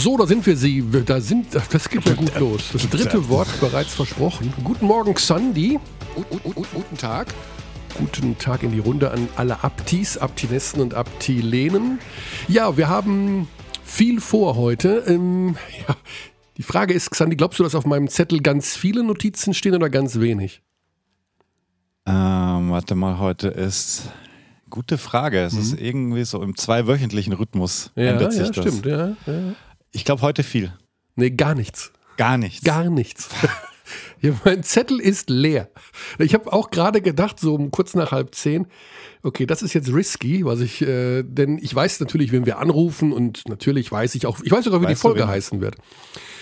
So, da sind wir sie. Da sind, das geht ja gut los. Das dritte Wort bereits versprochen. Guten Morgen, Xandi. Guten Tag. Guten Tag in die Runde an alle Aptis, Aptinessen und Aptilenen. Ja, wir haben viel vor heute. Ähm, ja, die Frage ist, Xandi, glaubst du, dass auf meinem Zettel ganz viele Notizen stehen oder ganz wenig? Ähm, warte mal, heute ist Gute Frage. Es mhm. ist irgendwie so im zweiwöchentlichen Rhythmus ja, ändert sich ja, das. Stimmt, ja, ja. Ich glaube heute viel. Nee, gar nichts. Gar nichts. Gar nichts. ja, mein Zettel ist leer. Ich habe auch gerade gedacht, so um kurz nach halb zehn, okay, das ist jetzt risky, was ich, äh, denn ich weiß natürlich, wenn wir anrufen und natürlich weiß ich auch, ich weiß sogar, wie weißt die Folge heißen wird.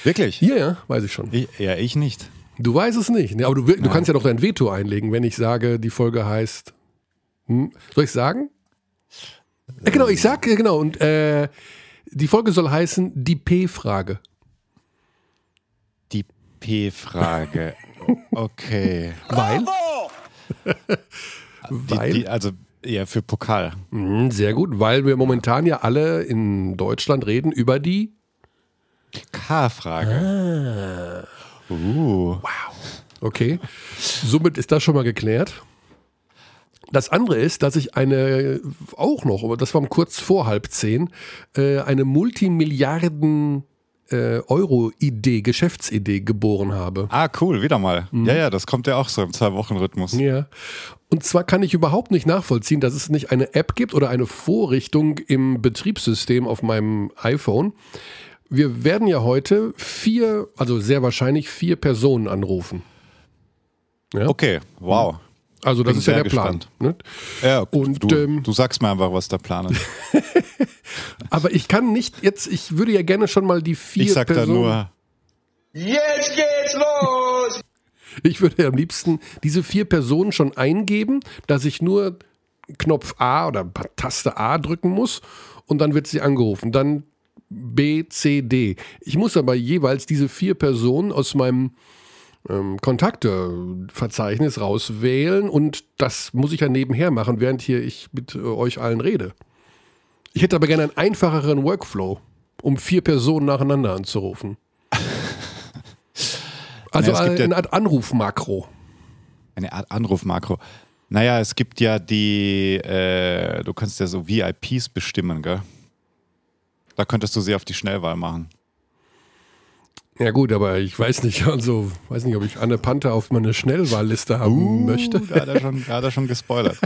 Wirklich? Ja, ja, weiß ich schon. Ich, ja, ich nicht. Du weißt es nicht. Aber du, du kannst ja doch dein Veto einlegen, wenn ich sage, die Folge heißt hm? Soll ich sagen? Äh, genau, ich sag, genau. Und äh, die Folge soll heißen Die P-Frage. Die P-Frage. Okay. Weil? weil? Die, die, also eher für Pokal. Mhm, sehr gut, weil wir momentan ja alle in Deutschland reden über die K-Frage. Ah. Uh. Wow. Okay. Somit ist das schon mal geklärt. Das andere ist, dass ich eine, auch noch, aber das war kurz vor halb zehn, äh, eine Multimilliarden äh, Euro-Idee, Geschäftsidee geboren habe. Ah, cool, wieder mal. Mhm. Ja, ja, das kommt ja auch so im Zwei-Wochen-Rhythmus. Ja. Und zwar kann ich überhaupt nicht nachvollziehen, dass es nicht eine App gibt oder eine Vorrichtung im Betriebssystem auf meinem iPhone. Wir werden ja heute vier, also sehr wahrscheinlich vier Personen anrufen. Ja? Okay, wow. Mhm. Also das Bin ist ja der Plan. Ne? Ja, und du, ähm, du, sagst mir einfach, was der Plan ist. aber ich kann nicht jetzt, ich würde ja gerne schon mal die vier Ich sag Personen, da nur. Jetzt geht's los! Ich würde am liebsten diese vier Personen schon eingeben, dass ich nur Knopf A oder Taste A drücken muss und dann wird sie angerufen. Dann B, C, D. Ich muss aber jeweils diese vier Personen aus meinem ähm, Kontakteverzeichnis rauswählen und das muss ich ja nebenher machen, während hier ich mit äh, euch allen rede. Ich hätte aber gerne einen einfacheren Workflow, um vier Personen nacheinander anzurufen. Also naja, eine, ja Art Anrufmakro. Eine Art Anrufmakro. Naja, es gibt ja die, äh, du kannst ja so VIPs bestimmen, gell? Da könntest du sie auf die Schnellwahl machen. Ja gut, aber ich weiß nicht, also weiß nicht, ob ich Anne Panther auf meine Schnellwahlliste haben uh, möchte. Da hat er schon, da hat er schon gespoilert.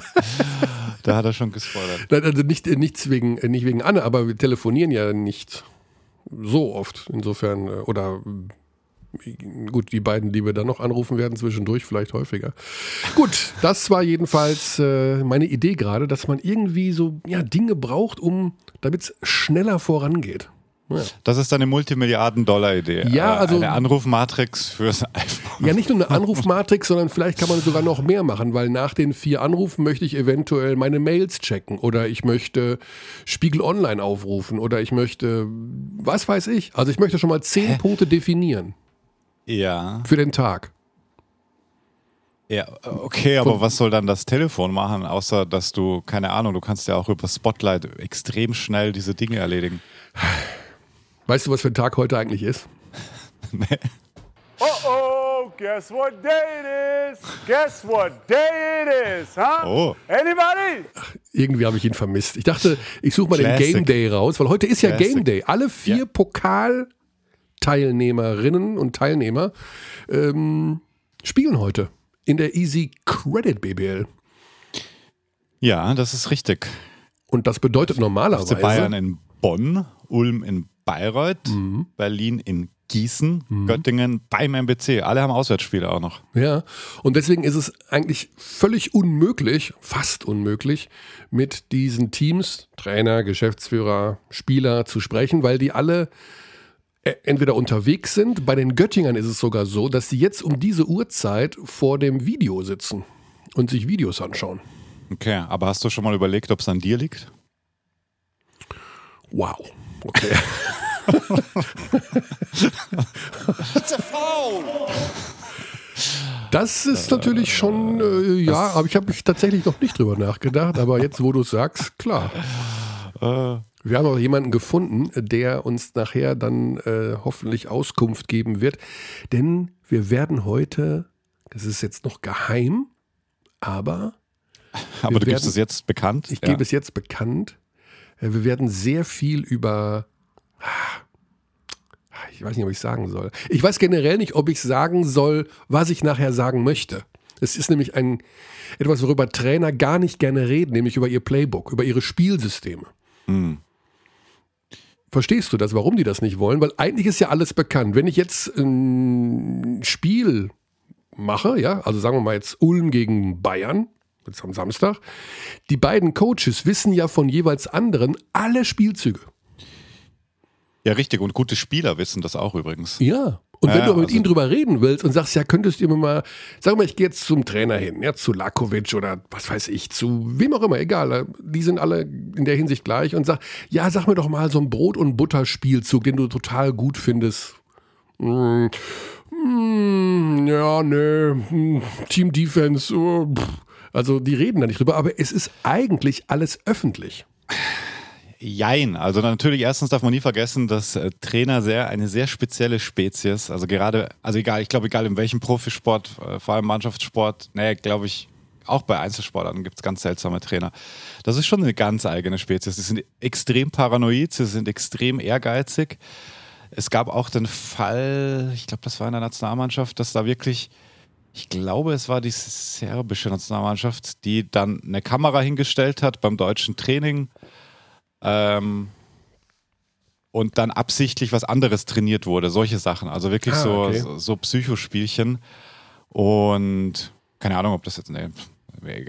da hat er schon gespoilert. Also nicht, nichts wegen, nicht wegen Anne, aber wir telefonieren ja nicht so oft. Insofern, äh, oder gut, die beiden, die wir dann noch anrufen werden, zwischendurch vielleicht häufiger. Gut, das war jedenfalls äh, meine Idee gerade, dass man irgendwie so ja, Dinge braucht, um damit es schneller vorangeht. Das ist eine Multimilliarden-Dollar-Idee. Ja, äh, also. Eine Anrufmatrix fürs iPhone. Ja, nicht nur eine Anrufmatrix, sondern vielleicht kann man sogar noch mehr machen, weil nach den vier Anrufen möchte ich eventuell meine Mails checken oder ich möchte Spiegel Online aufrufen oder ich möchte, was weiß ich. Also ich möchte schon mal zehn Hä? Punkte definieren. Ja. Für den Tag. Ja, okay, aber was soll dann das Telefon machen, außer dass du, keine Ahnung, du kannst ja auch über Spotlight extrem schnell diese Dinge erledigen. Weißt du, was für ein Tag heute eigentlich ist? nee. Oh oh, guess what day it is? Guess what day it is, huh? Oh. Anybody? Ach, irgendwie habe ich ihn vermisst. Ich dachte, ich suche mal Classic. den Game Day raus, weil heute ist ja Classic. Game Day. Alle vier ja. Pokal-Teilnehmerinnen und Teilnehmer ähm, spielen heute in der Easy Credit BBL. Ja, das ist richtig. Und das bedeutet normalerweise. Bayern in Bonn, Ulm in Bayreuth, mhm. Berlin in Gießen, mhm. Göttingen beim MBC. Alle haben Auswärtsspiele auch noch. Ja, und deswegen ist es eigentlich völlig unmöglich, fast unmöglich, mit diesen Teams, Trainer, Geschäftsführer, Spieler zu sprechen, weil die alle äh, entweder unterwegs sind. Bei den Göttingern ist es sogar so, dass sie jetzt um diese Uhrzeit vor dem Video sitzen und sich Videos anschauen. Okay, aber hast du schon mal überlegt, ob es an dir liegt? Wow. Okay. It's a foul! Das ist natürlich schon, äh, ja, aber ich habe mich tatsächlich noch nicht drüber nachgedacht, aber jetzt, wo du es sagst, klar. Äh, Wir haben auch jemanden gefunden, der uns nachher dann äh, hoffentlich Auskunft geben wird. Denn wir werden heute, das ist jetzt noch geheim, aber. Aber du gibst es jetzt bekannt? Ich ja. gebe es jetzt bekannt. Äh, wir werden sehr viel über. Ich weiß nicht, ob ich sagen soll. Ich weiß generell nicht, ob ich sagen soll, was ich nachher sagen möchte. Es ist nämlich ein, etwas, worüber Trainer gar nicht gerne reden, nämlich über ihr Playbook, über ihre Spielsysteme. Mhm. Verstehst du das, warum die das nicht wollen? Weil eigentlich ist ja alles bekannt. Wenn ich jetzt ein Spiel mache, ja, also sagen wir mal jetzt Ulm gegen Bayern, jetzt am Samstag, die beiden Coaches wissen ja von jeweils anderen alle Spielzüge. Ja, richtig. Und gute Spieler wissen das auch übrigens. Ja. Und wenn ja, du mit also ihnen drüber reden willst und sagst, ja, könntest du mir mal, sag mal, ich gehe jetzt zum Trainer hin, ja, zu Lakovic oder was weiß ich, zu wem auch immer, egal, die sind alle in der Hinsicht gleich und sag, ja, sag mir doch mal so ein Brot- und Butterspielzug, den du total gut findest. Hm, hm, ja, ne, hm, Team Defense, oh, also die reden da nicht drüber, aber es ist eigentlich alles öffentlich. Jein. Also natürlich erstens darf man nie vergessen, dass äh, Trainer sehr eine sehr spezielle Spezies, also gerade, also egal, ich glaube, egal in welchem Profisport, äh, vor allem Mannschaftssport, naja, glaube ich, auch bei Einzelsportarten gibt es ganz seltsame Trainer. Das ist schon eine ganz eigene Spezies. Sie sind extrem paranoid, sie sind extrem ehrgeizig. Es gab auch den Fall, ich glaube, das war in der Nationalmannschaft, dass da wirklich, ich glaube, es war die serbische Nationalmannschaft, die dann eine Kamera hingestellt hat beim deutschen Training ähm, und dann absichtlich was anderes trainiert wurde. Solche Sachen. Also wirklich ah, okay. so, so Psychospielchen. Und keine Ahnung, ob das jetzt. Nee,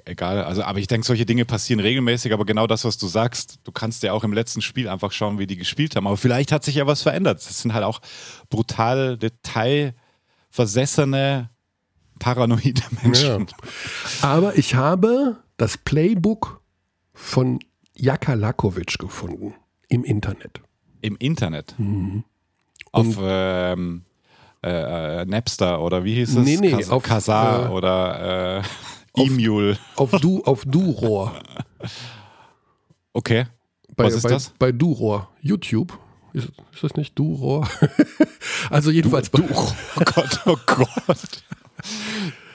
egal. Also, aber ich denke, solche Dinge passieren regelmäßig. Aber genau das, was du sagst, du kannst ja auch im letzten Spiel einfach schauen, wie die gespielt haben. Aber vielleicht hat sich ja was verändert. Das sind halt auch brutal detailversessene, paranoide Menschen. Ja. Aber ich habe das Playbook von Jaka Lakovic gefunden im Internet. Im Internet? Mhm. Auf ähm, äh, äh, Napster oder wie hieß es? Nee, nee, Kas auf Kazar äh, oder äh, E-Mule. Auf, auf, du, auf Duror. Okay. Bei, Was ist bei, das? Bei Duror. YouTube. Ist, ist das nicht Duror? also jedenfalls du, du, Oh Gott, oh Gott.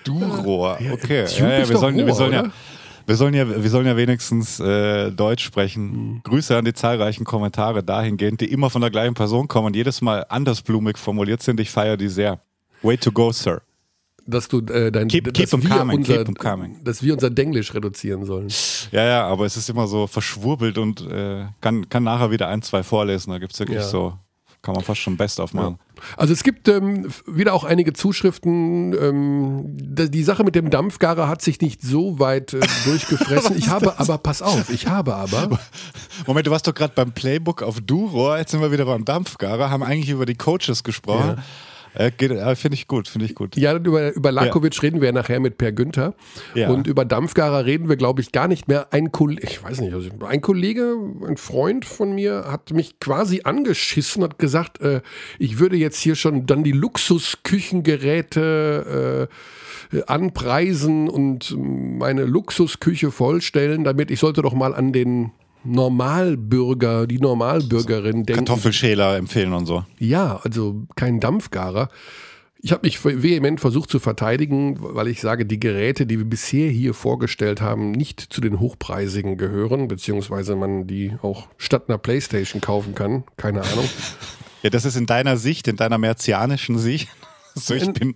Duror. Okay. Ja, ja, wir, sollen, Rohr, wir sollen ja. Wir sollen ja, wir sollen ja wenigstens äh, Deutsch sprechen. Mhm. Grüße an die zahlreichen Kommentare dahingehend, die immer von der gleichen Person kommen und jedes Mal andersblumig formuliert sind. Ich feiere die sehr. Way to go, Sir. Dass du äh, dein keep, keep dass, wir coming, unser, keep coming. dass wir unser Denglisch reduzieren sollen. Ja, ja, aber es ist immer so verschwurbelt und äh, kann, kann nachher wieder ein, zwei vorlesen. Da gibt es wirklich so kann man fast schon best aufmachen. Ja. Also es gibt ähm, wieder auch einige Zuschriften. Ähm, die Sache mit dem Dampfgarer hat sich nicht so weit äh, durchgefressen. ich habe das? aber, pass auf, ich habe aber. Moment, du warst doch gerade beim Playbook auf Duro, jetzt sind wir wieder beim Dampfgarer, haben eigentlich über die Coaches gesprochen. Ja. Äh, äh, finde ich gut, finde ich gut. Ja, über, über Lakovic ja. reden wir nachher mit Per Günther. Ja. Und über Dampfgarer reden wir, glaube ich, gar nicht mehr. Ein Kollege, ich weiß nicht, also ein Kollege, ein Freund von mir hat mich quasi angeschissen, hat gesagt, äh, ich würde jetzt hier schon dann die Luxusküchengeräte äh, anpreisen und meine Luxusküche vollstellen, damit ich sollte doch mal an den Normalbürger, die Normalbürgerin denken. Kartoffelschäler empfehlen und so. Ja, also kein Dampfgarer. Ich habe mich vehement versucht zu verteidigen, weil ich sage, die Geräte, die wir bisher hier vorgestellt haben, nicht zu den hochpreisigen gehören, beziehungsweise man die auch statt einer Playstation kaufen kann. Keine Ahnung. Ja, das ist in deiner Sicht, in deiner merzianischen Sicht. So, ich bin,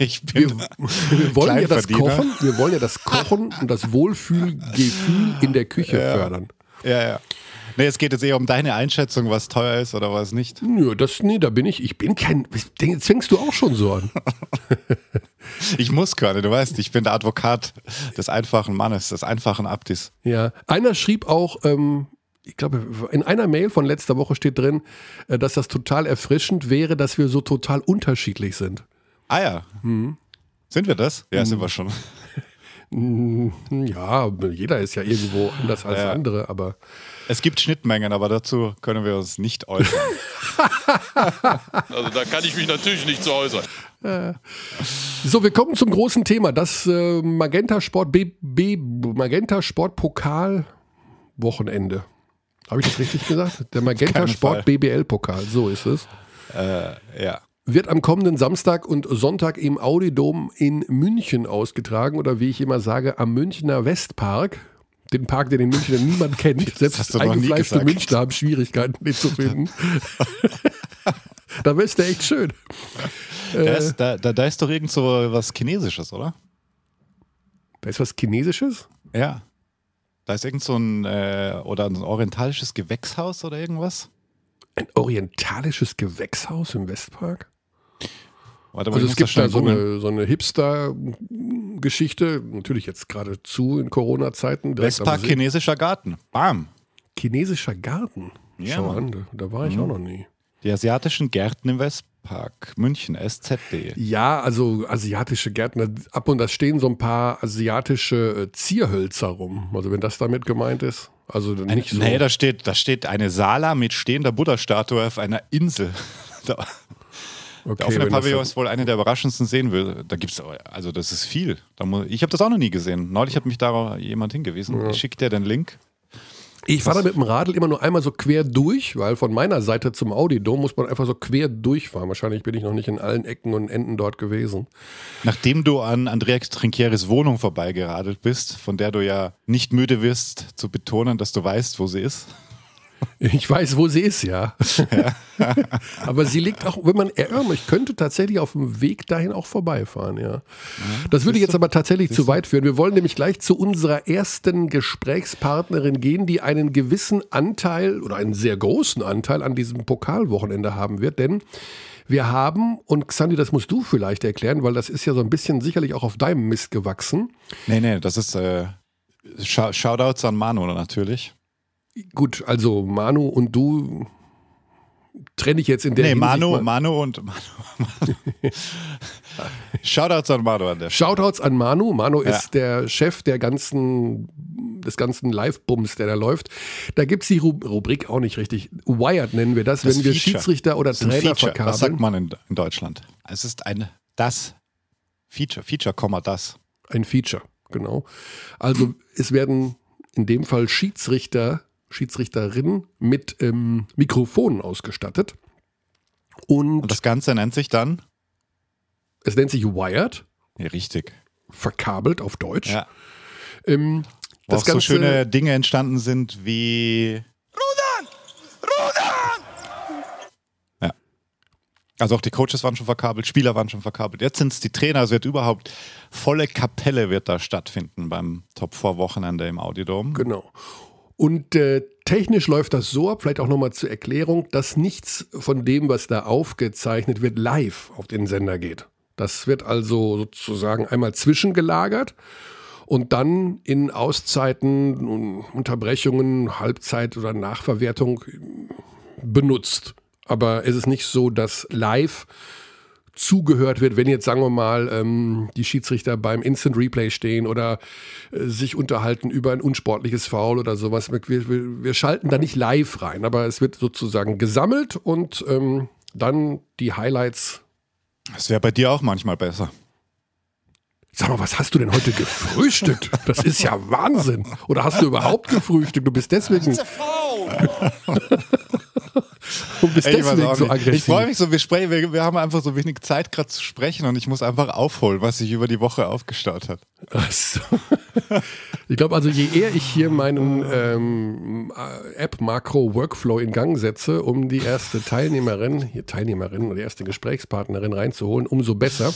ich bin wir, wir wollen ja das Kochen, wir wollen ja das Kochen und das Wohlfühlgefühl in der Küche ja. fördern. Ja, ja. Nee, es geht jetzt eher um deine Einschätzung, was teuer ist oder was nicht. Nö, das, nee, da bin ich. Ich bin kein. Jetzt fängst du auch schon so an. ich muss gerade, du weißt, ich bin der Advokat des einfachen Mannes, des einfachen Abdis. Ja. Einer schrieb auch, ähm, ich glaube, in einer Mail von letzter Woche steht drin, äh, dass das total erfrischend wäre, dass wir so total unterschiedlich sind. Ah ja. Mhm. Sind wir das? Ja, mhm. sind wir schon. Ja, jeder ist ja irgendwo anders als ja. andere, aber. Es gibt Schnittmengen, aber dazu können wir uns nicht äußern. also da kann ich mich natürlich nicht zu äußern. So, wir kommen zum großen Thema. Das äh, Magenta Sport B, B Magenta Sport Pokal Wochenende. Habe ich das richtig gesagt? Der Magenta Sport BBL-Pokal, so ist es. Äh, ja. Wird am kommenden Samstag und Sonntag im Audidom in München ausgetragen oder wie ich immer sage, am Münchner Westpark. Den Park, den in München niemand kennt. Selbst eingefleischte Münchner haben Schwierigkeiten, den zu finden. da wärst du echt schön. Da ist, da, da, da ist doch irgend so was Chinesisches, oder? Da ist was Chinesisches? Ja. Da ist irgend so ein, äh, oder ein orientalisches Gewächshaus oder irgendwas. Ein orientalisches Gewächshaus im Westpark? Warte mal, also es gibt da so eine, so eine Hipster-Geschichte, natürlich jetzt gerade zu in Corona-Zeiten. Westpark chinesischer Garten. Bam. Chinesischer Garten? Ja, Schau an, da, war ich mhm. auch noch nie. Die asiatischen Gärten im Westpark, München, SZD. Ja, also asiatische Gärten, ab und da stehen so ein paar asiatische äh, Zierhölzer rum. Also wenn das damit gemeint ist. Also nicht so. Nee, da steht, da steht eine Sala mit stehender Buddha-Statue auf einer Insel. Okay, der offene Pavillon ist wohl eine der überraschendsten sehen will. Da gibt's also das ist viel. Da muss, ich habe das auch noch nie gesehen. Neulich hat mich da jemand hingewiesen. Ja. Ich schicke dir den Link. Ich fahre da mit dem Radl immer nur einmal so quer durch, weil von meiner Seite zum Audi-Dom muss man einfach so quer durchfahren. Wahrscheinlich bin ich noch nicht in allen Ecken und Enden dort gewesen. Nachdem du an Andreas Trinkieres Wohnung vorbeigeradelt bist, von der du ja nicht müde wirst zu betonen, dass du weißt, wo sie ist. Ich weiß, wo sie ist, ja. ja. Aber sie liegt auch, wenn man irrt, ich könnte tatsächlich auf dem Weg dahin auch vorbeifahren, ja. Das würde jetzt aber tatsächlich zu weit führen. Wir wollen nämlich gleich zu unserer ersten Gesprächspartnerin gehen, die einen gewissen Anteil oder einen sehr großen Anteil an diesem Pokalwochenende haben wird, denn wir haben, und Xandi, das musst du vielleicht erklären, weil das ist ja so ein bisschen sicherlich auch auf deinem Mist gewachsen. Nee, nee, das ist äh, Shoutouts an Manu natürlich. Gut, also Manu und du trenne ich jetzt in der Nee, Manu, Manu und Manu. Manu. Shoutouts an Manu an der Stelle. Shoutouts an Manu. Manu ja. ist der Chef der ganzen, des ganzen Live-Bums, der da läuft. Da gibt es die Rubrik auch nicht richtig. Wired nennen wir das, das wenn wir Feature. Schiedsrichter oder das Trainer verkabeln. Was sagt man in, in Deutschland? Es ist ein das Feature. Feature, das. Ein Feature, genau. Also es werden in dem Fall Schiedsrichter Schiedsrichterin mit ähm, Mikrofonen ausgestattet. Und, Und, das Ganze nennt sich dann? Es nennt sich Wired. Ja, richtig. Verkabelt auf Deutsch. Ja. Ähm, Wo das auch Ganze, so schöne Dinge entstanden sind wie Also auch die Coaches waren schon verkabelt, Spieler waren schon verkabelt. Jetzt sind es die Trainer, es wird überhaupt volle Kapelle wird da stattfinden beim Top 4 Wochenende im Audiodom. Genau. Und äh, technisch läuft das so ab, vielleicht auch nochmal zur Erklärung, dass nichts von dem, was da aufgezeichnet wird, live auf den Sender geht. Das wird also sozusagen einmal zwischengelagert und dann in Auszeiten, Unterbrechungen, Halbzeit oder Nachverwertung benutzt. Aber es ist nicht so, dass live zugehört wird, wenn jetzt, sagen wir mal, ähm, die Schiedsrichter beim Instant Replay stehen oder äh, sich unterhalten über ein unsportliches Foul oder sowas. Wir, wir, wir, schalten da nicht live rein, aber es wird sozusagen gesammelt und ähm, dann die Highlights. Das wäre bei dir auch manchmal besser. Sag mal, was hast du denn heute gefrühstückt? Das ist ja Wahnsinn. Oder hast du überhaupt gefrühstückt? Du bist deswegen. und bist Ey, deswegen so aggressiv. Ich freue mich so, wir, sprechen, wir, wir, haben einfach so wenig Zeit gerade zu sprechen und ich muss einfach aufholen, was sich über die Woche aufgestaut hat. So. Ich glaube also, je eher ich hier meinen ähm, App-Makro-Workflow in Gang setze, um die erste Teilnehmerin, hier Teilnehmerin oder die erste Gesprächspartnerin reinzuholen, umso besser.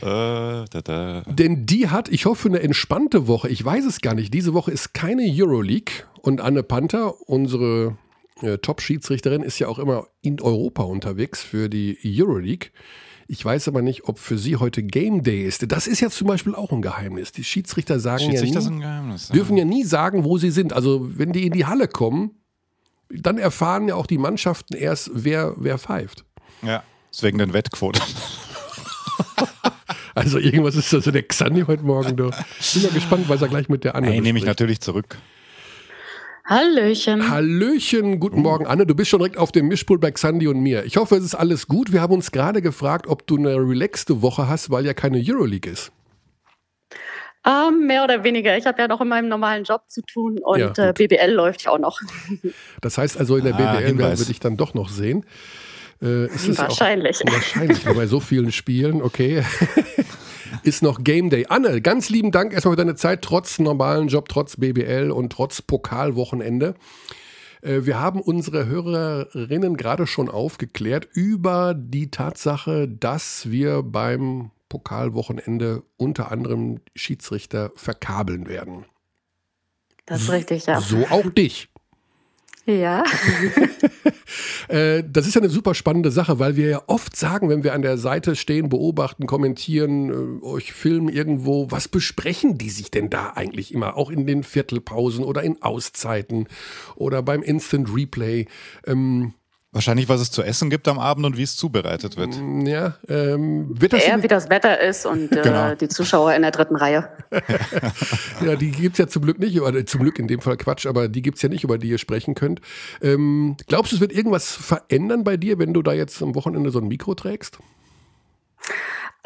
Äh, da, da. Denn die hat, ich hoffe, eine entspannte Woche. Ich weiß es gar nicht. Diese Woche ist keine Euroleague und Anne Panther, unsere äh, Top-Schiedsrichterin ist ja auch immer in Europa unterwegs für die Euroleague. Ich weiß aber nicht, ob für sie heute Game Day ist. Das ist ja zum Beispiel auch ein Geheimnis. Die Schiedsrichter sagen Schiedsrichter ja nie, Geheimnis, ja. dürfen ja nie sagen, wo sie sind. Also wenn die in die Halle kommen, dann erfahren ja auch die Mannschaften erst, wer, wer pfeift. Ja, deswegen den Wettquote. also irgendwas ist da so der Xandi heute Morgen. Du. Bin mal gespannt, was er gleich mit der anderen Hey, nehme ich natürlich zurück. Hallöchen. Hallöchen, guten Morgen, Anne. Du bist schon direkt auf dem Mischpult bei Xandi und mir. Ich hoffe, es ist alles gut. Wir haben uns gerade gefragt, ob du eine relaxte Woche hast, weil ja keine Euroleague ist. Ähm, mehr oder weniger. Ich habe ja noch in meinem normalen Job zu tun und ja, äh, BBL läuft ja auch noch. Das heißt also, in der ah, BBL werden wir dich dann doch noch sehen. Äh, wahrscheinlich. Auch, wahrscheinlich, bei so vielen Spielen, okay. ist noch Game Day. Anne, ganz lieben Dank erstmal für deine Zeit, trotz normalen Job, trotz BBL und trotz Pokalwochenende. Äh, wir haben unsere Hörerinnen gerade schon aufgeklärt über die Tatsache, dass wir beim Pokalwochenende unter anderem Schiedsrichter verkabeln werden. Das ist richtig, ja. So auch dich. Ja. Äh, das ist ja eine super spannende Sache, weil wir ja oft sagen, wenn wir an der Seite stehen, beobachten, kommentieren, äh, euch filmen irgendwo, was besprechen die sich denn da eigentlich immer? Auch in den Viertelpausen oder in Auszeiten oder beim Instant Replay. Ähm, Wahrscheinlich, was es zu essen gibt am Abend und wie es zubereitet wird. Mm, ja, ähm, wird das Eher, wie das Wetter ist und äh, genau. die Zuschauer in der dritten Reihe. ja, die gibt es ja zum Glück nicht, oder zum Glück in dem Fall Quatsch, aber die gibt es ja nicht, über die ihr sprechen könnt. Ähm, glaubst du, es wird irgendwas verändern bei dir, wenn du da jetzt am Wochenende so ein Mikro trägst?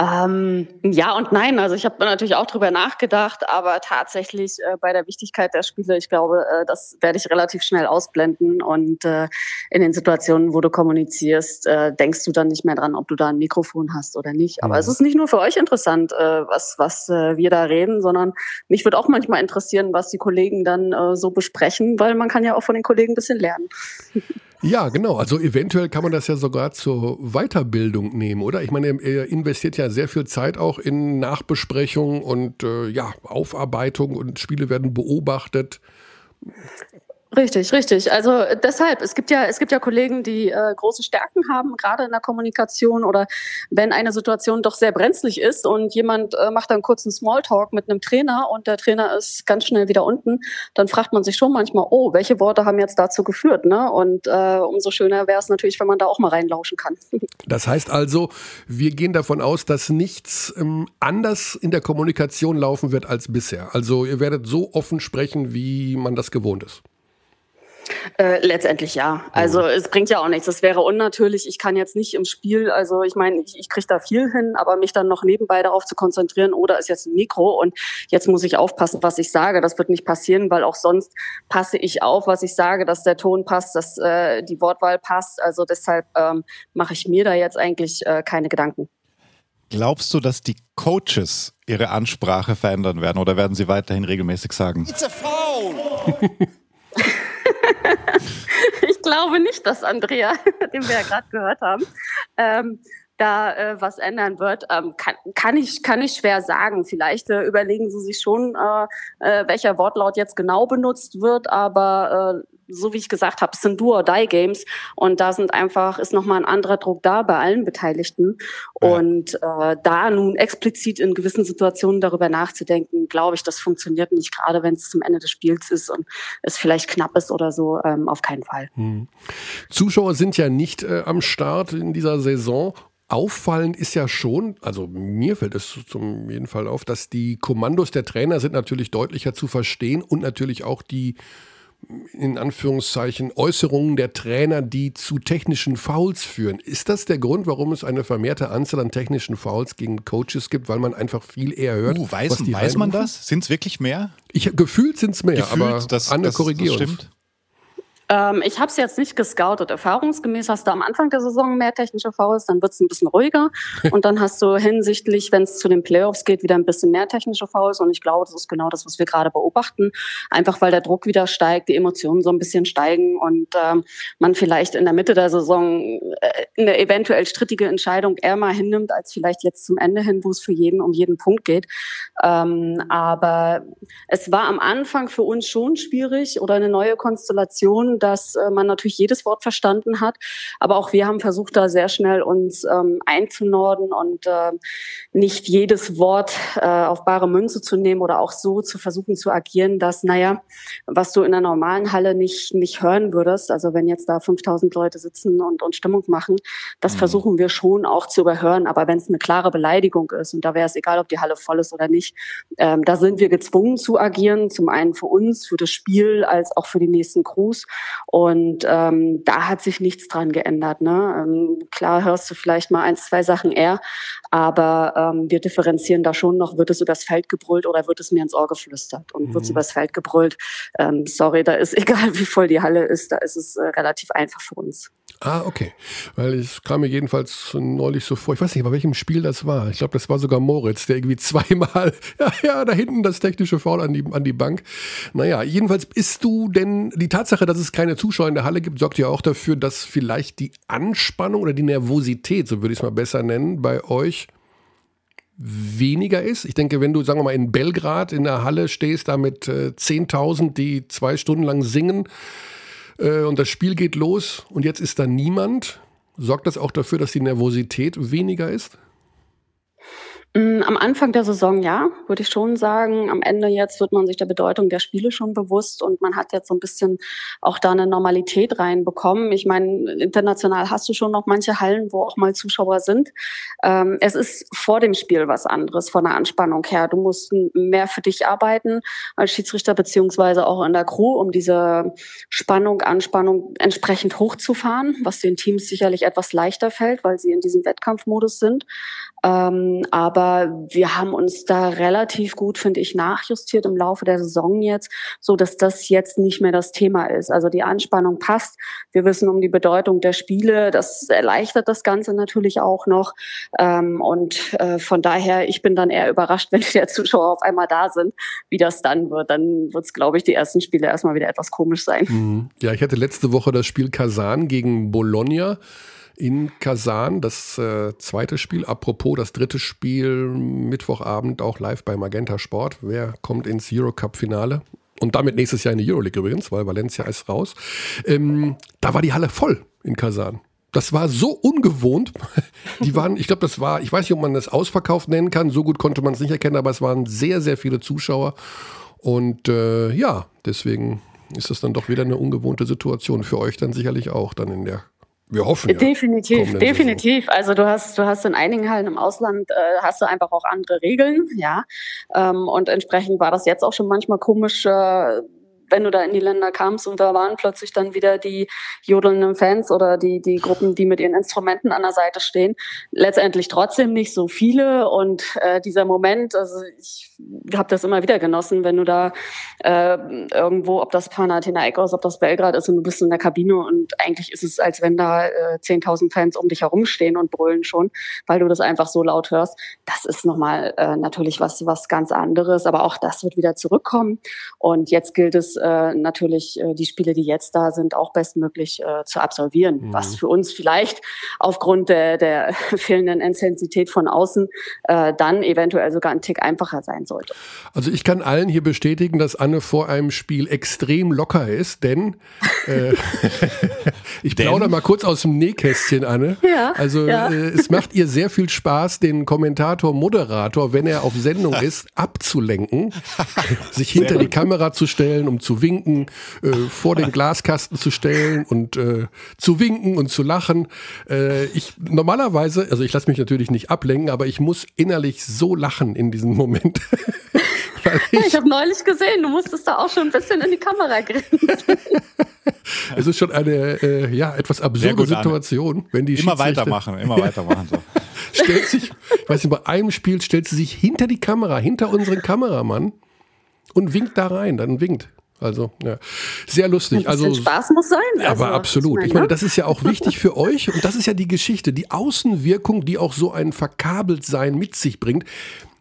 Ähm, ja und nein. Also ich habe natürlich auch drüber nachgedacht, aber tatsächlich äh, bei der Wichtigkeit der Spiele, ich glaube, äh, das werde ich relativ schnell ausblenden. Und äh, in den Situationen, wo du kommunizierst, äh, denkst du dann nicht mehr dran, ob du da ein Mikrofon hast oder nicht. Aber mhm. es ist nicht nur für euch interessant, äh, was, was äh, wir da reden, sondern mich würde auch manchmal interessieren, was die Kollegen dann so besprechen, weil man kann ja auch von den Kollegen ein bisschen lernen. Ja, genau. Also eventuell kann man das ja sogar zur Weiterbildung nehmen, oder? Ich meine, er investiert ja sehr viel Zeit auch in Nachbesprechung und äh, ja, Aufarbeitung und Spiele werden beobachtet. Richtig, richtig. Also deshalb, es gibt ja, es gibt ja Kollegen, die äh, große Stärken haben, gerade in der Kommunikation oder wenn eine Situation doch sehr brenzlig ist und jemand äh, macht dann kurz einen Smalltalk mit einem Trainer und der Trainer ist ganz schnell wieder unten, dann fragt man sich schon manchmal, oh, welche Worte haben jetzt dazu geführt, ne? Und äh, umso schöner wäre es natürlich, wenn man da auch mal reinlauschen kann. Das heißt also, wir gehen davon aus, dass nichts ähm, anders in der Kommunikation laufen wird als bisher. Also ihr werdet so offen sprechen, wie man das gewohnt ist. Äh, letztendlich ja. Also mhm. es bringt ja auch nichts. Das wäre unnatürlich. Ich kann jetzt nicht im Spiel, also ich meine, ich, ich kriege da viel hin, aber mich dann noch nebenbei darauf zu konzentrieren, oder ist jetzt ein Mikro und jetzt muss ich aufpassen, was ich sage. Das wird nicht passieren, weil auch sonst passe ich auf, was ich sage, dass der Ton passt, dass äh, die Wortwahl passt. Also deshalb ähm, mache ich mir da jetzt eigentlich äh, keine Gedanken. Glaubst du, dass die Coaches ihre Ansprache verändern werden oder werden sie weiterhin regelmäßig sagen? It's a foul! ich glaube nicht, dass Andrea, den wir ja gerade gehört haben, ähm, da äh, was ändern wird, ähm, kann, kann, ich, kann ich schwer sagen. Vielleicht äh, überlegen sie sich schon, äh, äh, welcher Wortlaut jetzt genau benutzt wird, aber äh, so wie ich gesagt habe, es sind Do-or-Die-Games und da sind einfach, ist nochmal ein anderer Druck da bei allen Beteiligten. Ja. Und äh, da nun explizit in gewissen Situationen darüber nachzudenken, glaube ich, das funktioniert nicht, gerade wenn es zum Ende des Spiels ist und es vielleicht knapp ist oder so, ähm, auf keinen Fall. Hm. Zuschauer sind ja nicht äh, am Start in dieser Saison Auffallend ist ja schon, also mir fällt es zum jeden Fall auf, dass die Kommandos der Trainer sind natürlich deutlicher zu verstehen und natürlich auch die in Anführungszeichen Äußerungen der Trainer, die zu technischen Fouls führen. Ist das der Grund, warum es eine vermehrte Anzahl an technischen Fouls gegen Coaches gibt, weil man einfach viel eher hört? Uh, weiß, weiß man das? Sind es wirklich mehr? Ich, gefühlt sind es mehr, gefühlt, aber das, Anne, korrigiert. das stimmt. Ähm, ich habe es jetzt nicht gescoutet. Erfahrungsgemäß hast du am Anfang der Saison mehr technische Fouls, dann wird es ein bisschen ruhiger. und dann hast du hinsichtlich, wenn es zu den Playoffs geht, wieder ein bisschen mehr technische Fouls. Und ich glaube, das ist genau das, was wir gerade beobachten. Einfach weil der Druck wieder steigt, die Emotionen so ein bisschen steigen und ähm, man vielleicht in der Mitte der Saison äh, eine eventuell strittige Entscheidung eher mal hinnimmt, als vielleicht jetzt zum Ende hin, wo es für jeden um jeden Punkt geht. Ähm, aber es war am Anfang für uns schon schwierig oder eine neue Konstellation, dass äh, man natürlich jedes Wort verstanden hat. Aber auch wir haben versucht, da sehr schnell uns ähm, einzunorden und äh, nicht jedes Wort äh, auf bare Münze zu nehmen oder auch so zu versuchen zu agieren, dass, naja, was du in der normalen Halle nicht, nicht hören würdest, also wenn jetzt da 5000 Leute sitzen und, und Stimmung machen, das mhm. versuchen wir schon auch zu überhören. Aber wenn es eine klare Beleidigung ist, und da wäre es egal, ob die Halle voll ist oder nicht, ähm, da sind wir gezwungen zu agieren. Zum einen für uns, für das Spiel, als auch für die nächsten Crews. Und ähm, da hat sich nichts dran geändert. Ne? Ähm, klar hörst du vielleicht mal ein, zwei Sachen eher, aber ähm, wir differenzieren da schon noch, wird es übers Feld gebrüllt oder wird es mir ins Ohr geflüstert? Und mhm. wird es übers Feld gebrüllt, ähm, sorry, da ist egal, wie voll die Halle ist, da ist es äh, relativ einfach für uns. Ah, okay. Weil es kam mir jedenfalls neulich so vor, ich weiß nicht, bei welchem Spiel das war. Ich glaube, das war sogar Moritz, der irgendwie zweimal, ja, ja, da hinten das technische Foul an die, an die Bank. Naja, jedenfalls bist du denn, die Tatsache, dass es keine Zuschauer in der Halle gibt, sorgt ja auch dafür, dass vielleicht die Anspannung oder die Nervosität, so würde ich es mal besser nennen, bei euch weniger ist. Ich denke, wenn du, sagen wir mal, in Belgrad in der Halle stehst, da mit äh, 10.000, die zwei Stunden lang singen, äh, und das Spiel geht los und jetzt ist da niemand. Sorgt das auch dafür, dass die Nervosität weniger ist? Mm, am Anfang der Saison ja, würde ich schon sagen. Am Ende jetzt wird man sich der Bedeutung der Spiele schon bewusst und man hat jetzt so ein bisschen auch da eine Normalität reinbekommen. Ich meine, international hast du schon noch manche Hallen, wo auch mal Zuschauer sind. Ähm, es ist vor dem Spiel was anderes von der Anspannung her. Du musst mehr für dich arbeiten als Schiedsrichter beziehungsweise auch in der Crew, um diese Spannung, Anspannung entsprechend hochzufahren, was den Teams sicherlich etwas leichter fällt, weil sie in diesem Wettkampfmodus sind. Ähm, aber wir haben uns da relativ gut, finde ich, nachjustiert im Laufe der Saison jetzt, so dass das jetzt nicht mehr das Thema ist. Also die Anspannung passt. Wir wissen um die Bedeutung der Spiele. Das erleichtert das Ganze natürlich auch noch. Ähm, und äh, von daher, ich bin dann eher überrascht, wenn die Zuschauer auf einmal da sind, wie das dann wird. Dann wird es, glaube ich, die ersten Spiele erstmal wieder etwas komisch sein. Mhm. Ja, ich hatte letzte Woche das Spiel Kasan gegen Bologna in Kasan, das äh, zweite Spiel. Apropos, das dritte Spiel Mittwochabend auch live bei Magenta Sport. Wer kommt ins Eurocup-Finale? Und damit nächstes Jahr in die Euroleague übrigens, weil Valencia ist raus. Ähm, da war die Halle voll in Kasan. Das war so ungewohnt. Die waren, ich glaube, das war, ich weiß nicht, ob man das ausverkauft nennen kann. So gut konnte man es nicht erkennen, aber es waren sehr, sehr viele Zuschauer. Und äh, ja, deswegen ist das dann doch wieder eine ungewohnte Situation. Für euch dann sicherlich auch dann in der wir hoffen. Ja, definitiv, definitiv. Also du hast, du hast in einigen Hallen im Ausland äh, hast du einfach auch andere Regeln, ja. Ähm, und entsprechend war das jetzt auch schon manchmal komisch. Äh, wenn du da in die Länder kamst und da waren plötzlich dann wieder die jodelnden Fans oder die, die Gruppen, die mit ihren Instrumenten an der Seite stehen. Letztendlich trotzdem nicht so viele und äh, dieser Moment, also ich habe das immer wieder genossen, wenn du da äh, irgendwo, ob das Panathinaikos, ob das Belgrad ist und du bist in der Kabine und eigentlich ist es, als wenn da äh, 10.000 Fans um dich herumstehen und brüllen schon, weil du das einfach so laut hörst. Das ist nochmal äh, natürlich was, was ganz anderes, aber auch das wird wieder zurückkommen und jetzt gilt es äh, natürlich äh, die Spiele, die jetzt da sind, auch bestmöglich äh, zu absolvieren. Mhm. Was für uns vielleicht aufgrund der, der fehlenden Intensität von außen äh, dann eventuell sogar ein Tick einfacher sein sollte. Also ich kann allen hier bestätigen, dass Anne vor einem Spiel extrem locker ist, denn äh, ich plaudere mal kurz aus dem Nähkästchen, Anne. Ja, also ja. Äh, es macht ihr sehr viel Spaß, den Kommentator, Moderator, wenn er auf Sendung ist, abzulenken, sich hinter die Kamera zu stellen, um zu zu winken, äh, vor den Glaskasten zu stellen und äh, zu winken und zu lachen. Äh, ich normalerweise, also ich lasse mich natürlich nicht ablenken, aber ich muss innerlich so lachen in diesem Moment. ich, ich habe neulich gesehen, du musstest da auch schon ein bisschen in die Kamera grinsen. es ist schon eine äh, ja etwas absurde Situation, wenn die immer weitermachen, immer weitermachen so. stellt sich, ich weiß nicht, bei einem Spiel stellt sie sich hinter die Kamera, hinter unseren Kameramann und winkt da rein, dann winkt. Also, ja. Sehr lustig. Also, Spaß muss sein. Also, aber absolut. Ich meine, ich meine, das ist ja auch wichtig für euch und das ist ja die Geschichte, die Außenwirkung, die auch so ein Verkabeltsein mit sich bringt.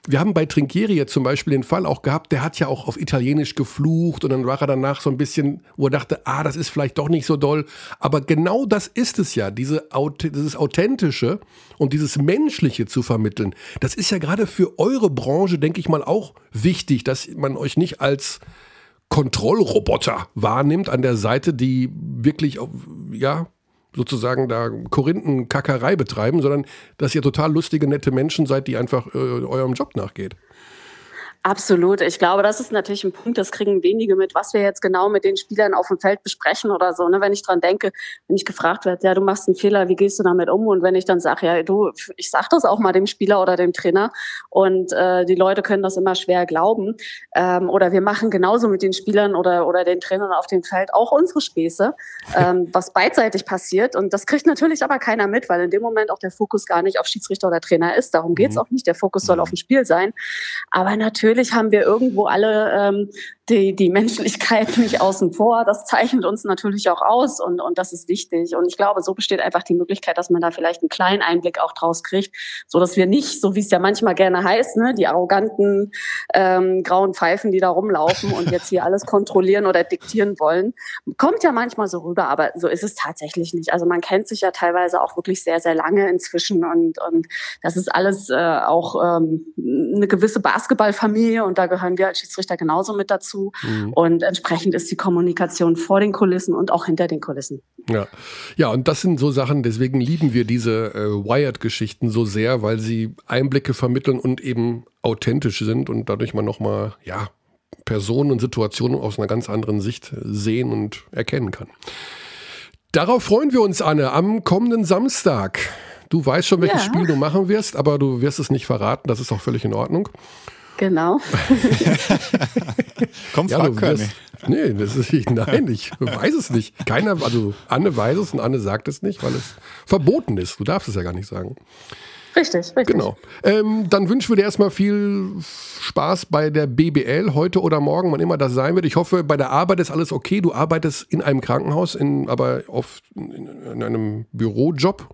Wir haben bei Trinkieri jetzt zum Beispiel den Fall auch gehabt, der hat ja auch auf Italienisch geflucht und dann war er danach so ein bisschen, wo er dachte, ah, das ist vielleicht doch nicht so doll. Aber genau das ist es ja, diese, dieses Authentische und dieses Menschliche zu vermitteln. Das ist ja gerade für eure Branche, denke ich mal, auch wichtig, dass man euch nicht als Kontrollroboter wahrnimmt an der Seite, die wirklich, ja, sozusagen da Korinthenkackerei betreiben, sondern dass ihr total lustige, nette Menschen seid, die einfach äh, eurem Job nachgeht. Absolut. Ich glaube, das ist natürlich ein Punkt, das kriegen wenige mit, was wir jetzt genau mit den Spielern auf dem Feld besprechen oder so. Ne? Wenn ich dran denke, wenn ich gefragt werde, ja, du machst einen Fehler, wie gehst du damit um? Und wenn ich dann sage, ja, du, ich sag das auch mal dem Spieler oder dem Trainer und äh, die Leute können das immer schwer glauben. Ähm, oder wir machen genauso mit den Spielern oder, oder den Trainern auf dem Feld auch unsere Späße, ähm, was beidseitig passiert. Und das kriegt natürlich aber keiner mit, weil in dem Moment auch der Fokus gar nicht auf Schiedsrichter oder Trainer ist. Darum geht's mhm. auch nicht. Der Fokus soll mhm. auf dem Spiel sein. Aber natürlich haben wir irgendwo alle ähm, die, die Menschlichkeit nicht außen vor. Das zeichnet uns natürlich auch aus und, und das ist wichtig. Und ich glaube, so besteht einfach die Möglichkeit, dass man da vielleicht einen kleinen Einblick auch draus kriegt, so dass wir nicht, so wie es ja manchmal gerne heißt, ne, die arroganten ähm, grauen Pfeifen, die da rumlaufen und jetzt hier alles kontrollieren oder diktieren wollen, kommt ja manchmal so rüber, aber so ist es tatsächlich nicht. Also man kennt sich ja teilweise auch wirklich sehr, sehr lange inzwischen und, und das ist alles äh, auch ähm, eine gewisse Basketballfamilie und da gehören wir als Schiedsrichter genauso mit dazu dazu. Mhm. Und entsprechend ist die Kommunikation vor den Kulissen und auch hinter den Kulissen. Ja, ja und das sind so Sachen, deswegen lieben wir diese äh, Wired-Geschichten so sehr, weil sie Einblicke vermitteln und eben authentisch sind und dadurch man nochmal, ja, Personen und Situationen aus einer ganz anderen Sicht sehen und erkennen kann. Darauf freuen wir uns, Anne, am kommenden Samstag. Du weißt schon, welches ja. Spiel du machen wirst, aber du wirst es nicht verraten. Das ist auch völlig in Ordnung. Genau. Komm, frag ja, wirst, Nee, das ist, nein, ich weiß es nicht. Keiner, also Anne weiß es und Anne sagt es nicht, weil es verboten ist. Du darfst es ja gar nicht sagen. Richtig, richtig. Genau. Ähm, dann wünschen wir dir erstmal viel Spaß bei der BBL heute oder morgen, wann immer das sein wird. Ich hoffe, bei der Arbeit ist alles okay. Du arbeitest in einem Krankenhaus, in, aber auf, in, in einem Bürojob.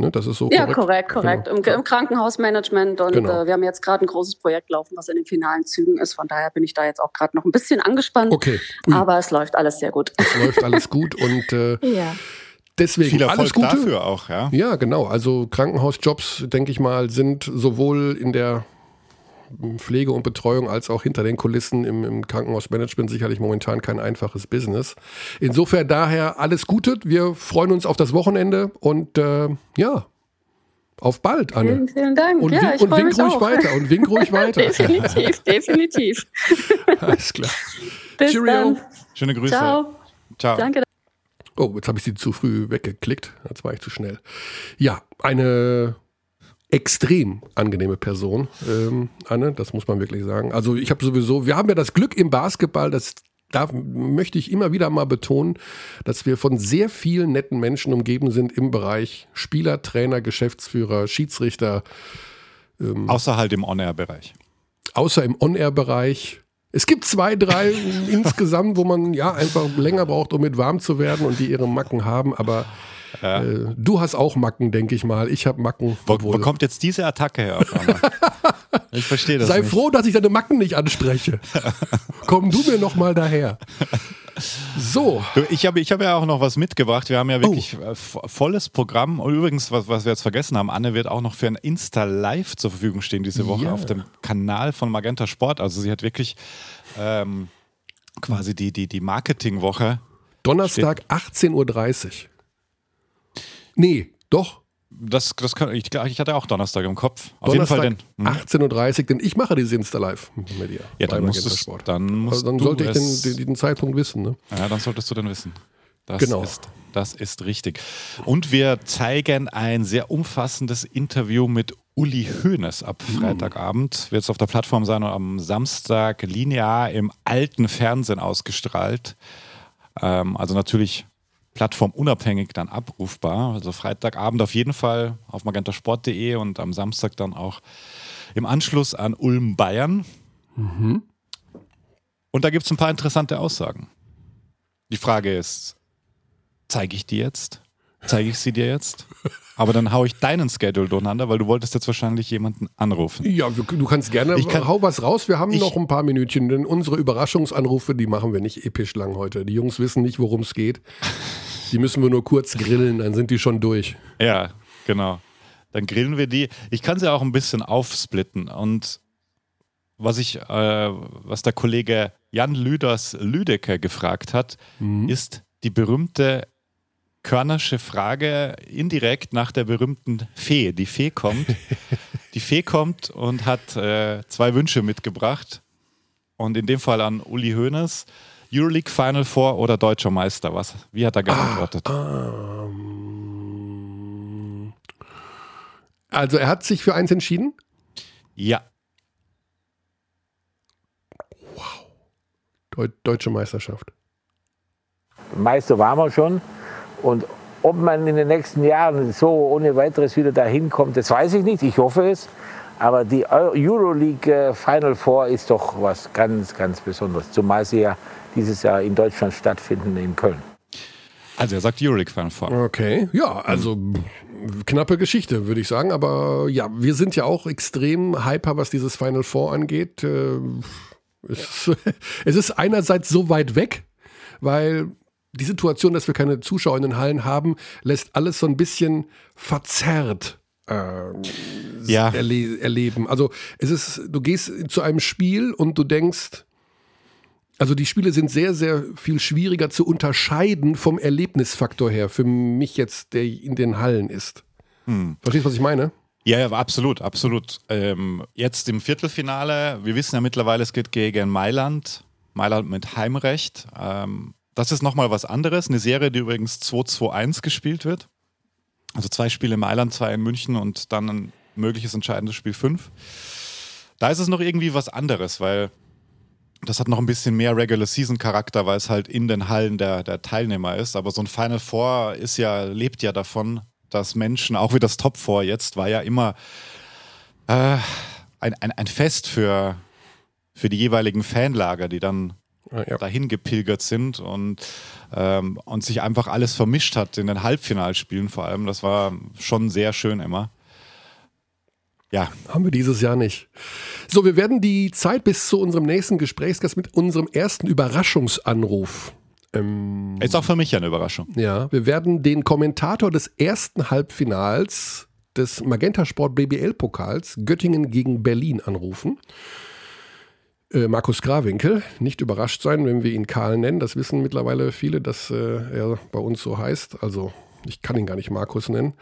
Ne? Das ist so ja, korrekt, korrekt. Genau. Im, Im, Krankenhausmanagement und genau. äh, wir haben jetzt gerade ein großes Projekt laufen, was in den finalen Zügen ist. Von daher bin ich da jetzt auch gerade noch ein bisschen angespannt. Okay. Ui. Aber es läuft alles sehr gut. Es läuft alles gut und äh, ja. Deswegen Viel Erfolg alles Gute. dafür auch, ja. Ja, genau. Also Krankenhausjobs, denke ich mal, sind sowohl in der Pflege und Betreuung als auch hinter den Kulissen im, im, Krankenhausmanagement sicherlich momentan kein einfaches Business. Insofern daher alles Gute. Wir freuen uns auf das Wochenende und äh, ja, auf bald, Anne. Vielen, vielen Dank. Und, ja, wink, und wink ruhig auch. weiter und wink ruhig weiter. definitiv, definitiv. Alles klar. Bis Cheerio. Dann. Schöne Grüße. Ciao. Ciao. Danke. Oh, jetzt habe ich sie zu früh weggeklickt. Jetzt war ich zu schnell. Ja, eine extrem angenehme Person, ähm, Anne, das muss man wirklich sagen. Also ich habe sowieso, wir haben ja das Glück im Basketball, das da möchte ich immer wieder mal betonen, dass wir von sehr vielen netten Menschen umgeben sind im Bereich Spieler, Trainer, Geschäftsführer, Schiedsrichter. Ähm, außer halt im On-Air-Bereich. Außer im On-Air-Bereich. Es gibt zwei, drei insgesamt, wo man ja einfach länger braucht, um mit warm zu werden und die ihre Macken haben, aber ja. Äh, du hast auch Macken, denke ich mal. Ich habe Macken. Wo, wo, kommt jetzt diese Attacke her? ich verstehe das. Sei nicht. froh, dass ich deine Macken nicht anspreche. Komm du mir noch mal daher. So. Ich habe ich hab ja auch noch was mitgebracht. Wir haben ja wirklich oh. Äh, volles Programm. Und übrigens, was, was wir jetzt vergessen haben, Anne wird auch noch für ein Insta-Live zur Verfügung stehen diese Woche ja. auf dem Kanal von Magenta Sport. Also sie hat wirklich ähm, quasi die, die, die Marketingwoche. Donnerstag 18.30 Uhr. Nee, doch. Das, das kann, ich, ich hatte auch Donnerstag im Kopf. Auf Donnerstag jeden Fall den. 18.30 Uhr, denn ich mache diese Insta live mit dir. Ja, dann, musstest, dann, musst also dann sollte ich den, den, den, Zeitpunkt wissen. Ne? Ja, dann solltest du den wissen. Das genau. Ist, das ist richtig. Und wir zeigen ein sehr umfassendes Interview mit Uli Hoeneß ab hm. Freitagabend. Wird es auf der Plattform sein und am Samstag linear im alten Fernsehen ausgestrahlt. Ähm, also natürlich plattformunabhängig dann abrufbar. Also Freitagabend auf jeden Fall auf magentasport.de und am Samstag dann auch im Anschluss an Ulm Bayern. Mhm. Und da gibt es ein paar interessante Aussagen. Die Frage ist, zeige ich die jetzt? Zeige ich sie dir jetzt? Aber dann haue ich deinen Schedule durcheinander, weil du wolltest jetzt wahrscheinlich jemanden anrufen. Ja, du kannst gerne, ich kann, hau was raus. Wir haben ich, noch ein paar Minütchen, denn unsere Überraschungsanrufe, die machen wir nicht episch lang heute. Die Jungs wissen nicht, worum es geht. Die müssen wir nur kurz grillen, dann sind die schon durch. Ja, genau. Dann grillen wir die. Ich kann sie auch ein bisschen aufsplitten. Und was ich, äh, was der Kollege Jan Lüders Lüdecker gefragt hat, mhm. ist die berühmte Körnersche Frage indirekt nach der berühmten Fee. Die Fee kommt. Die Fee kommt und hat äh, zwei Wünsche mitgebracht. Und in dem Fall an Uli Hoeneß. Euroleague Final Four oder deutscher Meister? Was? Wie hat er geantwortet? Ah, ähm, also er hat sich für eins entschieden? Ja. Wow. Deu deutsche Meisterschaft. Meister waren wir schon. Und ob man in den nächsten Jahren so ohne weiteres wieder dahin kommt, das weiß ich nicht. Ich hoffe es. Aber die Euroleague äh, Final Four ist doch was ganz, ganz Besonderes. Zumal sie ja dieses Jahr in Deutschland stattfinden, in Köln. Also er sagt Euroleague Final Four. Okay, ja, also knappe Geschichte, würde ich sagen. Aber ja, wir sind ja auch extrem hyper, was dieses Final Four angeht. Äh, es ist einerseits so weit weg, weil die Situation, dass wir keine Zuschauer in den Hallen haben, lässt alles so ein bisschen verzerrt äh, ja. erle erleben. Also es ist, du gehst zu einem Spiel und du denkst, also die Spiele sind sehr, sehr viel schwieriger zu unterscheiden vom Erlebnisfaktor her, für mich jetzt, der in den Hallen ist. Hm. Verstehst du, was ich meine? Ja, ja, absolut, absolut. Ähm, jetzt im Viertelfinale, wir wissen ja mittlerweile, es geht gegen Mailand. Mailand mit Heimrecht. Ähm, das ist nochmal was anderes. Eine Serie, die übrigens 2-2-1 gespielt wird. Also zwei Spiele in Mailand, zwei in München und dann ein mögliches entscheidendes Spiel 5. Da ist es noch irgendwie was anderes, weil das hat noch ein bisschen mehr Regular Season Charakter, weil es halt in den Hallen der, der Teilnehmer ist. Aber so ein Final Four ist ja, lebt ja davon, dass Menschen, auch wie das Top Four jetzt, war ja immer äh, ein, ein, ein Fest für, für die jeweiligen Fanlager, die dann ja. dahin gepilgert sind und, ähm, und sich einfach alles vermischt hat in den Halbfinalspielen vor allem. Das war schon sehr schön immer. Ja. Haben wir dieses Jahr nicht. So, wir werden die Zeit bis zu unserem nächsten Gesprächsgast mit unserem ersten Überraschungsanruf. Ähm, Ist auch für mich eine Überraschung. Ja, wir werden den Kommentator des ersten Halbfinals des Magenta Sport BBL Pokals Göttingen gegen Berlin anrufen. Äh, Markus Grawinkel, nicht überrascht sein, wenn wir ihn Karl nennen. Das wissen mittlerweile viele, dass äh, er bei uns so heißt. Also ich kann ihn gar nicht Markus nennen.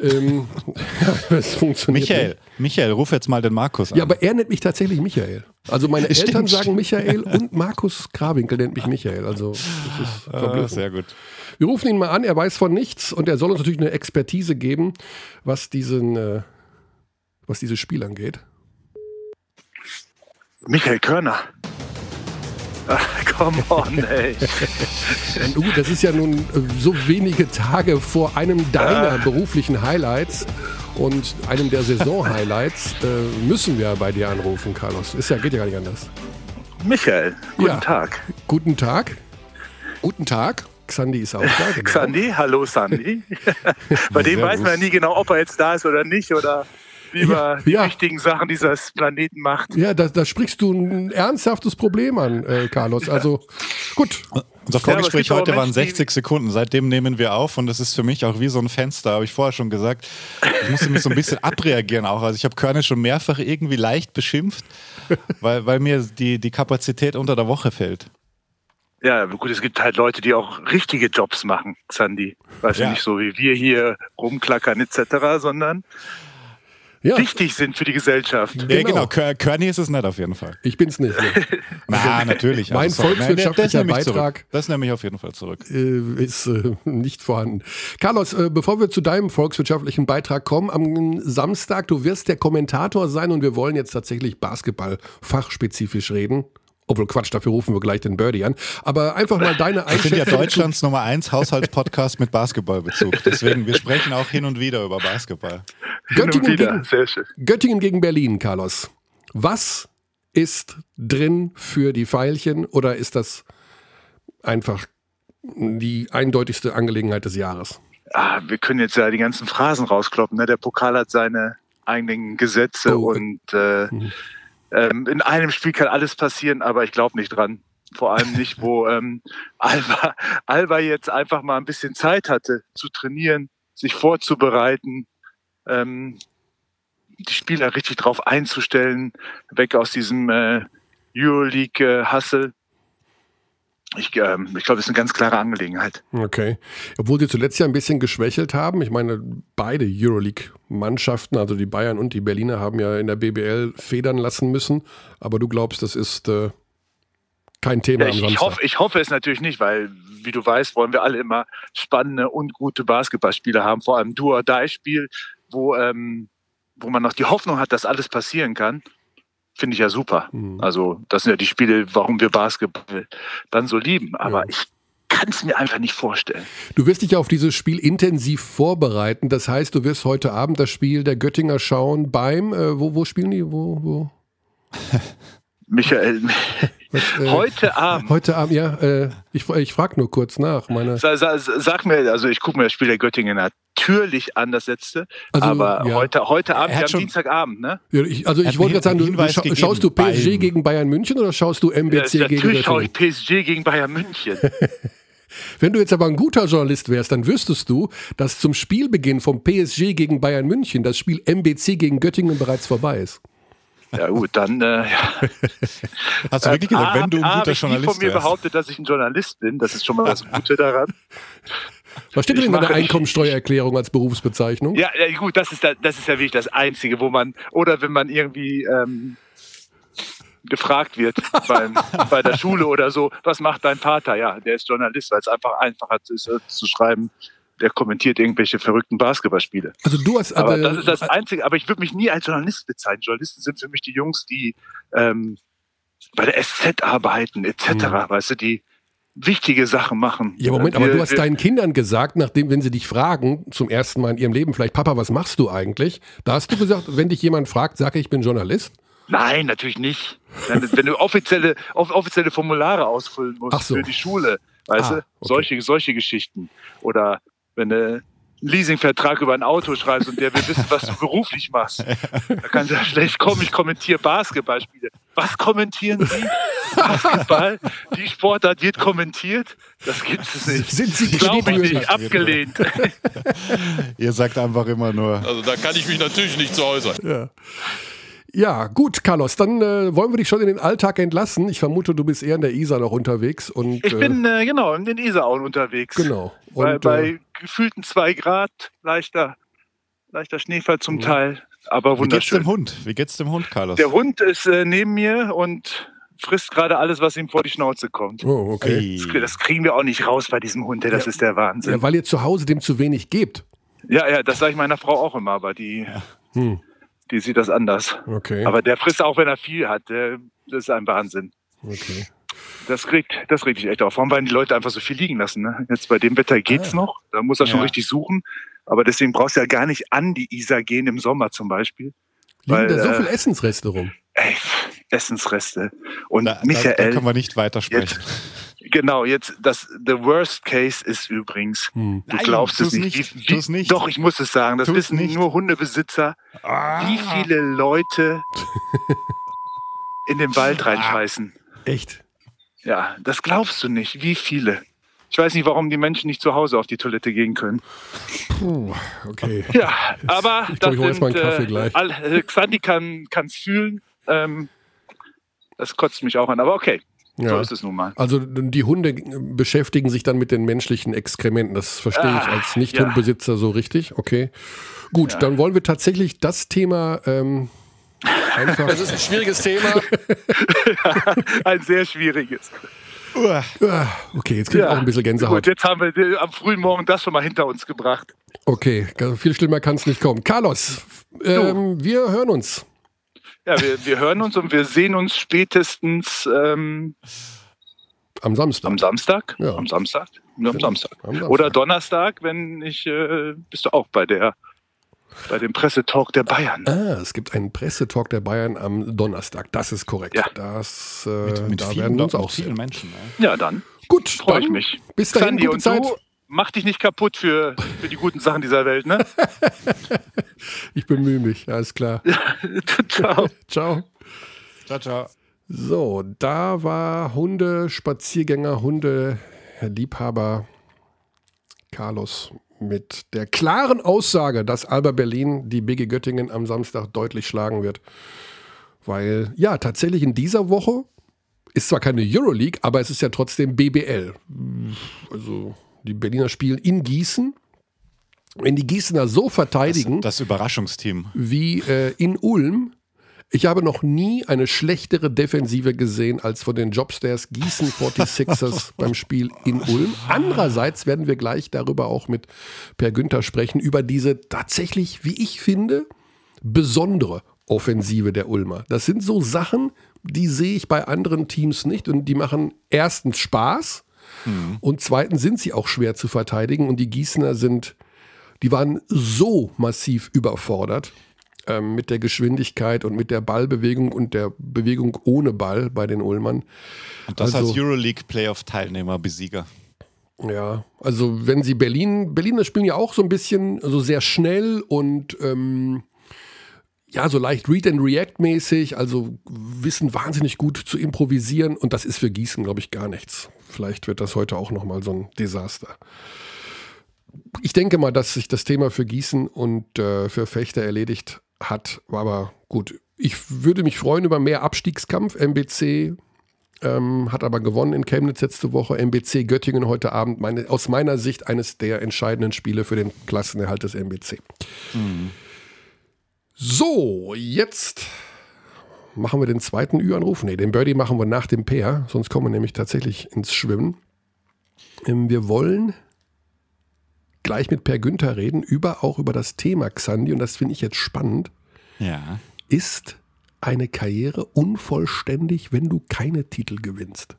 Ähm, es funktioniert Michael, nicht. Michael, ruf jetzt mal den Markus an. Ja, aber er nennt mich tatsächlich Michael. Also meine Eltern stimmt, sagen stimmt. Michael und Markus Grawinkel nennt mich Michael. Also das ist ah, sehr gut. Wir rufen ihn mal an, er weiß von nichts und er soll uns natürlich eine Expertise geben, was diesen, äh, was dieses Spiel angeht. Michael Körner. Come on, ey. du, das ist ja nun äh, so wenige Tage vor einem deiner beruflichen Highlights und einem der Saison-Highlights äh, müssen wir bei dir anrufen, Carlos. Ist ja, geht ja gar nicht anders. Michael, guten ja. Tag. Guten Tag. Guten Tag. Xandi ist auch da. Genau. Xandi, hallo Sandy. bei dem weiß man ja nie genau, ob er jetzt da ist oder nicht oder über die ja. wichtigen Sachen dieses Planeten macht. Ja, da, da sprichst du ein ernsthaftes Problem an, äh, Carlos. Also gut. Unser Vorgespräch ja, heute waren 60 Sekunden. Seitdem nehmen wir auf und das ist für mich auch wie so ein Fenster, habe ich vorher schon gesagt. Ich musste mich so ein bisschen abreagieren auch. Also ich habe Körne schon mehrfach irgendwie leicht beschimpft, weil, weil mir die, die Kapazität unter der Woche fällt. Ja, gut, es gibt halt Leute, die auch richtige Jobs machen, Sandy. Weißt ja. du, nicht so wie wir hier rumklackern etc., sondern ja. wichtig sind für die Gesellschaft. Genau. Ja, genau. Körny ist es nicht auf jeden Fall. Ich bin es nicht. Ne? Na, natürlich. Mein also, volkswirtschaftlicher das Beitrag. Das nehme ich auf jeden Fall zurück. Äh, ist äh, nicht vorhanden. Carlos, äh, bevor wir zu deinem volkswirtschaftlichen Beitrag kommen, am Samstag, du wirst der Kommentator sein und wir wollen jetzt tatsächlich Basketball fachspezifisch reden. Obwohl Quatsch, dafür rufen wir gleich den Birdie an. Aber einfach mal deine Einschätzung. Wir sind ja Deutschlands Nummer 1 Haushaltspodcast mit Basketballbezug. Deswegen, wir sprechen auch hin und wieder über Basketball. Göttingen, gegen, Göttingen gegen Berlin, Carlos. Was ist drin für die Pfeilchen oder ist das einfach die eindeutigste Angelegenheit des Jahres? Ah, wir können jetzt ja die ganzen Phrasen rauskloppen. Ne? Der Pokal hat seine eigenen Gesetze oh. und äh, mhm ähm, in einem Spiel kann alles passieren, aber ich glaube nicht dran. Vor allem nicht, wo ähm, Alba, Alba jetzt einfach mal ein bisschen Zeit hatte zu trainieren, sich vorzubereiten, ähm, die Spieler richtig drauf einzustellen, weg aus diesem äh, Euroleague-Hustle. Ich, ähm, ich glaube, das ist eine ganz klare Angelegenheit. Okay. Obwohl sie zuletzt ja ein bisschen geschwächelt haben. Ich meine, beide Euroleague-Mannschaften, also die Bayern und die Berliner, haben ja in der BBL federn lassen müssen. Aber du glaubst, das ist äh, kein Thema ja, ich, ich, hoffe, ich hoffe es natürlich nicht, weil, wie du weißt, wollen wir alle immer spannende und gute Basketballspiele haben. Vor allem Do-or-Die-Spiel, wo, ähm, wo man noch die Hoffnung hat, dass alles passieren kann finde ich ja super. Mhm. Also das sind ja die Spiele, warum wir Basketball dann so lieben. Aber ja. ich kann es mir einfach nicht vorstellen. Du wirst dich auf dieses Spiel intensiv vorbereiten. Das heißt, du wirst heute Abend das Spiel der Göttinger schauen beim, äh, wo, wo spielen die? Wo, wo? Michael, Was, äh, heute Abend. Heute Abend, ja. Äh, ich ich frage nur kurz nach. Meine sag, sag, sag mir, also ich gucke mir das Spiel der Göttingen natürlich an, das letzte. Also, aber ja. heute, heute Abend, ja, am Dienstagabend, ne? Ja, ich, also ich wollte gerade sagen, du, scha schaust du PSG beim. gegen Bayern München oder schaust du MBC ja, gegen Natürlich schaue ich PSG gegen Bayern München. Wenn du jetzt aber ein guter Journalist wärst, dann wüsstest du, dass zum Spielbeginn vom PSG gegen Bayern München das Spiel MBC gegen Göttingen bereits vorbei ist. Ja gut, dann äh, ja. Hast du wirklich gesagt, wenn du ein guter A, Journalist von mir wärst? behauptet, dass ich ein Journalist bin. Das ist schon mal das Gute daran. Was steht denn in deiner Einkommensteuererklärung als Berufsbezeichnung? Ja, ja gut, das ist, da, das ist ja wirklich das Einzige, wo man, oder wenn man irgendwie ähm, gefragt wird beim, bei der Schule oder so, was macht dein Vater? Ja, der ist Journalist, weil es einfach einfacher ist zu schreiben, der kommentiert irgendwelche verrückten Basketballspiele. Also du hast aber das ist das Einzige. Aber ich würde mich nie als Journalist bezeichnen. Journalisten sind für mich die Jungs, die ähm, bei der SZ arbeiten etc. Mhm. Weißt du, die wichtige Sachen machen. Ja, Moment, aber du hast deinen Kindern gesagt, nachdem, wenn sie dich fragen, zum ersten Mal in ihrem Leben vielleicht, Papa, was machst du eigentlich? Da hast du gesagt, wenn dich jemand fragt, sage ich bin Journalist? Nein, natürlich nicht. wenn du offizielle, offizielle Formulare ausfüllen musst so. für die Schule, weißt ah, du, okay. solche, solche Geschichten. Oder wenn du einen Leasingvertrag über ein Auto schreibst und der will wissen, was du beruflich machst. Da kannst du ja schlecht kommen, ich kommentiere Basketballspiele. Was kommentieren Sie? Basketball? Die Sportart wird kommentiert? Das gibt es nicht. Sind Sie Glaube ich nicht, abgelehnt. Ihr sagt einfach immer nur. Also da kann ich mich natürlich nicht zu äußern. Ja. Ja, gut, Carlos, dann äh, wollen wir dich schon in den Alltag entlassen. Ich vermute, du bist eher in der Isar noch unterwegs. Und, ich bin äh, genau in den Isarauen unterwegs. Genau. Und, bei, bei äh, gefühlten zwei Grad, leichter, leichter Schneefall zum ja. Teil, aber wunderschön. Wie geht's dem Hund? Wie geht's dem Hund, Carlos? Der Hund ist äh, neben mir und frisst gerade alles, was ihm vor die Schnauze kommt. Oh, okay. Das, das, kriegen wir auch nicht raus bei diesem Hund, das ja. ist der Wahnsinn. Ja, weil ihr zu Hause dem zu wenig gebt. Ja, ja, das sage ich meiner Frau auch immer, aber die. Ja. Hm die sieht das anders. Okay. Aber der frisst auch, wenn er viel hat. das ist ein Wahnsinn. Okay. Das regt, das regt dich echt auf. Warum werden die Leute einfach so viel liegen lassen? Ne? Jetzt bei dem Wetter geht's ah. noch. Da muss er schon richtig suchen. Aber deswegen brauchst du ja gar nicht an die Isar gehen im Sommer zum Beispiel. Liegen weil, da so äh, viel Essensreste rum? Ey, Essensreste. Und da, Michael. Da, da können wir nicht weitersprechen. Jetzt, genau, jetzt das the worst case ist übrigens. Hm. Du Nein, glaubst es nicht. nicht. Wie, wie, nicht. Doch, ich muss es sagen. Das tu's wissen nicht. nur Hundebesitzer. Ah. Wie viele Leute in den Wald reinschmeißen. Echt? Ja, das glaubst du nicht. Wie viele? Ich weiß nicht, warum die Menschen nicht zu Hause auf die Toilette gehen können. Puh, okay. Ja, aber ich glaub, das ich sind, Kaffee äh, gleich. All, äh, Xanti kann es fühlen. Ähm, das kotzt mich auch an, aber okay. Ja. So ist es nun mal. Also die Hunde beschäftigen sich dann mit den menschlichen Exkrementen. Das verstehe ich ah, als Nicht-Hundbesitzer ja. so richtig. Okay. Gut, ja. dann wollen wir tatsächlich das Thema ähm, einfach. Das ist ein schwieriges Thema. ein sehr schwieriges. Okay, jetzt kriege ich auch ein bisschen Gänsehaut. Gut, jetzt haben wir am frühen Morgen das schon mal hinter uns gebracht. Okay, viel schlimmer kann es nicht kommen. Carlos, ähm, wir hören uns. Ja, wir, wir hören uns und wir sehen uns spätestens ähm, am Samstag. Am Samstag? Ja. Am Samstag? Nur am Samstag. am Samstag. Oder Donnerstag, wenn ich, äh, bist du auch bei der bei dem Pressetalk der Bayern. Ah, es gibt einen Pressetalk der Bayern am Donnerstag. Das ist korrekt. Ja. Das, äh, mit, mit da vielen, werden wir uns auch vielen Menschen. Ja, ja dann. Gut, freue ich mich. Bis dahin, Sandy, gute und Zeit. Du, mach dich nicht kaputt für, für die guten Sachen dieser Welt, ne? ich bemühe mich, alles klar. ciao. ciao. Ciao, ciao. So, da war Hunde, Spaziergänger, Hunde, Liebhaber Carlos mit der klaren Aussage, dass Alba Berlin die BG Göttingen am Samstag deutlich schlagen wird. Weil, ja, tatsächlich in dieser Woche ist zwar keine Euroleague, aber es ist ja trotzdem BBL. Also die Berliner spielen in Gießen. Wenn die Gießener so verteidigen. Das, das Überraschungsteam. Wie äh, in Ulm. Ich habe noch nie eine schlechtere Defensive gesehen als von den Jobstairs Gießen 46ers beim Spiel in Ulm. Andererseits werden wir gleich darüber auch mit Per Günther sprechen, über diese tatsächlich, wie ich finde, besondere Offensive der Ulmer. Das sind so Sachen, die sehe ich bei anderen Teams nicht und die machen erstens Spaß mhm. und zweitens sind sie auch schwer zu verteidigen und die Gießener sind, die waren so massiv überfordert ähm, mit der Geschwindigkeit und mit der Ballbewegung und der Bewegung ohne Ball bei den Ulmern. Und das also, als Euroleague Playoff-Teilnehmer, Besieger. Ja, also wenn sie Berlin, Berliner spielen ja auch so ein bisschen so also sehr schnell und ähm, ja, so leicht Read and React mäßig, also wissen wahnsinnig gut zu improvisieren und das ist für Gießen, glaube ich, gar nichts. Vielleicht wird das heute auch nochmal so ein Desaster. Ich denke mal, dass sich das Thema für Gießen und äh, für Fechter erledigt hat, aber gut. Ich würde mich freuen über mehr Abstiegskampf. MBC ähm, hat aber gewonnen in Chemnitz letzte Woche. MBC Göttingen heute Abend. Meine, aus meiner Sicht eines der entscheidenden Spiele für den Klassenerhalt des MBC. Mhm. So, jetzt machen wir den zweiten Ü-Anruf. Ne, den Birdie machen wir nach dem Pair, sonst kommen wir nämlich tatsächlich ins Schwimmen. Ähm, wir wollen gleich mit Per Günther reden, über, auch über das Thema Xandi, und das finde ich jetzt spannend. Ja. Ist eine Karriere unvollständig, wenn du keine Titel gewinnst?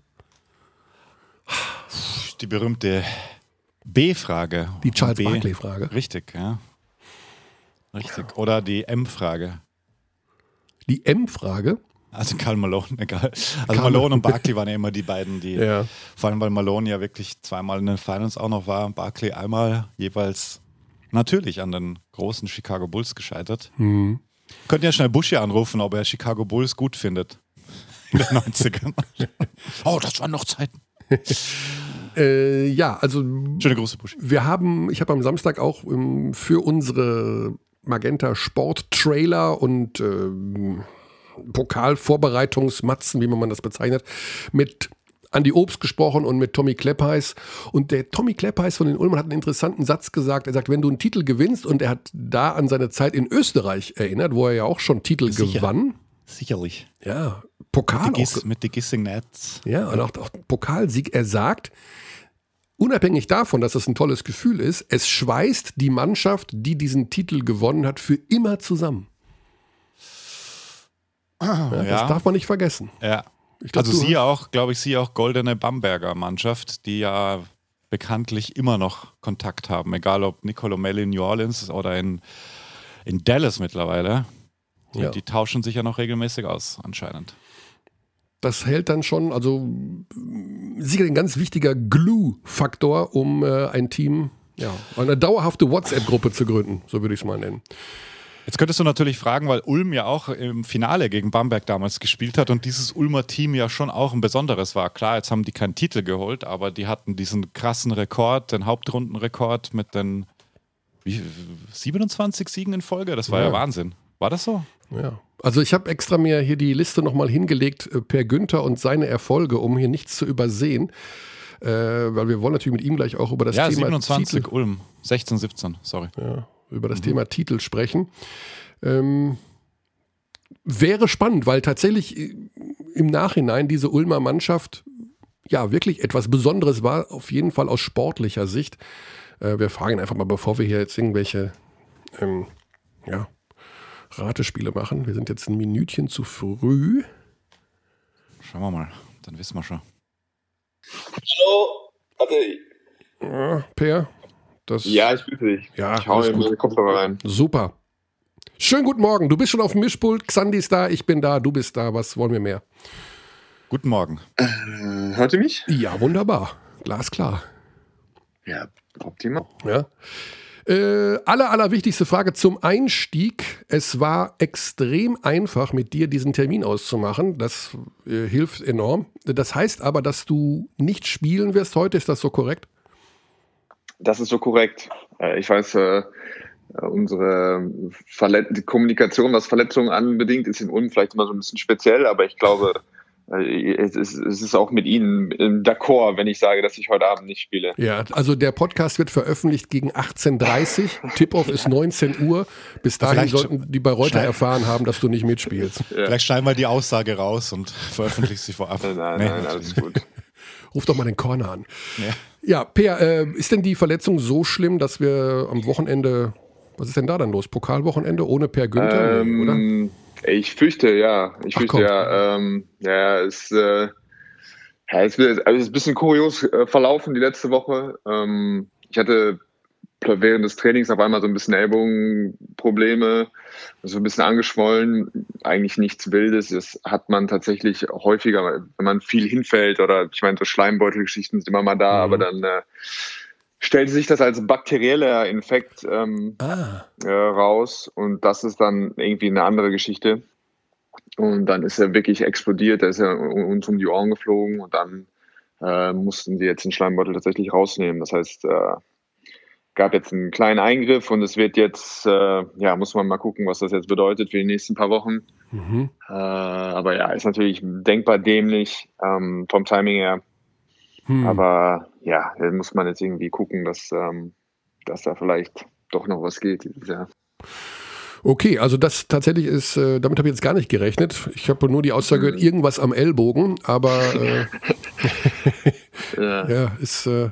Die berühmte B-Frage. Die Charles Barkley-Frage. Richtig, ja. Richtig. Oder die M-Frage. Die M-Frage? Also Karl Malone, egal. Also Karl Malone und Barkley waren ja immer die beiden, die, ja. vor allem weil Malone ja wirklich zweimal in den Finals auch noch war, Barkley einmal jeweils natürlich an den großen Chicago Bulls gescheitert. Mhm. Könnten ja schnell Bushi anrufen, ob er Chicago Bulls gut findet. In den 90ern. oh, das waren noch Zeiten. äh, ja, also. Schöne große Bushi. Wir haben, ich habe am Samstag auch um, ähm, für unsere Magenta Sport Trailer und äh, Pokalvorbereitungsmatzen, wie man das bezeichnet, mit Andy Obst gesprochen und mit Tommy Kleppeis. Und der Tommy Kleppeis von den Ulmern hat einen interessanten Satz gesagt. Er sagt, wenn du einen Titel gewinnst, und er hat da an seine Zeit in Österreich erinnert, wo er ja auch schon Titel Sicher. gewann. Sicherlich. Ja, Pokal. Mit, Gis, mit den Gissing Nets. Ja, und auch, auch Pokalsieg. Er sagt, unabhängig davon, dass das ein tolles Gefühl ist, es schweißt die Mannschaft, die diesen Titel gewonnen hat, für immer zusammen. Ja, ja. Das darf man nicht vergessen. Ja. Glaub, also sie auch, glaube ich, sie auch goldene Bamberger Mannschaft, die ja bekanntlich immer noch Kontakt haben, egal ob Nicolo Melli in New Orleans oder in, in Dallas mittlerweile. Ja. die tauschen sich ja noch regelmäßig aus, anscheinend. Das hält dann schon, also sicher ein ganz wichtiger Glue-Faktor, um äh, ein Team, ja, eine dauerhafte WhatsApp-Gruppe zu gründen, so würde ich es mal nennen. Jetzt könntest du natürlich fragen, weil Ulm ja auch im Finale gegen Bamberg damals gespielt hat und dieses Ulmer Team ja schon auch ein besonderes war. Klar, jetzt haben die keinen Titel geholt, aber die hatten diesen krassen Rekord, den Hauptrundenrekord mit den wie, 27 Siegen in Folge. Das war ja, ja Wahnsinn. War das so? Ja. Also ich habe extra mir hier die Liste nochmal hingelegt äh, per Günther und seine Erfolge, um hier nichts zu übersehen. Äh, weil wir wollen natürlich mit ihm gleich auch über das ja, Thema 27 Titel, Ulm, 16, 17, sorry. Ja, über das mhm. Thema Titel sprechen. Ähm, wäre spannend, weil tatsächlich äh, im Nachhinein diese Ulmer Mannschaft ja wirklich etwas Besonderes war, auf jeden Fall aus sportlicher Sicht. Äh, wir fragen einfach mal, bevor wir hier jetzt irgendwelche ähm, ja, Ratespiele machen. Wir sind jetzt ein Minütchen zu früh. Schauen wir mal, dann wissen wir schon. Hallo, Ade. Ja, per, das. Ja, ich grüße dich. Ja, ich hau in meine Kopfhörer rein. Super. Schönen guten Morgen. Du bist schon auf dem Mischpult. Xandi ist da, ich bin da, du bist da. Was wollen wir mehr? Guten Morgen. Äh, hört ihr mich? Ja, wunderbar. Glasklar. Ja, optimal. Ja. Äh, aller, allerwichtigste Frage zum Einstieg. Es war extrem einfach, mit dir diesen Termin auszumachen. Das äh, hilft enorm. Das heißt aber, dass du nicht spielen wirst heute. Ist das so korrekt? Das ist so korrekt. Äh, ich weiß, äh, unsere Verlet Kommunikation, was Verletzungen anbedingt, ist in Ulm vielleicht immer so ein bisschen speziell, aber ich glaube, es ist, es ist auch mit Ihnen d'accord, wenn ich sage, dass ich heute Abend nicht spiele. Ja, also der Podcast wird veröffentlicht gegen 18.30 Uhr. Tip-Off ist 19 Uhr. Bis dahin Vielleicht sollten die bei Reuter erfahren haben, dass du nicht mitspielst. Ja. Vielleicht schneiden wir die Aussage raus und veröffentlichen sie vorab. Nein, nein, nee. nein, alles gut. Ruf doch mal den Corner an. Ja, ja Per, äh, ist denn die Verletzung so schlimm, dass wir am Wochenende, was ist denn da dann los? Pokalwochenende ohne Per Günther, ähm, oder? Ich fürchte, ja. Ich fürchte, ja. Ähm, ja, es, äh, ja, es, also es ist ein bisschen kurios äh, verlaufen die letzte Woche. Ähm, ich hatte während des Trainings auf einmal so ein bisschen Ellbogenprobleme, so ein bisschen angeschwollen. Eigentlich nichts Wildes. Das hat man tatsächlich häufiger, wenn man viel hinfällt oder ich meine, so Schleimbeutelgeschichten sind immer mal da, mhm. aber dann äh, stellt sich das als bakterieller Infekt ähm, ah. äh, raus und das ist dann irgendwie eine andere Geschichte. Und dann ist er wirklich explodiert, da ist er uns um die Ohren geflogen und dann äh, mussten die jetzt den Schleimbeutel tatsächlich rausnehmen. Das heißt, äh, gab jetzt einen kleinen Eingriff und es wird jetzt, äh, ja, muss man mal gucken, was das jetzt bedeutet für die nächsten paar Wochen. Mhm. Äh, aber ja, ist natürlich denkbar dämlich ähm, vom Timing her. Hm. Aber ja, da muss man jetzt irgendwie gucken, dass, ähm, dass da vielleicht doch noch was geht. Ja. Okay, also das tatsächlich ist, äh, damit habe ich jetzt gar nicht gerechnet. Ich habe nur die Aussage gehört, mhm. irgendwas am Ellbogen, aber äh, ja. ja. ist äh,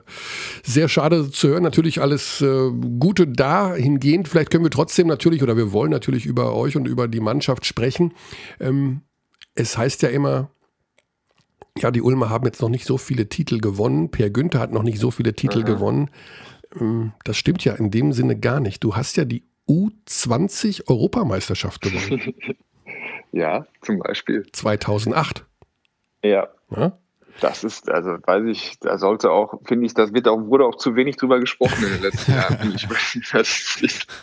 sehr schade zu hören. Natürlich alles äh, Gute dahingehend. Vielleicht können wir trotzdem natürlich oder wir wollen natürlich über euch und über die Mannschaft sprechen. Ähm, es heißt ja immer, ja, die Ulmer haben jetzt noch nicht so viele Titel gewonnen. Per Günther hat noch nicht so viele Titel Aha. gewonnen. Ähm, das stimmt ja in dem Sinne gar nicht. Du hast ja die U20 Europameisterschaft gewonnen. ja, zum Beispiel. 2008. Ja. ja? Das ist, also weiß ich, da sollte auch, finde ich, das wird auch, wurde auch zu wenig drüber gesprochen in den letzten Jahren.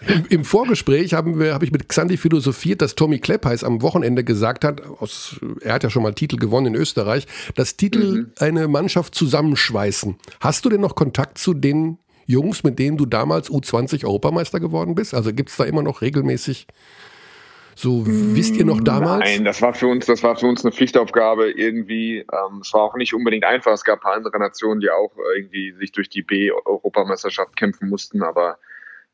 Im, Im, Vorgespräch habe ich mit Xandi philosophiert, dass Tommy Kleppeis am Wochenende gesagt hat, aus, er hat ja schon mal Titel gewonnen in Österreich, dass Titel mhm. eine Mannschaft zusammenschweißen. Hast du denn noch Kontakt zu den Jungs, mit denen du damals U20 Europameister geworden bist? Also gibt es da immer noch regelmäßig so wisst ihr noch damals? Nein, das war für uns, das war für uns eine Pflichtaufgabe irgendwie. Ähm, es war auch nicht unbedingt einfach. Es gab ein paar andere Nationen, die auch irgendwie sich durch die B-Europameisterschaft kämpfen mussten, aber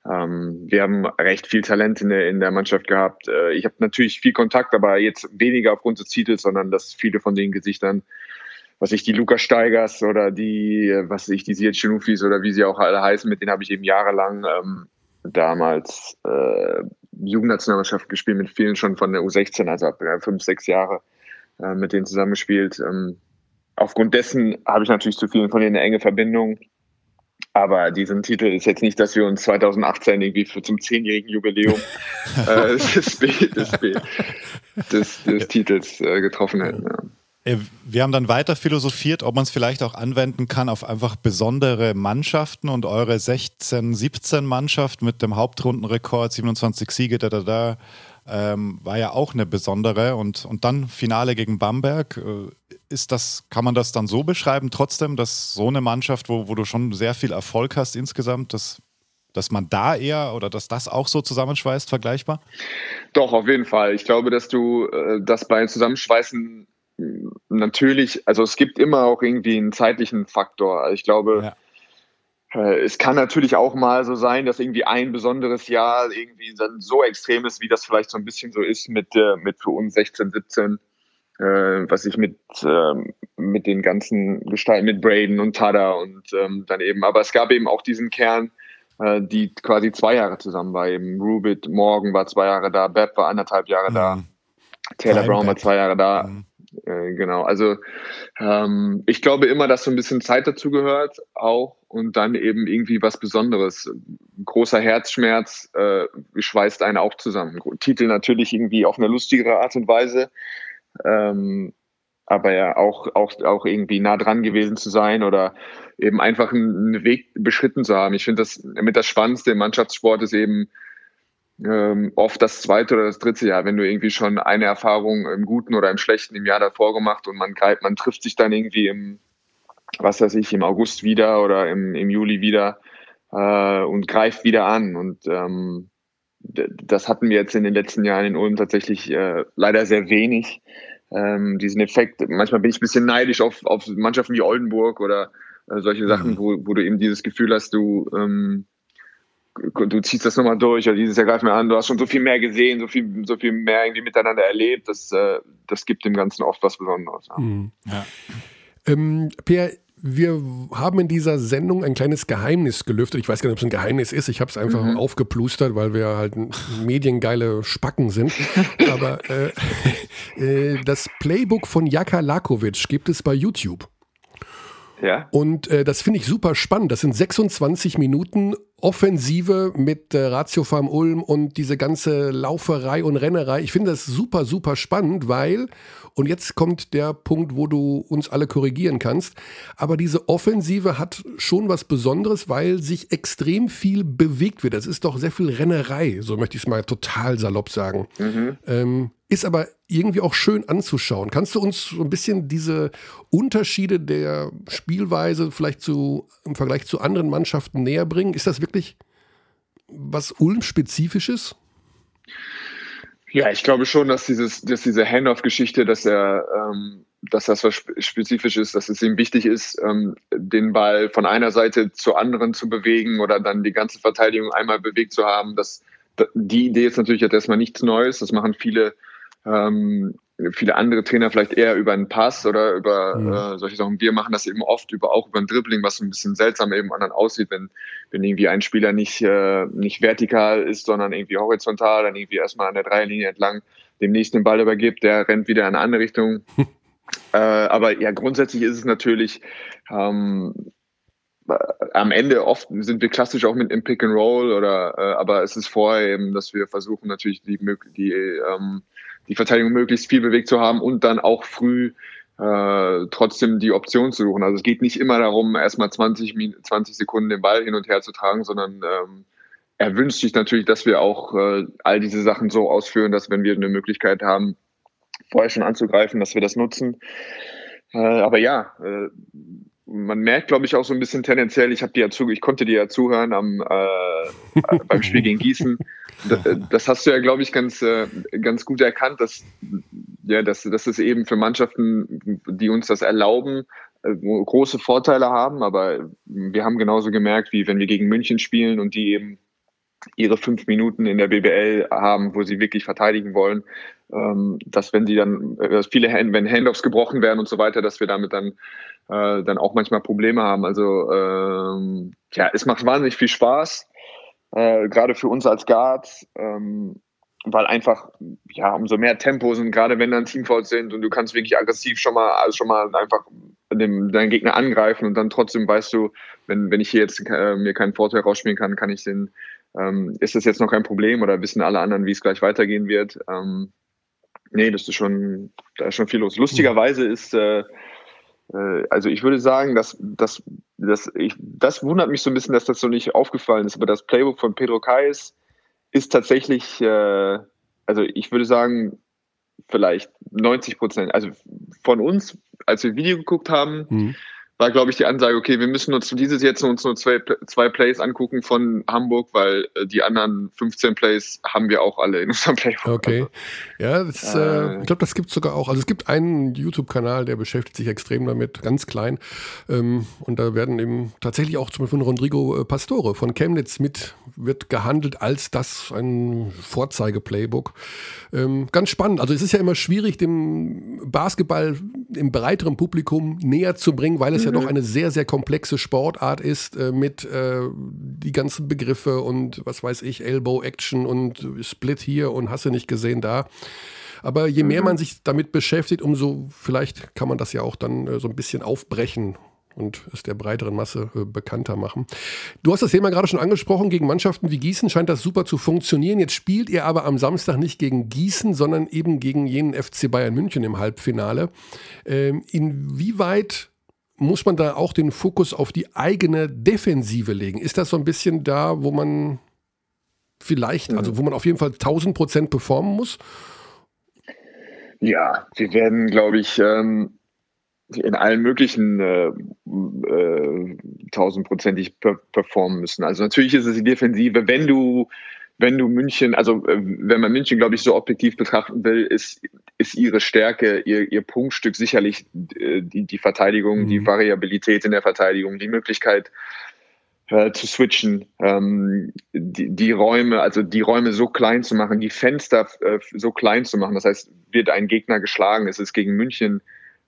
ähm, wir haben recht viel Talent in der, in der Mannschaft gehabt. Äh, ich habe natürlich viel Kontakt, aber jetzt weniger aufgrund des Titels, sondern dass viele von den Gesichtern, was ich die Lukas Steigers oder die, was ich die Siet Chinufis oder wie sie auch alle heißen, mit denen habe ich eben jahrelang ähm, damals äh, Jugendnationalmannschaft gespielt, mit vielen schon von der U16, also ab äh, fünf, sechs Jahre äh, mit denen zusammengespielt. Ähm, aufgrund dessen habe ich natürlich zu vielen von denen eine enge Verbindung. Aber diesen Titel ist jetzt nicht, dass wir uns 2018 irgendwie für zum zehnjährigen Jubiläum äh, des, des, des, des, Titels äh, getroffen hätten. Ja. Äh, wir haben dann weiter philosophiert, ob man es vielleicht auch anwenden kann auf einfach besondere Mannschaften und eure 16, 17 Mannschaft mit dem Hauptrundenrekord, 27 Siege, da, da, da, ähm, war ja auch eine besondere und, und dann Finale gegen Bamberg. Äh, ist das, kann man das dann so beschreiben, trotzdem, dass so eine Mannschaft, wo, wo du schon sehr viel Erfolg hast insgesamt, dass, dass man da eher oder dass das auch so zusammenschweißt, vergleichbar? Doch, auf jeden Fall. Ich glaube, dass du äh, das bei Zusammenschweißen natürlich, also es gibt immer auch irgendwie einen zeitlichen Faktor. Also ich glaube, ja. äh, es kann natürlich auch mal so sein, dass irgendwie ein besonderes Jahr irgendwie dann so extrem ist, wie das vielleicht so ein bisschen so ist mit, äh, mit für uns 16, 17, äh, was ich mit, ähm, mit den ganzen Gestalten, mit Braden und Tada und ähm, dann eben, aber es gab eben auch diesen Kern, die quasi zwei Jahre zusammen war. Eben Rubit Morgan war zwei Jahre da, Beb war anderthalb Jahre mhm. da, Taylor Brown war zwei Jahre da. Mhm. Äh, genau, also ähm, ich glaube immer, dass so ein bisschen Zeit dazu gehört auch und dann eben irgendwie was Besonderes. Großer Herzschmerz äh, schweißt einen auch zusammen. Titel natürlich irgendwie auf eine lustigere Art und Weise, ähm, aber ja auch, auch, auch irgendwie nah dran gewesen zu sein oder eben einfach einen Weg beschritten zu haben. Ich finde das mit das Spannendste im Mannschaftssport ist eben, ähm, oft das zweite oder das dritte Jahr, wenn du irgendwie schon eine Erfahrung im Guten oder im Schlechten im Jahr davor gemacht und man greift, man trifft sich dann irgendwie im, was weiß ich, im August wieder oder im, im Juli wieder äh, und greift wieder an. Und ähm, das hatten wir jetzt in den letzten Jahren in Ulm tatsächlich äh, leider sehr wenig. ähm, diesen Effekt. Manchmal bin ich ein bisschen neidisch auf, auf Mannschaften wie Oldenburg oder äh, solche Sachen, mhm. wo, wo du eben dieses Gefühl hast, du, ähm, du ziehst das nochmal durch oder dieses Jahr greif mir an, du hast schon so viel mehr gesehen, so viel, so viel mehr irgendwie miteinander erlebt, das, äh, das gibt dem Ganzen oft was Besonderes. Ja. Mhm. Ja. Ähm, Pierre, wir haben in dieser Sendung ein kleines Geheimnis gelüftet. Ich weiß gar nicht, ob es ein Geheimnis ist. Ich habe es einfach mhm. aufgeplustert, weil wir halt mediengeile Spacken sind. Aber äh, äh, das Playbook von Jaka Lakovic gibt es bei YouTube. Ja. Und äh, das finde ich super spannend. Das sind 26 Minuten Offensive mit äh, Ratio Farm Ulm und diese ganze Lauferei und Rennerei. Ich finde das super, super spannend, weil, und jetzt kommt der Punkt, wo du uns alle korrigieren kannst, aber diese Offensive hat schon was Besonderes, weil sich extrem viel bewegt wird. Das ist doch sehr viel Rennerei, so möchte ich es mal total salopp sagen. Mhm. Ähm, ist aber irgendwie auch schön anzuschauen. Kannst du uns so ein bisschen diese Unterschiede der Spielweise vielleicht zu, im Vergleich zu anderen Mannschaften näher bringen? Ist das wirklich was Ulm-spezifisches? Ja, ich glaube schon, dass dieses, dass diese Handoff-Geschichte, dass er, ähm, dass das was spezifisch ist, dass es ihm wichtig ist, ähm, den Ball von einer Seite zur anderen zu bewegen oder dann die ganze Verteidigung einmal bewegt zu haben. Das, die Idee ist natürlich jetzt erstmal nichts Neues. Das machen viele ähm, viele andere Trainer vielleicht eher über einen Pass oder über mhm. äh, solche Sachen. Wir machen das eben oft über auch über ein Dribbling, was so ein bisschen seltsam eben anderen aussieht, wenn, wenn irgendwie ein Spieler nicht, äh, nicht vertikal ist, sondern irgendwie horizontal, dann irgendwie erstmal an der Dreierlinie entlang dem nächsten den Ball übergibt, der rennt wieder in eine andere Richtung. äh, aber ja, grundsätzlich ist es natürlich ähm, äh, am Ende oft sind wir klassisch auch mit im Pick and Roll oder äh, aber es ist vorher eben, dass wir versuchen natürlich die, die ähm, die Verteidigung möglichst viel bewegt zu haben und dann auch früh äh, trotzdem die Option zu suchen. Also es geht nicht immer darum, erstmal 20, 20 Sekunden den Ball hin und her zu tragen, sondern ähm, er wünscht sich natürlich, dass wir auch äh, all diese Sachen so ausführen, dass wenn wir eine Möglichkeit haben, vorher schon anzugreifen, dass wir das nutzen. Äh, aber ja, äh, man merkt, glaube ich, auch so ein bisschen tendenziell, ich habe dir ja zu, ich konnte dir ja zuhören am, äh, beim Spiel gegen Gießen. Das hast du ja, glaube ich, ganz, äh, ganz gut erkannt, dass, ja, dass, dass es eben für Mannschaften, die uns das erlauben, äh, große Vorteile haben. Aber wir haben genauso gemerkt, wie wenn wir gegen München spielen und die eben ihre fünf Minuten in der BBL haben, wo sie wirklich verteidigen wollen, ähm, dass wenn sie dann, dass viele Hand, wenn Handoffs gebrochen werden und so weiter, dass wir damit dann äh, dann auch manchmal Probleme haben. Also ähm, ja, es macht wahnsinnig viel Spaß, äh, gerade für uns als Guards, ähm, weil einfach ja umso mehr Tempo sind, gerade wenn dann Teamfouls sind und du kannst wirklich aggressiv schon mal, also schon mal einfach dem, deinen Gegner angreifen und dann trotzdem weißt du, wenn, wenn ich hier jetzt äh, mir keinen Vorteil rausspielen kann, kann ich den, ähm, ist das jetzt noch kein Problem oder wissen alle anderen, wie es gleich weitergehen wird? Ähm, nee, das ist schon, da ist schon viel los. Lustigerweise ist äh, also ich würde sagen, dass, dass, dass ich, das wundert mich so ein bisschen, dass das so nicht aufgefallen ist. Aber das Playbook von Pedro Kais ist tatsächlich, äh, also ich würde sagen, vielleicht 90 Prozent. Also von uns, als wir Video geguckt haben, mhm war, glaube ich, die Ansage, okay, wir müssen uns dieses jetzt uns nur zwei, zwei Plays angucken von Hamburg, weil äh, die anderen 15 Plays haben wir auch alle in unserem Playbook. Okay. Ja, das, äh, äh, ich glaube, das gibt es sogar auch. Also es gibt einen YouTube-Kanal, der beschäftigt sich extrem damit, ganz klein. Ähm, und da werden eben tatsächlich auch zum Beispiel von Rodrigo äh, Pastore von Chemnitz mit, wird gehandelt als das ein Vorzeige-Playbook. Ähm, ganz spannend. Also es ist ja immer schwierig, dem Basketball im breiteren Publikum näher zu bringen, weil es ja doch mhm. eine sehr, sehr komplexe Sportart ist äh, mit äh, die ganzen Begriffe und was weiß ich, Elbow Action und Split hier und hast du nicht gesehen da. Aber je mehr mhm. man sich damit beschäftigt, umso vielleicht kann man das ja auch dann äh, so ein bisschen aufbrechen und es der breiteren Masse äh, bekannter machen. Du hast das Thema gerade schon angesprochen, gegen Mannschaften wie Gießen scheint das super zu funktionieren. Jetzt spielt ihr aber am Samstag nicht gegen Gießen, sondern eben gegen jenen FC Bayern München im Halbfinale. Ähm, inwieweit muss man da auch den Fokus auf die eigene Defensive legen? Ist das so ein bisschen da, wo man vielleicht, also mhm. wo man auf jeden Fall 1000 Prozent performen muss? Ja, wir werden, glaube ich, ähm, in allen möglichen äh, äh, tausendprozentig performen müssen. Also natürlich ist es die Defensive, wenn du wenn du München, also äh, wenn man München, glaube ich, so objektiv betrachten will, ist, ist ihre Stärke, ihr, ihr Punktstück sicherlich äh, die, die Verteidigung, mhm. die Variabilität in der Verteidigung, die Möglichkeit äh, zu switchen, ähm, die, die Räume, also die Räume so klein zu machen, die Fenster äh, so klein zu machen. Das heißt, wird ein Gegner geschlagen, es ist gegen München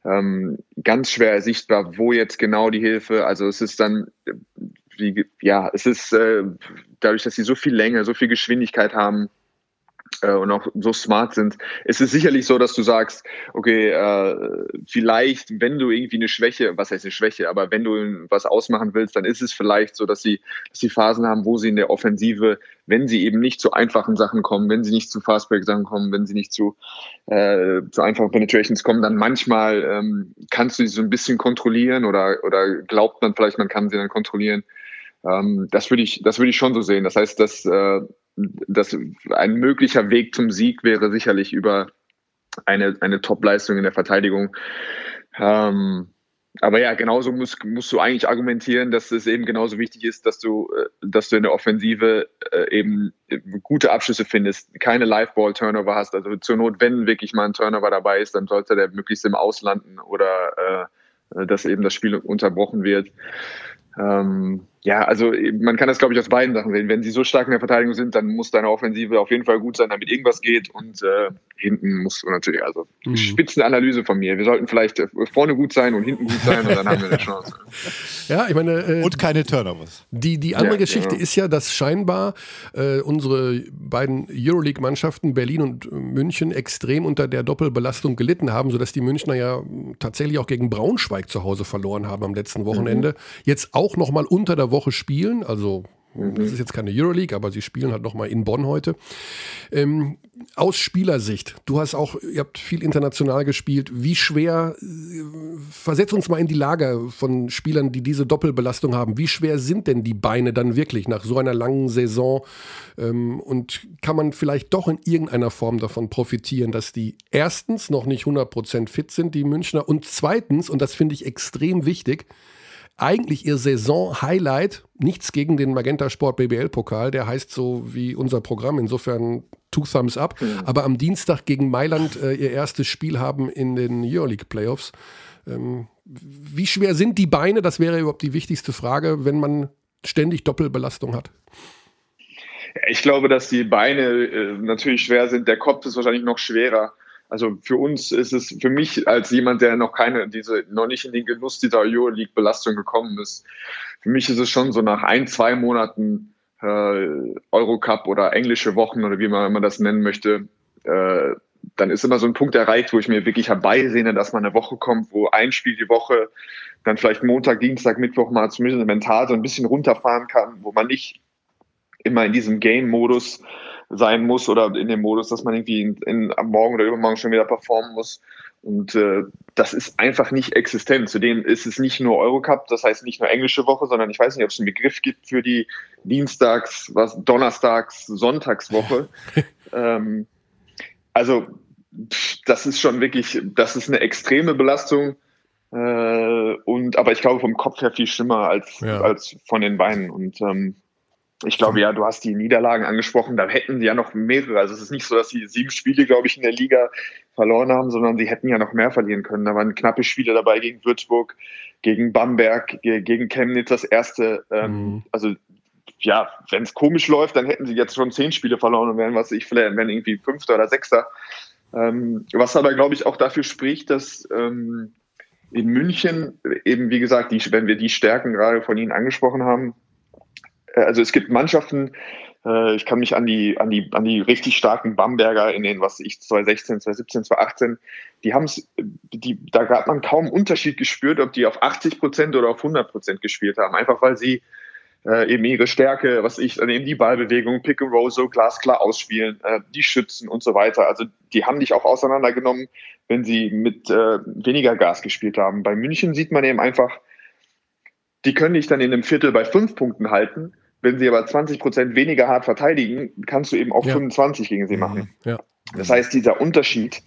ähm, ganz schwer sichtbar, wo jetzt genau die Hilfe, also es ist dann wie, ja, es ist äh, dadurch, dass sie so viel Länge, so viel Geschwindigkeit haben, äh, und auch so smart sind. Es ist sicherlich so, dass du sagst, okay, äh, vielleicht, wenn du irgendwie eine Schwäche, was heißt eine Schwäche, aber wenn du was ausmachen willst, dann ist es vielleicht so, dass sie, dass sie Phasen haben, wo sie in der Offensive, wenn sie eben nicht zu einfachen Sachen kommen, wenn sie nicht zu Fastbreak-Sachen kommen, wenn sie nicht zu, äh, zu einfachen Penetrations kommen, dann manchmal ähm, kannst du sie so ein bisschen kontrollieren oder, oder glaubt man vielleicht, man kann sie dann kontrollieren. Ähm, das würde ich, das würde ich schon so sehen. Das heißt, dass, äh, dass ein möglicher Weg zum Sieg wäre sicherlich über eine, eine Top-Leistung in der Verteidigung. Ähm, aber ja, genauso musst, musst du eigentlich argumentieren, dass es eben genauso wichtig ist, dass du, äh, dass du in der Offensive äh, eben gute Abschlüsse findest, keine Live-Ball-Turnover hast. Also zur Not, wenn wirklich mal ein Turnover dabei ist, dann sollte der möglichst im Auslanden oder äh, dass eben das Spiel unterbrochen wird. Ähm, ja, also man kann das, glaube ich, aus beiden Sachen sehen. Wenn sie so stark in der Verteidigung sind, dann muss deine Offensive auf jeden Fall gut sein, damit irgendwas geht. Und äh, hinten musst du natürlich, also mhm. Spitzenanalyse von mir. Wir sollten vielleicht äh, vorne gut sein und hinten gut sein und dann haben wir eine Chance. Ja, ich meine. Äh, und keine Turnovers. Die, die andere ja, Geschichte ja. ist ja, dass scheinbar äh, unsere beiden Euroleague-Mannschaften Berlin und München extrem unter der Doppelbelastung gelitten haben, sodass die Münchner ja tatsächlich auch gegen Braunschweig zu Hause verloren haben am letzten Wochenende. Mhm. Jetzt auch nochmal unter der Woche spielen, also Mhm. Das ist jetzt keine Euroleague, aber sie spielen halt nochmal in Bonn heute. Ähm, aus Spielersicht, du hast auch, ihr habt viel international gespielt. Wie schwer, äh, versetz uns mal in die Lage von Spielern, die diese Doppelbelastung haben. Wie schwer sind denn die Beine dann wirklich nach so einer langen Saison? Ähm, und kann man vielleicht doch in irgendeiner Form davon profitieren, dass die erstens noch nicht 100% fit sind, die Münchner, und zweitens, und das finde ich extrem wichtig, eigentlich ihr Saison-Highlight, nichts gegen den Magenta Sport BBL-Pokal, der heißt so wie unser Programm, insofern two thumbs up, mhm. aber am Dienstag gegen Mailand äh, ihr erstes Spiel haben in den Euroleague-Playoffs. Ähm, wie schwer sind die Beine? Das wäre überhaupt die wichtigste Frage, wenn man ständig Doppelbelastung hat. Ich glaube, dass die Beine äh, natürlich schwer sind. Der Kopf ist wahrscheinlich noch schwerer. Also für uns ist es, für mich als jemand, der noch keine, diese, noch nicht in den Genuss dieser Euroleague-Belastung gekommen ist, für mich ist es schon so nach ein, zwei Monaten äh, Eurocup oder englische Wochen oder wie man, man das nennen möchte, äh, dann ist immer so ein Punkt erreicht, wo ich mir wirklich herbeisehne, dass man eine Woche kommt, wo ein Spiel die Woche, dann vielleicht Montag, Dienstag, Mittwoch mal zumindest mental so ein bisschen runterfahren kann, wo man nicht immer in diesem Game-Modus sein muss oder in dem Modus, dass man irgendwie in, in, am Morgen oder übermorgen schon wieder performen muss. Und äh, das ist einfach nicht existent. Zudem ist es nicht nur Eurocup, das heißt nicht nur englische Woche, sondern ich weiß nicht, ob es einen Begriff gibt für die Dienstags, was Donnerstags, Sonntagswoche. ähm, also das ist schon wirklich, das ist eine extreme Belastung. Äh, und aber ich glaube vom Kopf her viel schlimmer als, ja. als von den Beinen. Und ähm, ich glaube, ja, du hast die Niederlagen angesprochen, da hätten sie ja noch mehrere. Also es ist nicht so, dass sie sieben Spiele, glaube ich, in der Liga verloren haben, sondern sie hätten ja noch mehr verlieren können. Da waren knappe Spiele dabei gegen Würzburg, gegen Bamberg, gegen Chemnitz das erste. Ähm, mhm. Also ja, wenn es komisch läuft, dann hätten sie jetzt schon zehn Spiele verloren und wären, was ich vielleicht, wären irgendwie Fünfter oder Sechster. Ähm, was aber, glaube ich, auch dafür spricht, dass ähm, in München eben, wie gesagt, die, wenn wir die Stärken gerade von Ihnen angesprochen haben, also es gibt Mannschaften, äh, ich kann mich an die, an die, an die richtig starken Bamberger in den, was ich, 2016, 2017, 2018, die haben es, die, da hat man kaum Unterschied gespürt, ob die auf 80 Prozent oder auf 100 Prozent gespielt haben. Einfach weil sie äh, eben ihre Stärke, was ich, dann eben die Ballbewegung, Pick and Roll so glasklar ausspielen, äh, die Schützen und so weiter. Also die haben dich auch auseinandergenommen, wenn sie mit äh, weniger Gas gespielt haben. Bei München sieht man eben einfach, die können dich dann in einem Viertel bei fünf Punkten halten. Wenn sie aber 20 Prozent weniger hart verteidigen, kannst du eben auch ja. 25 gegen sie machen. Ja. Das heißt, dieser Unterschied,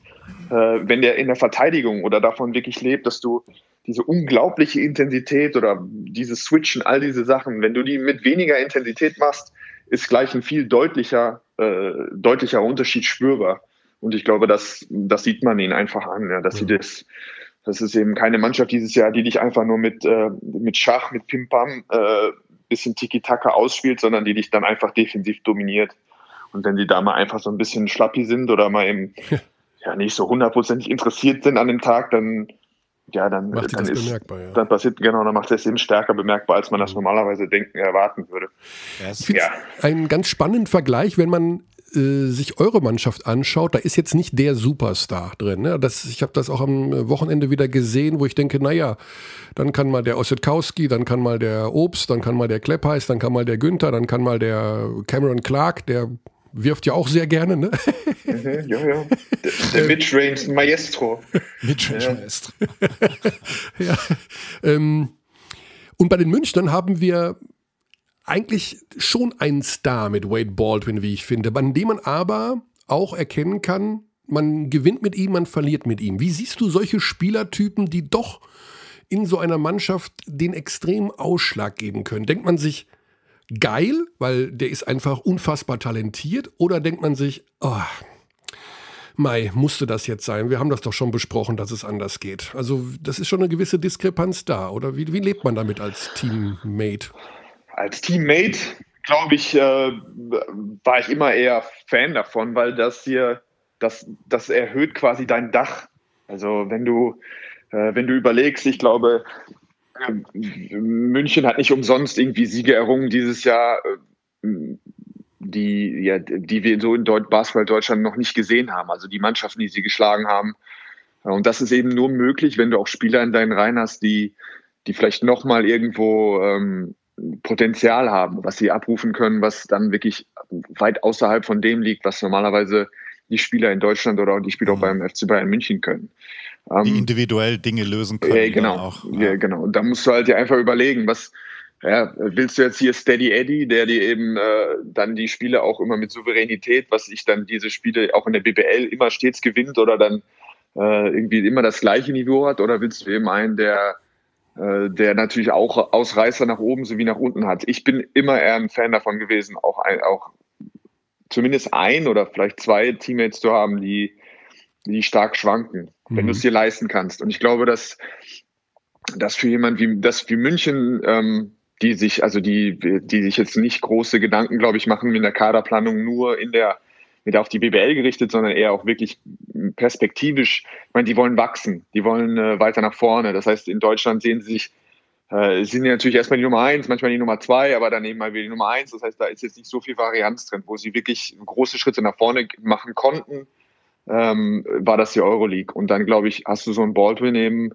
äh, wenn der in der Verteidigung oder davon wirklich lebt, dass du diese unglaubliche Intensität oder dieses Switchen, all diese Sachen, wenn du die mit weniger Intensität machst, ist gleich ein viel deutlicher, äh, deutlicher Unterschied spürbar. Und ich glaube, das, das sieht man ihnen einfach an, ja, dass sie das, das ist eben keine Mannschaft dieses Jahr, die dich einfach nur mit, äh, mit Schach, mit Pim-Pam, äh, bisschen Tiki-Taka ausspielt, sondern die dich dann einfach defensiv dominiert. Und wenn die da mal einfach so ein bisschen schlappi sind oder mal eben ja, nicht so hundertprozentig interessiert sind an dem Tag, dann ja, dann, macht dann ist, bemerkbar, ja. dann passiert, genau, dann macht es eben stärker bemerkbar, als man das normalerweise denken, erwarten würde. Ja, ja. Einen ganz spannenden Vergleich, wenn man äh, sich eure Mannschaft anschaut, da ist jetzt nicht der Superstar drin. Ne? Das, ich habe das auch am Wochenende wieder gesehen, wo ich denke, naja, dann kann mal der Ossetkowski, dann kann mal der Obst, dann kann mal der Kleppheiß, dann kann mal der Günther, dann kann mal der Cameron Clark, der wirft ja auch sehr gerne, ne? Mhm, ja, ja. Der, der Midrange Maestro. Midrange ja. Maestro. ja. Ähm, und bei den Münchnern haben wir eigentlich schon einen Star mit Wade Baldwin, wie ich finde, an dem man aber auch erkennen kann, man gewinnt mit ihm, man verliert mit ihm. Wie siehst du solche Spielertypen, die doch in so einer Mannschaft den extremen Ausschlag geben können? Denkt man sich, geil, weil der ist einfach unfassbar talentiert, oder denkt man sich, oh, Mai, musste das jetzt sein? Wir haben das doch schon besprochen, dass es anders geht. Also, das ist schon eine gewisse Diskrepanz da, oder wie, wie lebt man damit als Teammate? Als Teammate, glaube ich, äh, war ich immer eher Fan davon, weil das hier, das, das erhöht quasi dein Dach. Also wenn du, äh, wenn du überlegst, ich glaube, äh, München hat nicht umsonst irgendwie Siege errungen dieses Jahr, äh, die, ja, die wir so in Deut Basketball Deutschland noch nicht gesehen haben. Also die Mannschaften, die sie geschlagen haben. Und das ist eben nur möglich, wenn du auch Spieler in deinen Reihen hast, die, die vielleicht nochmal irgendwo ähm, Potenzial haben, was sie abrufen können, was dann wirklich weit außerhalb von dem liegt, was normalerweise die Spieler in Deutschland oder die Spieler auch mhm. beim FC Bayern München können. Die ähm, individuell Dinge lösen können. Ja, genau. Auch, ja. ja. genau. Und da musst du halt dir einfach überlegen, was ja, willst du jetzt hier Steady Eddie, der dir eben äh, dann die Spiele auch immer mit Souveränität, was sich dann diese Spiele auch in der BBL immer stets gewinnt oder dann äh, irgendwie immer das gleiche Niveau hat, oder willst du eben einen, der der natürlich auch Ausreißer nach oben sowie nach unten hat. Ich bin immer eher ein Fan davon gewesen, auch, ein, auch zumindest ein oder vielleicht zwei Teammates zu haben, die, die stark schwanken, mhm. wenn du es dir leisten kannst. Und ich glaube, dass, dass für jemand wie, das wie München, ähm, die sich, also die, die sich jetzt nicht große Gedanken, glaube ich, machen mit der Kaderplanung nur in der nicht auf die BBL gerichtet, sondern eher auch wirklich perspektivisch. Ich meine, die wollen wachsen, die wollen äh, weiter nach vorne. Das heißt, in Deutschland sehen sie sich, äh, sind ja natürlich erstmal die Nummer eins, manchmal die Nummer zwei, aber dann eben mal wieder die Nummer eins. Das heißt, da ist jetzt nicht so viel Varianz drin, wo sie wirklich große Schritte nach vorne machen konnten, ähm, war das die Euroleague. Und dann, glaube ich, hast du so einen Baldwin eben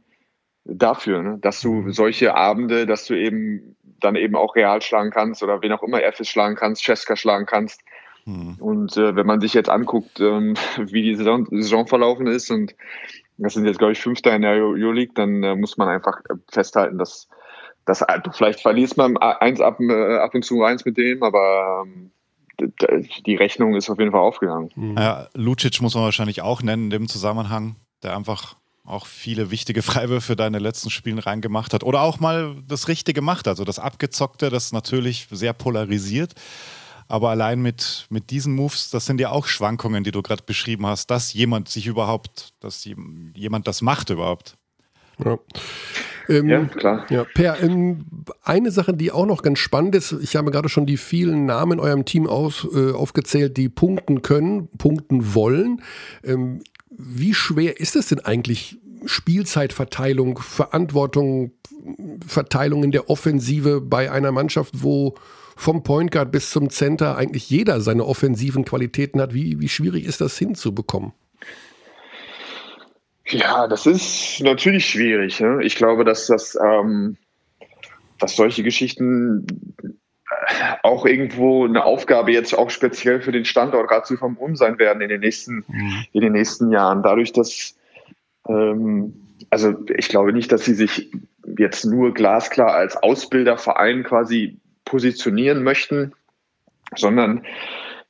dafür, ne? dass du mhm. solche Abende, dass du eben dann eben auch Real schlagen kannst oder wen auch immer FS schlagen kannst, Cesca schlagen kannst hm. Und äh, wenn man sich jetzt anguckt, ähm, wie die Saison, Saison, verlaufen ist, und das sind jetzt, glaube ich, Fünfter in der Euroleague, dann äh, muss man einfach äh, festhalten, dass, dass äh, vielleicht verliest man eins ab, äh, ab und zu eins mit dem, aber ähm, die Rechnung ist auf jeden Fall aufgegangen. Mhm. Ja, Lucic muss man wahrscheinlich auch nennen in dem Zusammenhang, der einfach auch viele wichtige Freiwürfe deine letzten Spielen reingemacht hat oder auch mal das Richtige macht, also das Abgezockte, das natürlich sehr polarisiert. Aber allein mit, mit diesen Moves, das sind ja auch Schwankungen, die du gerade beschrieben hast, dass jemand sich überhaupt, dass jemand das macht überhaupt. Ja. Ähm, ja, klar. Ja, per, ähm, eine Sache, die auch noch ganz spannend ist, ich habe gerade schon die vielen Namen in eurem Team aus, äh, aufgezählt, die punkten können, punkten wollen. Ähm, wie schwer ist es denn eigentlich, Spielzeitverteilung, Verantwortung, Verteilung in der Offensive bei einer Mannschaft, wo vom Point Guard bis zum Center eigentlich jeder seine offensiven Qualitäten hat. Wie, wie schwierig ist das hinzubekommen? Ja, das ist natürlich schwierig. Ne? Ich glaube, dass das, ähm, dass solche Geschichten äh, auch irgendwo eine Aufgabe jetzt auch speziell für den Standort Ratiofarm sein werden in den nächsten, mhm. in den nächsten Jahren. Dadurch, dass ähm, also ich glaube nicht, dass sie sich jetzt nur glasklar als Ausbilderverein quasi positionieren möchten, sondern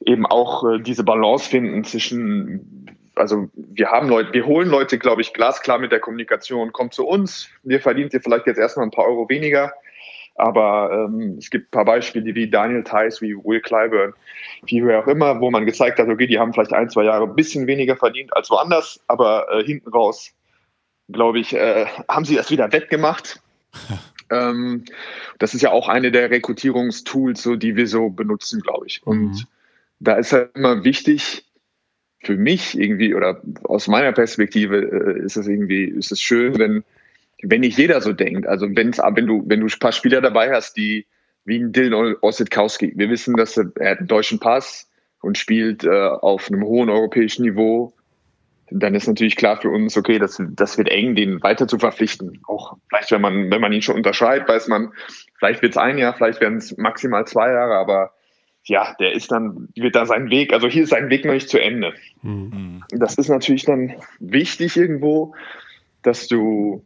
eben auch äh, diese Balance finden zwischen, also wir haben Leute, wir holen Leute, glaube ich, glasklar mit der Kommunikation, kommt zu uns, wir verdient ihr vielleicht jetzt erstmal ein paar Euro weniger, Aber ähm, es gibt ein paar Beispiele wie Daniel Tice, wie Will Clyburn, wie wer auch immer, wo man gezeigt hat, okay, die haben vielleicht ein, zwei Jahre ein bisschen weniger verdient als woanders, aber äh, hinten raus, glaube ich, äh, haben sie das wieder wettgemacht. ähm, das ist ja auch eine der Rekrutierungstools, so, die wir so benutzen, glaube ich. Und mhm. da ist halt immer wichtig, für mich irgendwie oder aus meiner Perspektive äh, ist es irgendwie, ist es schön, wenn, wenn nicht jeder so denkt. Also wenn's, wenn du, wenn du ein paar Spieler dabei hast, die wie ein Dylan Ossetkowski, wir wissen, dass er, er hat einen deutschen Pass und spielt äh, auf einem hohen europäischen Niveau, dann ist natürlich klar für uns, okay, das, das wird eng, den weiter zu verpflichten. Auch vielleicht, wenn man, wenn man ihn schon unterschreibt, weiß man, vielleicht wird es ein Jahr, vielleicht werden es maximal zwei Jahre, aber ja, der ist dann, wird da sein Weg, also hier ist sein Weg noch nicht zu Ende. Mhm. Das ist natürlich dann wichtig irgendwo, dass du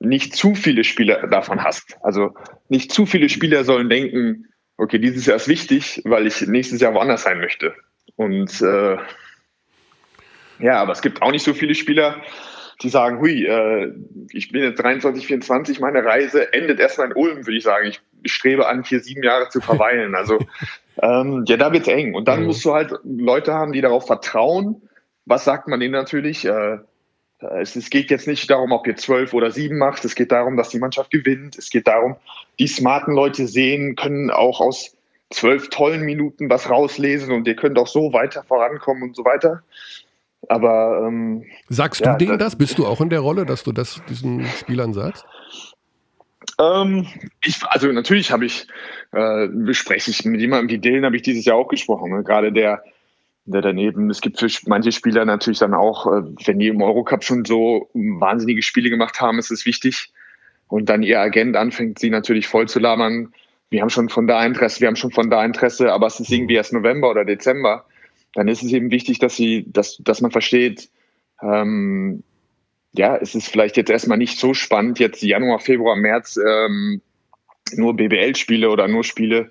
nicht zu viele Spieler davon hast. Also nicht zu viele Spieler sollen denken, okay, dieses Jahr ist wichtig, weil ich nächstes Jahr woanders sein möchte. Und äh, ja, aber es gibt auch nicht so viele Spieler, die sagen, hui, äh, ich bin jetzt 23, 24, meine Reise endet erstmal in Ulm, würde ich sagen. Ich, ich strebe an, hier sieben Jahre zu verweilen. Also ähm, ja, da wird's eng. Und dann mhm. musst du halt Leute haben, die darauf vertrauen. Was sagt man denen natürlich? Äh, es, es, geht jetzt nicht darum, ob ihr zwölf oder sieben macht. Es geht darum, dass die Mannschaft gewinnt. Es geht darum, die smarten Leute sehen, können auch aus zwölf tollen Minuten was rauslesen und ihr könnt auch so weiter vorankommen und so weiter. Aber ähm, sagst ja, du denen das? Bist du auch in der Rolle, dass du das diesen Spielern sagst? Ähm, ich, also natürlich habe ich, äh, bespreche ich mit jemandem wie Dylan, habe ich dieses Jahr auch gesprochen. Ne? Gerade der, der daneben, es gibt für manche Spieler natürlich dann auch, äh, wenn die im Eurocup schon so wahnsinnige Spiele gemacht haben, ist es wichtig. Und dann ihr Agent anfängt, sie natürlich voll zu labern. Wir haben schon von da Interesse, wir haben schon von da Interesse, aber es ist irgendwie erst November oder Dezember. Dann ist es eben wichtig, dass sie, dass, dass man versteht, ähm, ja, es ist vielleicht jetzt erstmal nicht so spannend, jetzt Januar, Februar, März ähm, nur BBL-Spiele oder nur Spiele,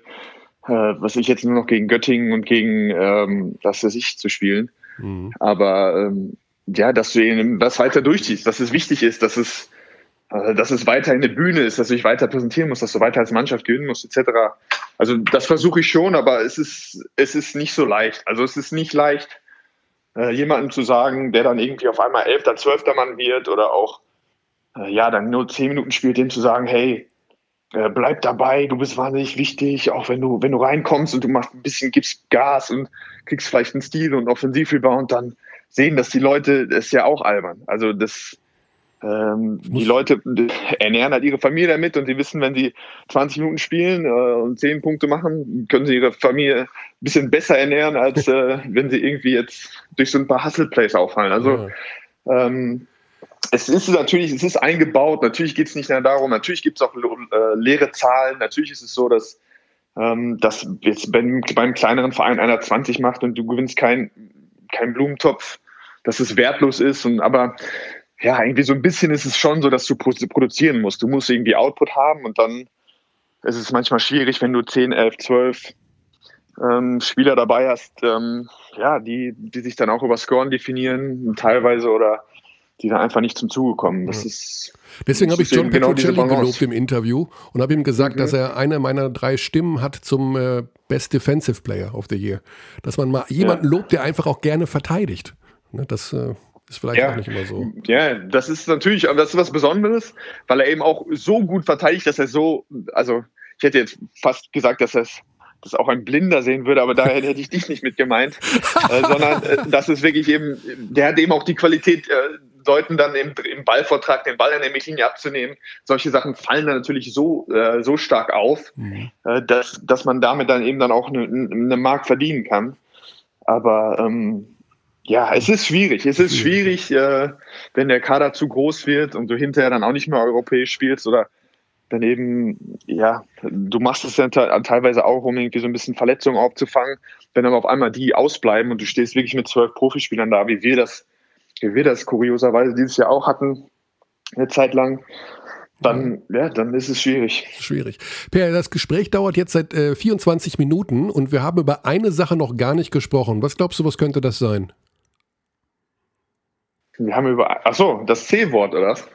äh, was ich jetzt nur noch gegen Göttingen und gegen ähm, das für sich zu spielen. Mhm. Aber ähm, ja, dass du eben das weiter durchziehst, dass es wichtig ist, dass es, dass es weiter eine Bühne ist, dass du dich weiter präsentieren musst, dass du weiter als Mannschaft gewinnen musst, etc. Also das versuche ich schon, aber es ist, es ist nicht so leicht. Also es ist nicht leicht, äh, jemandem zu sagen, der dann irgendwie auf einmal elfter, zwölfter Mann wird oder auch äh, ja dann nur zehn Minuten spielt, dem zu sagen, hey, äh, bleib dabei, du bist wahnsinnig wichtig, auch wenn du, wenn du reinkommst und du machst ein bisschen, gibst Gas und kriegst vielleicht einen Stil und Offensivrebound, dann sehen das die Leute, das ist ja auch albern. Also das, ähm, die Leute ernähren halt ihre Familie damit und sie wissen, wenn sie 20 Minuten spielen äh, und 10 Punkte machen, können sie ihre Familie ein bisschen besser ernähren, als äh, wenn sie irgendwie jetzt durch so ein paar Hustle-Plays auffallen. Also ja. ähm, es ist natürlich, es ist eingebaut, natürlich geht es nicht mehr darum, natürlich gibt es auch äh, leere Zahlen, natürlich ist es so, dass, ähm, dass jetzt beim, beim kleineren Verein einer 20 macht und du gewinnst keinen kein Blumentopf, dass es wertlos ist. Und aber ja, irgendwie so ein bisschen ist es schon so, dass du produzieren musst. Du musst irgendwie Output haben und dann ist es manchmal schwierig, wenn du 10, 11, 12 ähm, Spieler dabei hast, ähm, ja, die, die sich dann auch über Scoren definieren, teilweise oder die dann einfach nicht zum Zuge kommen. Das ist, Deswegen habe ich John genau Petrocelli gelobt im Interview und habe ihm gesagt, mhm. dass er eine meiner drei Stimmen hat zum äh, Best Defensive Player of the Year. Dass man mal jemanden ja. lobt, der einfach auch gerne verteidigt. Ne, das äh, ist vielleicht ja. auch nicht immer so. Ja, das ist natürlich, das ist was Besonderes, weil er eben auch so gut verteidigt, dass er so, also ich hätte jetzt fast gesagt, dass er es das auch ein Blinder sehen würde, aber daher hätte ich dich nicht mit gemeint, äh, sondern äh, das ist wirklich eben, der hat eben auch die Qualität, äh, Leuten dann im, im Ballvortrag den Ball in der Mittellinie abzunehmen. Solche Sachen fallen dann natürlich so, äh, so stark auf, mhm. äh, dass, dass man damit dann eben dann auch eine, eine Mark verdienen kann. Aber ähm, ja, es ist schwierig. Es ist schwierig, äh, wenn der Kader zu groß wird und du hinterher dann auch nicht mehr europäisch spielst oder daneben, ja, du machst es dann teilweise auch, um irgendwie so ein bisschen Verletzungen aufzufangen. Wenn aber auf einmal die ausbleiben und du stehst wirklich mit zwölf Profispielern da, wie wir das wie wir das kurioserweise dieses Jahr auch hatten, eine Zeit lang, dann, ja, dann ist es schwierig. Schwierig. Per, das Gespräch dauert jetzt seit äh, 24 Minuten und wir haben über eine Sache noch gar nicht gesprochen. Was glaubst du, was könnte das sein? Wir haben über, ach so, das C-Wort, oder was?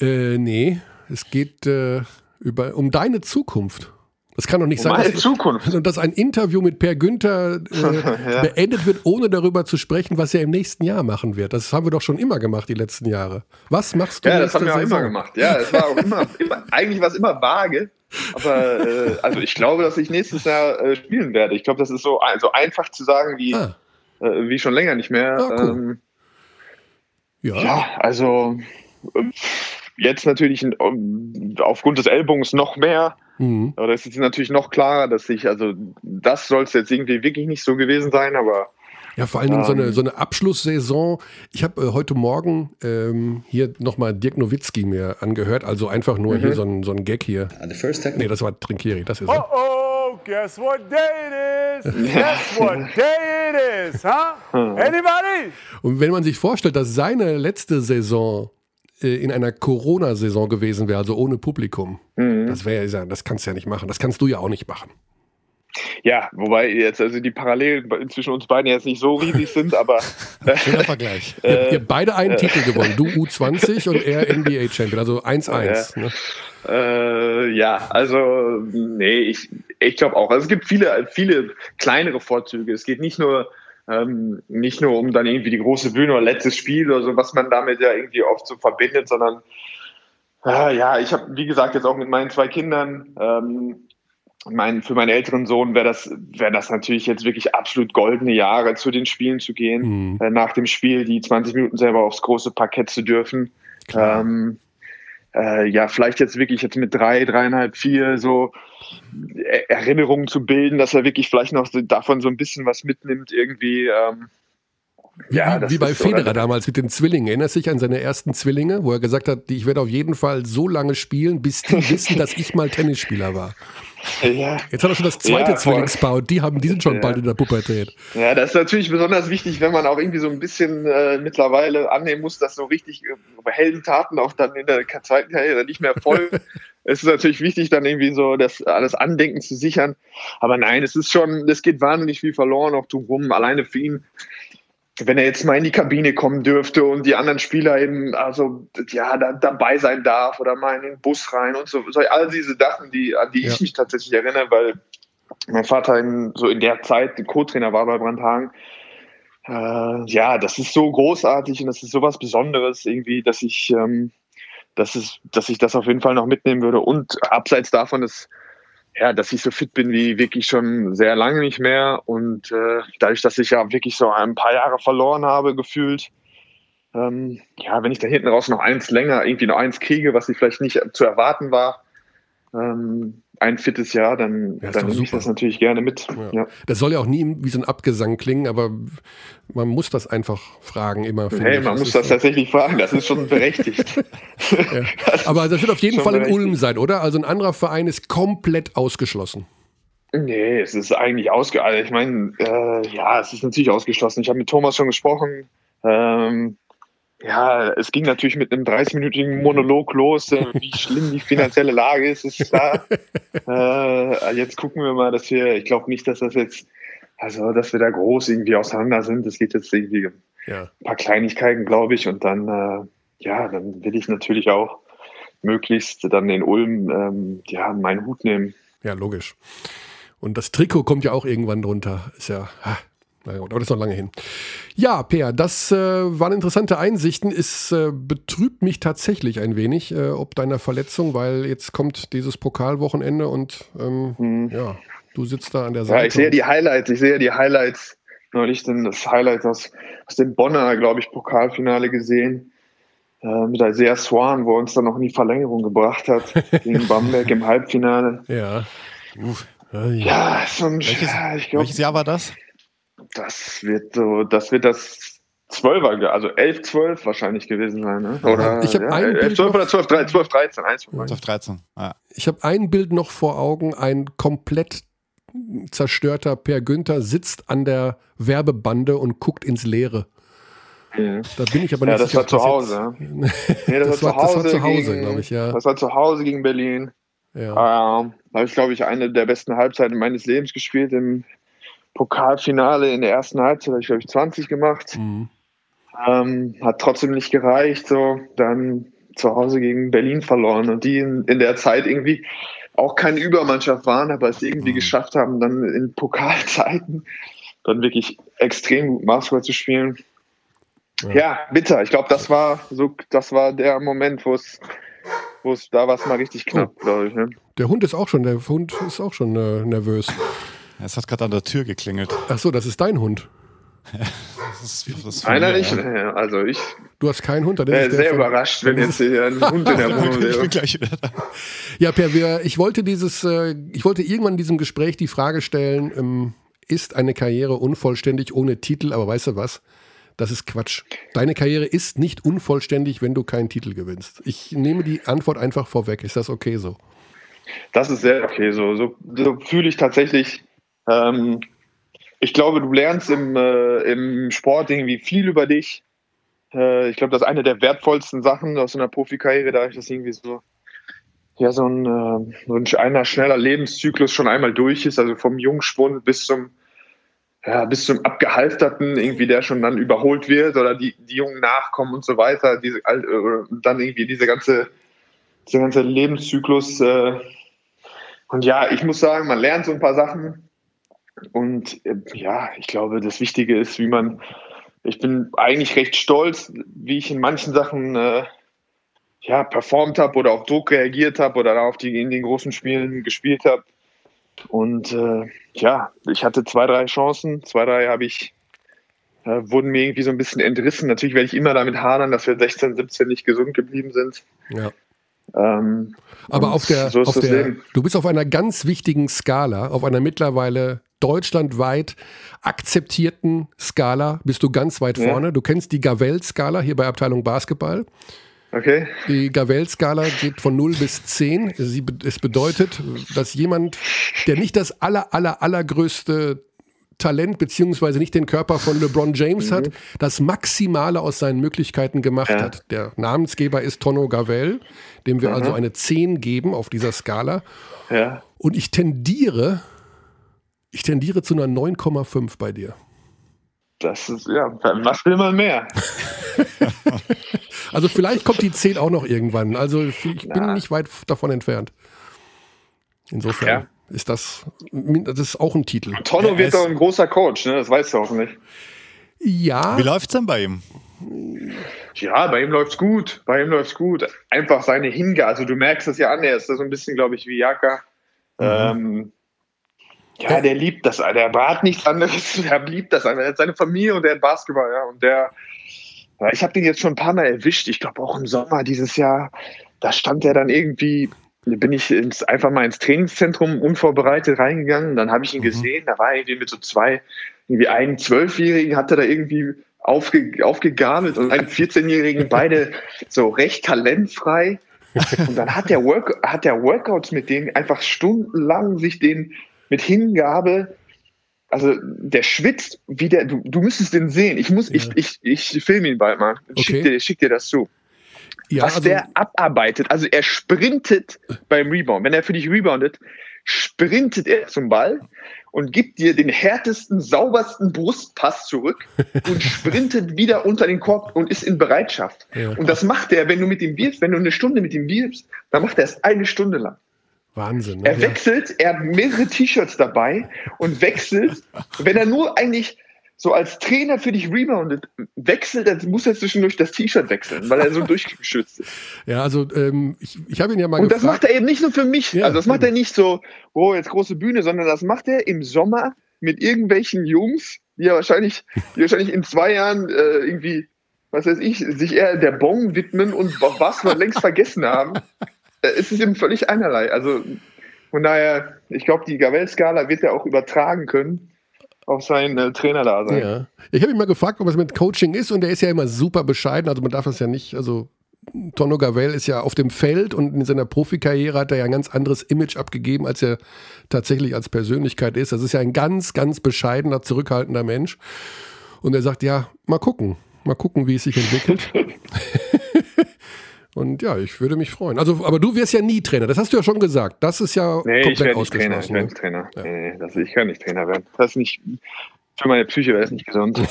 Äh, nee, es geht äh, über, um deine Zukunft. Das kann doch nicht Um sein, meine dass, Zukunft. dass ein Interview mit Per Günther äh, Ja. beendet wird, ohne darüber zu sprechen, was er im nächsten Jahr machen wird. Das haben wir doch schon immer gemacht, die letzten Jahre. Was machst du Ja, das haben wir auch Saison? immer gemacht. Ja, es war auch immer, immer eigentlich war es immer vage. Aber äh, also ich glaube, dass ich nächstes Jahr äh, spielen werde. Ich glaube, das ist so also einfach zu sagen wie, Ah. äh, wie schon länger nicht mehr. Ah, cool. ähm, Ja. ja, also äh, jetzt natürlich ähm, aufgrund des Ellbogens noch mehr. Mhm. Aber das ist natürlich noch klarer, dass ich, also das soll es jetzt irgendwie wirklich nicht so gewesen sein, aber Ja, vor allen Dingen so, eine, Ähm. so eine Abschlusssaison. Ich habe äh, heute Morgen ähm, hier nochmal Dirk Nowitzki mir angehört, also einfach nur Mhm. hier so ein, so ein Gag hier. Nee, das war Trinkieri, das ist er. Oh, guess what day it is? Guess what day it is, huh? Anybody? Und wenn man sich vorstellt, dass seine letzte Saison äh, in einer Corona-Saison gewesen wäre, also ohne Publikum, Mhm. das wäre ja, das kannst du ja nicht machen. Das kannst du ja auch nicht machen. Ja, wobei jetzt also die Parallelen zwischen uns beiden jetzt nicht so riesig sind, aber Schöner Vergleich. Ihr, Äh, ihr habt beide einen Titel gewonnen. Du U20 und er NBA-Champion, also 1-1. Ne? Äh, ja, also nee, ich, ich glaube auch. Also es gibt viele, viele kleinere Vorzüge. Es geht nicht nur ähm, nicht nur um dann irgendwie die große Bühne oder letztes Spiel oder so, was man damit ja irgendwie oft so verbindet, sondern äh, ja, ich habe wie gesagt jetzt auch mit meinen zwei Kindern. Ähm, mein, für meinen älteren Sohn wäre das, wäre das natürlich jetzt wirklich absolut goldene Jahre, zu den Spielen zu gehen, Mhm. äh, nach dem Spiel die 20 Minuten selber aufs große Parkett zu dürfen. Ähm, äh, ja, vielleicht jetzt wirklich jetzt mit drei, dreieinhalb, vier so Er- Erinnerungen zu bilden, dass er wirklich vielleicht noch so davon so ein bisschen was mitnimmt irgendwie. Ähm, Wie, ja, wie, bei ist so- Federer damals mit den Zwillingen. Erinnerst du dich an seine ersten Zwillinge, wo er gesagt hat, ich werde auf jeden Fall so lange spielen, bis die wissen, dass ich mal Tennisspieler war. Ja, Jetzt hat er schon das zweite Ja. Zwillingspaar und die, haben, die sind schon Ja. bald in der Pubertät. Ja, das ist natürlich besonders wichtig, wenn man auch irgendwie so ein bisschen äh, mittlerweile annehmen muss, dass so richtig äh, Heldentaten auch dann in der zweiten Karriere nicht mehr folgen. es ist natürlich wichtig, dann irgendwie so das alles Andenken zu sichern. Aber nein, es ist schon, es geht wahnsinnig viel verloren auch drumherum. Alleine für ihn, wenn er jetzt mal in die Kabine kommen dürfte und die anderen Spieler eben, also ja, da, dabei sein darf oder mal in den Bus rein und so, so all diese Sachen, die, an die Ja. ich mich tatsächlich erinnere, weil mein Vater in, so in der Zeit Co-Trainer war bei Brandhagen. Äh, ja, das ist so großartig und das ist sowas Besonderes irgendwie, dass ich, ähm, dass, es, dass ich das auf jeden Fall noch mitnehmen würde. Und abseits davon ist, ja, dass ich so fit bin wie wirklich schon sehr lange nicht mehr. Und äh, dadurch, dass ich ja wirklich so ein paar Jahre verloren habe, gefühlt, ähm, ja, wenn ich da hinten raus noch eins länger, irgendwie noch eins kriege, was ich vielleicht nicht zu erwarten war, ähm, ein fittes Jahr, dann, Ja, dann nehme ich das natürlich gerne mit. Ja. Ja. Das soll ja auch nie wie so ein Abgesang klingen, aber man muss das einfach fragen immer. Hey, man Das muss das so. tatsächlich fragen, das ist schon berechtigt. Ja. Aber das wird auf jeden Fall in. Ulm sein, oder? Also ein anderer Verein ist komplett ausgeschlossen. Nee, es ist eigentlich ausge... Also ich meine, äh, ja, es ist natürlich ausgeschlossen. Ich habe mit Thomas schon gesprochen. Ähm, ja, es ging natürlich mit einem 30-minütigen Monolog los, äh, wie schlimm die finanzielle Lage ist, ist klar. äh, jetzt gucken wir mal, dass wir, ich glaube nicht, dass das jetzt, also dass wir da groß irgendwie auseinander sind. Es geht jetzt irgendwie um Ja. ein paar Kleinigkeiten, glaube ich. Und dann, äh, ja, dann will ich natürlich auch möglichst dann in Ulm ähm, ja, meinen Hut nehmen. Ja, logisch. Und das Trikot kommt ja auch irgendwann drunter. Ist ja, ha, na gut, aber das ist noch lange hin. Ja, Peer, das äh, waren interessante Einsichten. Es äh, betrübt mich tatsächlich ein wenig, äh, ob deiner Verletzung, weil jetzt kommt dieses Pokalwochenende und ähm, ja, du sitzt da an der Seite. Mhm. Ja, ich sehe die Highlights, ich sehe die Highlights, neulich denn das Highlight aus, aus dem Bonner, glaube ich, Pokalfinale gesehen. Mit Isaiah Swan, wo er uns dann noch in die Verlängerung gebracht hat, gegen Bamberg im Halbfinale. Ja. Uff. Ja, ja. Ja, so ein, Welches, ja, ich glaube, welches Jahr war das? Das wird so, das wird das Zwölfer, also 11, 12 wahrscheinlich gewesen sein, ne? Oder Ich ja, ein 11, Bild 12 noch- oder 12, 13, 12, 13, eins von beiden. 12, 13. Ja. Ich habe ein Bild noch vor Augen, ein komplett zerstörter Per Günther sitzt an der Werbebande und guckt ins Leere. Mhm. Da bin ich aber Ja, nicht das sicher. war zu Hause. jetzt- ja. Nee, das, Das war, das zu war Hause. zu Hause, gegen- glaub ich, ja. Das war zu Hause gegen Berlin. Ja. Ähm, da habe ich, glaube ich, eine der besten Halbzeiten meines Lebens gespielt. Im Pokalfinale in der ersten Halbzeit habe ich, glaube ich, 20 gemacht. Mhm. Ähm, hat trotzdem nicht gereicht. So. Dann zu Hause gegen Berlin verloren und die in, in der Zeit irgendwie auch keine Übermannschaft waren, aber es irgendwie mhm. geschafft haben, dann in Pokalzeiten dann wirklich extrem gut Basketball zu spielen. Ja, ja bitter. Ich glaube, das war so, das war der Moment, wo es, wo es, da war es mal richtig knapp, oh. glaube ich. Ne? Der Hund ist auch schon, der Hund ist auch schon äh, nervös. Es hat gerade an der Tür geklingelt. Ach so, das ist dein Hund. das ist, das Einer nicht, ja. also ich. Du hast keinen Hund, dann ist äh, sehr überrascht, wenn jetzt hier ein Hund in der Wohnung wäre. Ich bin gleich wieder da. Ja, Per, wir, ich wollte dieses, äh, ich wollte irgendwann in diesem Gespräch die Frage stellen, ähm, ist eine Karriere unvollständig ohne Titel, aber weißt du was? Das ist Quatsch. Deine Karriere ist nicht unvollständig, wenn du keinen Titel gewinnst. Ich nehme die Antwort einfach vorweg. Ist das okay so? Das ist sehr okay so. So, so fühle ich tatsächlich. Ähm, ich glaube, du lernst im, äh, im Sport irgendwie viel über dich. Äh, ich glaube, das ist eine der wertvollsten Sachen aus einer Profikarriere, da ich das irgendwie so ja, so ein, äh, so ein einer schneller Lebenszyklus schon einmal durch ist, also vom Jungspund bis zum ja, bis zum Abgehalfterten, irgendwie, der schon dann überholt wird oder die, die Jungen nachkommen und so weiter, diese, äh, dann irgendwie diese ganze, dieser ganze Lebenszyklus. Äh, und ja, ich muss sagen, man lernt so ein paar Sachen. Und äh, ja, ich glaube, das Wichtige ist, wie man, ich bin eigentlich recht stolz, wie ich in manchen Sachen äh, ja, performt habe oder auf Druck reagiert habe oder auf die in den großen Spielen gespielt habe. Und äh, ja, ich hatte zwei, drei Chancen. Zwei, drei habe ich, äh, wurden mir irgendwie so ein bisschen entrissen. Natürlich werde ich immer damit hadern, dass wir 16, 17 nicht gesund geblieben sind. Ja. Ähm, Aber auf der, so auf der du bist auf einer ganz wichtigen Skala, auf einer mittlerweile deutschlandweit akzeptierten Skala, bist du ganz weit vorne. Ja. Du kennst die Gavell-Skala hier bei Abteilung Basketball. Okay. Die Gavell-Skala geht von 0 bis 10. Sie, es bedeutet, dass jemand, der nicht das aller, aller, allergrößte Talent beziehungsweise nicht den Körper von LeBron James mhm. hat, das Maximale aus seinen Möglichkeiten gemacht ja. hat. Der Namensgeber ist Tono Gavell, dem wir mhm. also eine 10 geben auf dieser Skala. Ja. Und ich tendiere, ich tendiere zu einer 9,5 bei dir. Das ist, ja, was will man mehr? Also vielleicht kommt die 10 auch noch irgendwann. Also ich bin Na. nicht weit davon entfernt. Insofern ja. ist das, das ist auch ein Titel. Tonno wird doch ein großer Coach, ne? das weißt du auch nicht. Ja. Wie läuft es denn bei ihm? Ja, bei ihm läuft's gut. Bei ihm läuft's gut. Einfach seine Hingabe. Also du merkst das ja an, er ist so ein bisschen, glaube ich, wie Jaka. Mhm. Ähm, ja, der liebt das. Der hat nichts anderes. Der liebt das. Er hat seine Familie und der hat Basketball, ja. Und der, ich habe den jetzt schon ein paar Mal erwischt. Ich glaube auch im Sommer dieses Jahr. Da stand er dann irgendwie, bin ich ins, einfach mal ins Trainingszentrum unvorbereitet reingegangen. Dann habe ich ihn mhm. gesehen. Da war er irgendwie mit so zwei, irgendwie einen Zwölfjährigen, hatte da irgendwie aufge, aufgegabelt und einen 14-Jährigen, beide so recht talentfrei. Und dann hat der, Work, hat der Workouts mit denen einfach stundenlang sich den mit Hingabe also der schwitzt wie der, du, du müsstest den sehen. Ich muss, ja. ich, ich, ich filme ihn bald mal. Okay. Schick, dir, schick dir das zu. Ja, Was also, der abarbeitet, also er sprintet beim Rebound. Wenn er für dich reboundet, sprintet er zum Ball und gibt dir den härtesten, saubersten Brustpass zurück und sprintet wieder unter den Korb und ist in Bereitschaft. Ja. Und das macht er, wenn du mit ihm wirfst, wenn du eine Stunde mit ihm wirfst, dann macht er es eine Stunde lang. Wahnsinn. Ne? Er wechselt, er hat mehrere T-Shirts dabei und wechselt, wenn er nur eigentlich so als Trainer für dich reboundet, wechselt, dann muss er zwischendurch das T-Shirt wechseln, weil er so durchgeschützt ist. Ja, also ähm, ich, ich habe ihn ja mal Und gefragt. das macht er eben nicht nur für mich, ja, also das macht er nicht so, oh, jetzt große Bühne, sondern das macht er im Sommer mit irgendwelchen Jungs, die ja wahrscheinlich, die wahrscheinlich in zwei Jahren äh, irgendwie, was weiß ich, sich eher der Bon widmen und was wir längst vergessen haben. Äh, es ist ihm völlig einerlei. Also von daher, ich glaube, die Gavel-Skala wird er auch übertragen können auf seinen äh, Trainer da sein. Ja. Ich habe ihn mal gefragt, ob es mit Coaching ist und er ist ja immer super bescheiden. Also man darf das ja nicht, also Tono Gavel ist ja auf dem Feld und in seiner Profikarriere hat er ja ein ganz anderes Image abgegeben, als er tatsächlich als Persönlichkeit ist. Das ist ja ein ganz, ganz bescheidener, zurückhaltender Mensch. Und er sagt, ja, mal gucken, mal gucken, wie es sich entwickelt. Und ja, ich würde mich freuen. Also, aber du wirst ja nie Trainer, das hast du ja schon gesagt. Das ist ja nee, komplett ich ausgeschlossen. Trainer. Ich Trainer. Ja. Nee, das, ich kann nicht Trainer werden. Das ist nicht, für meine Psyche wäre es nicht gesund.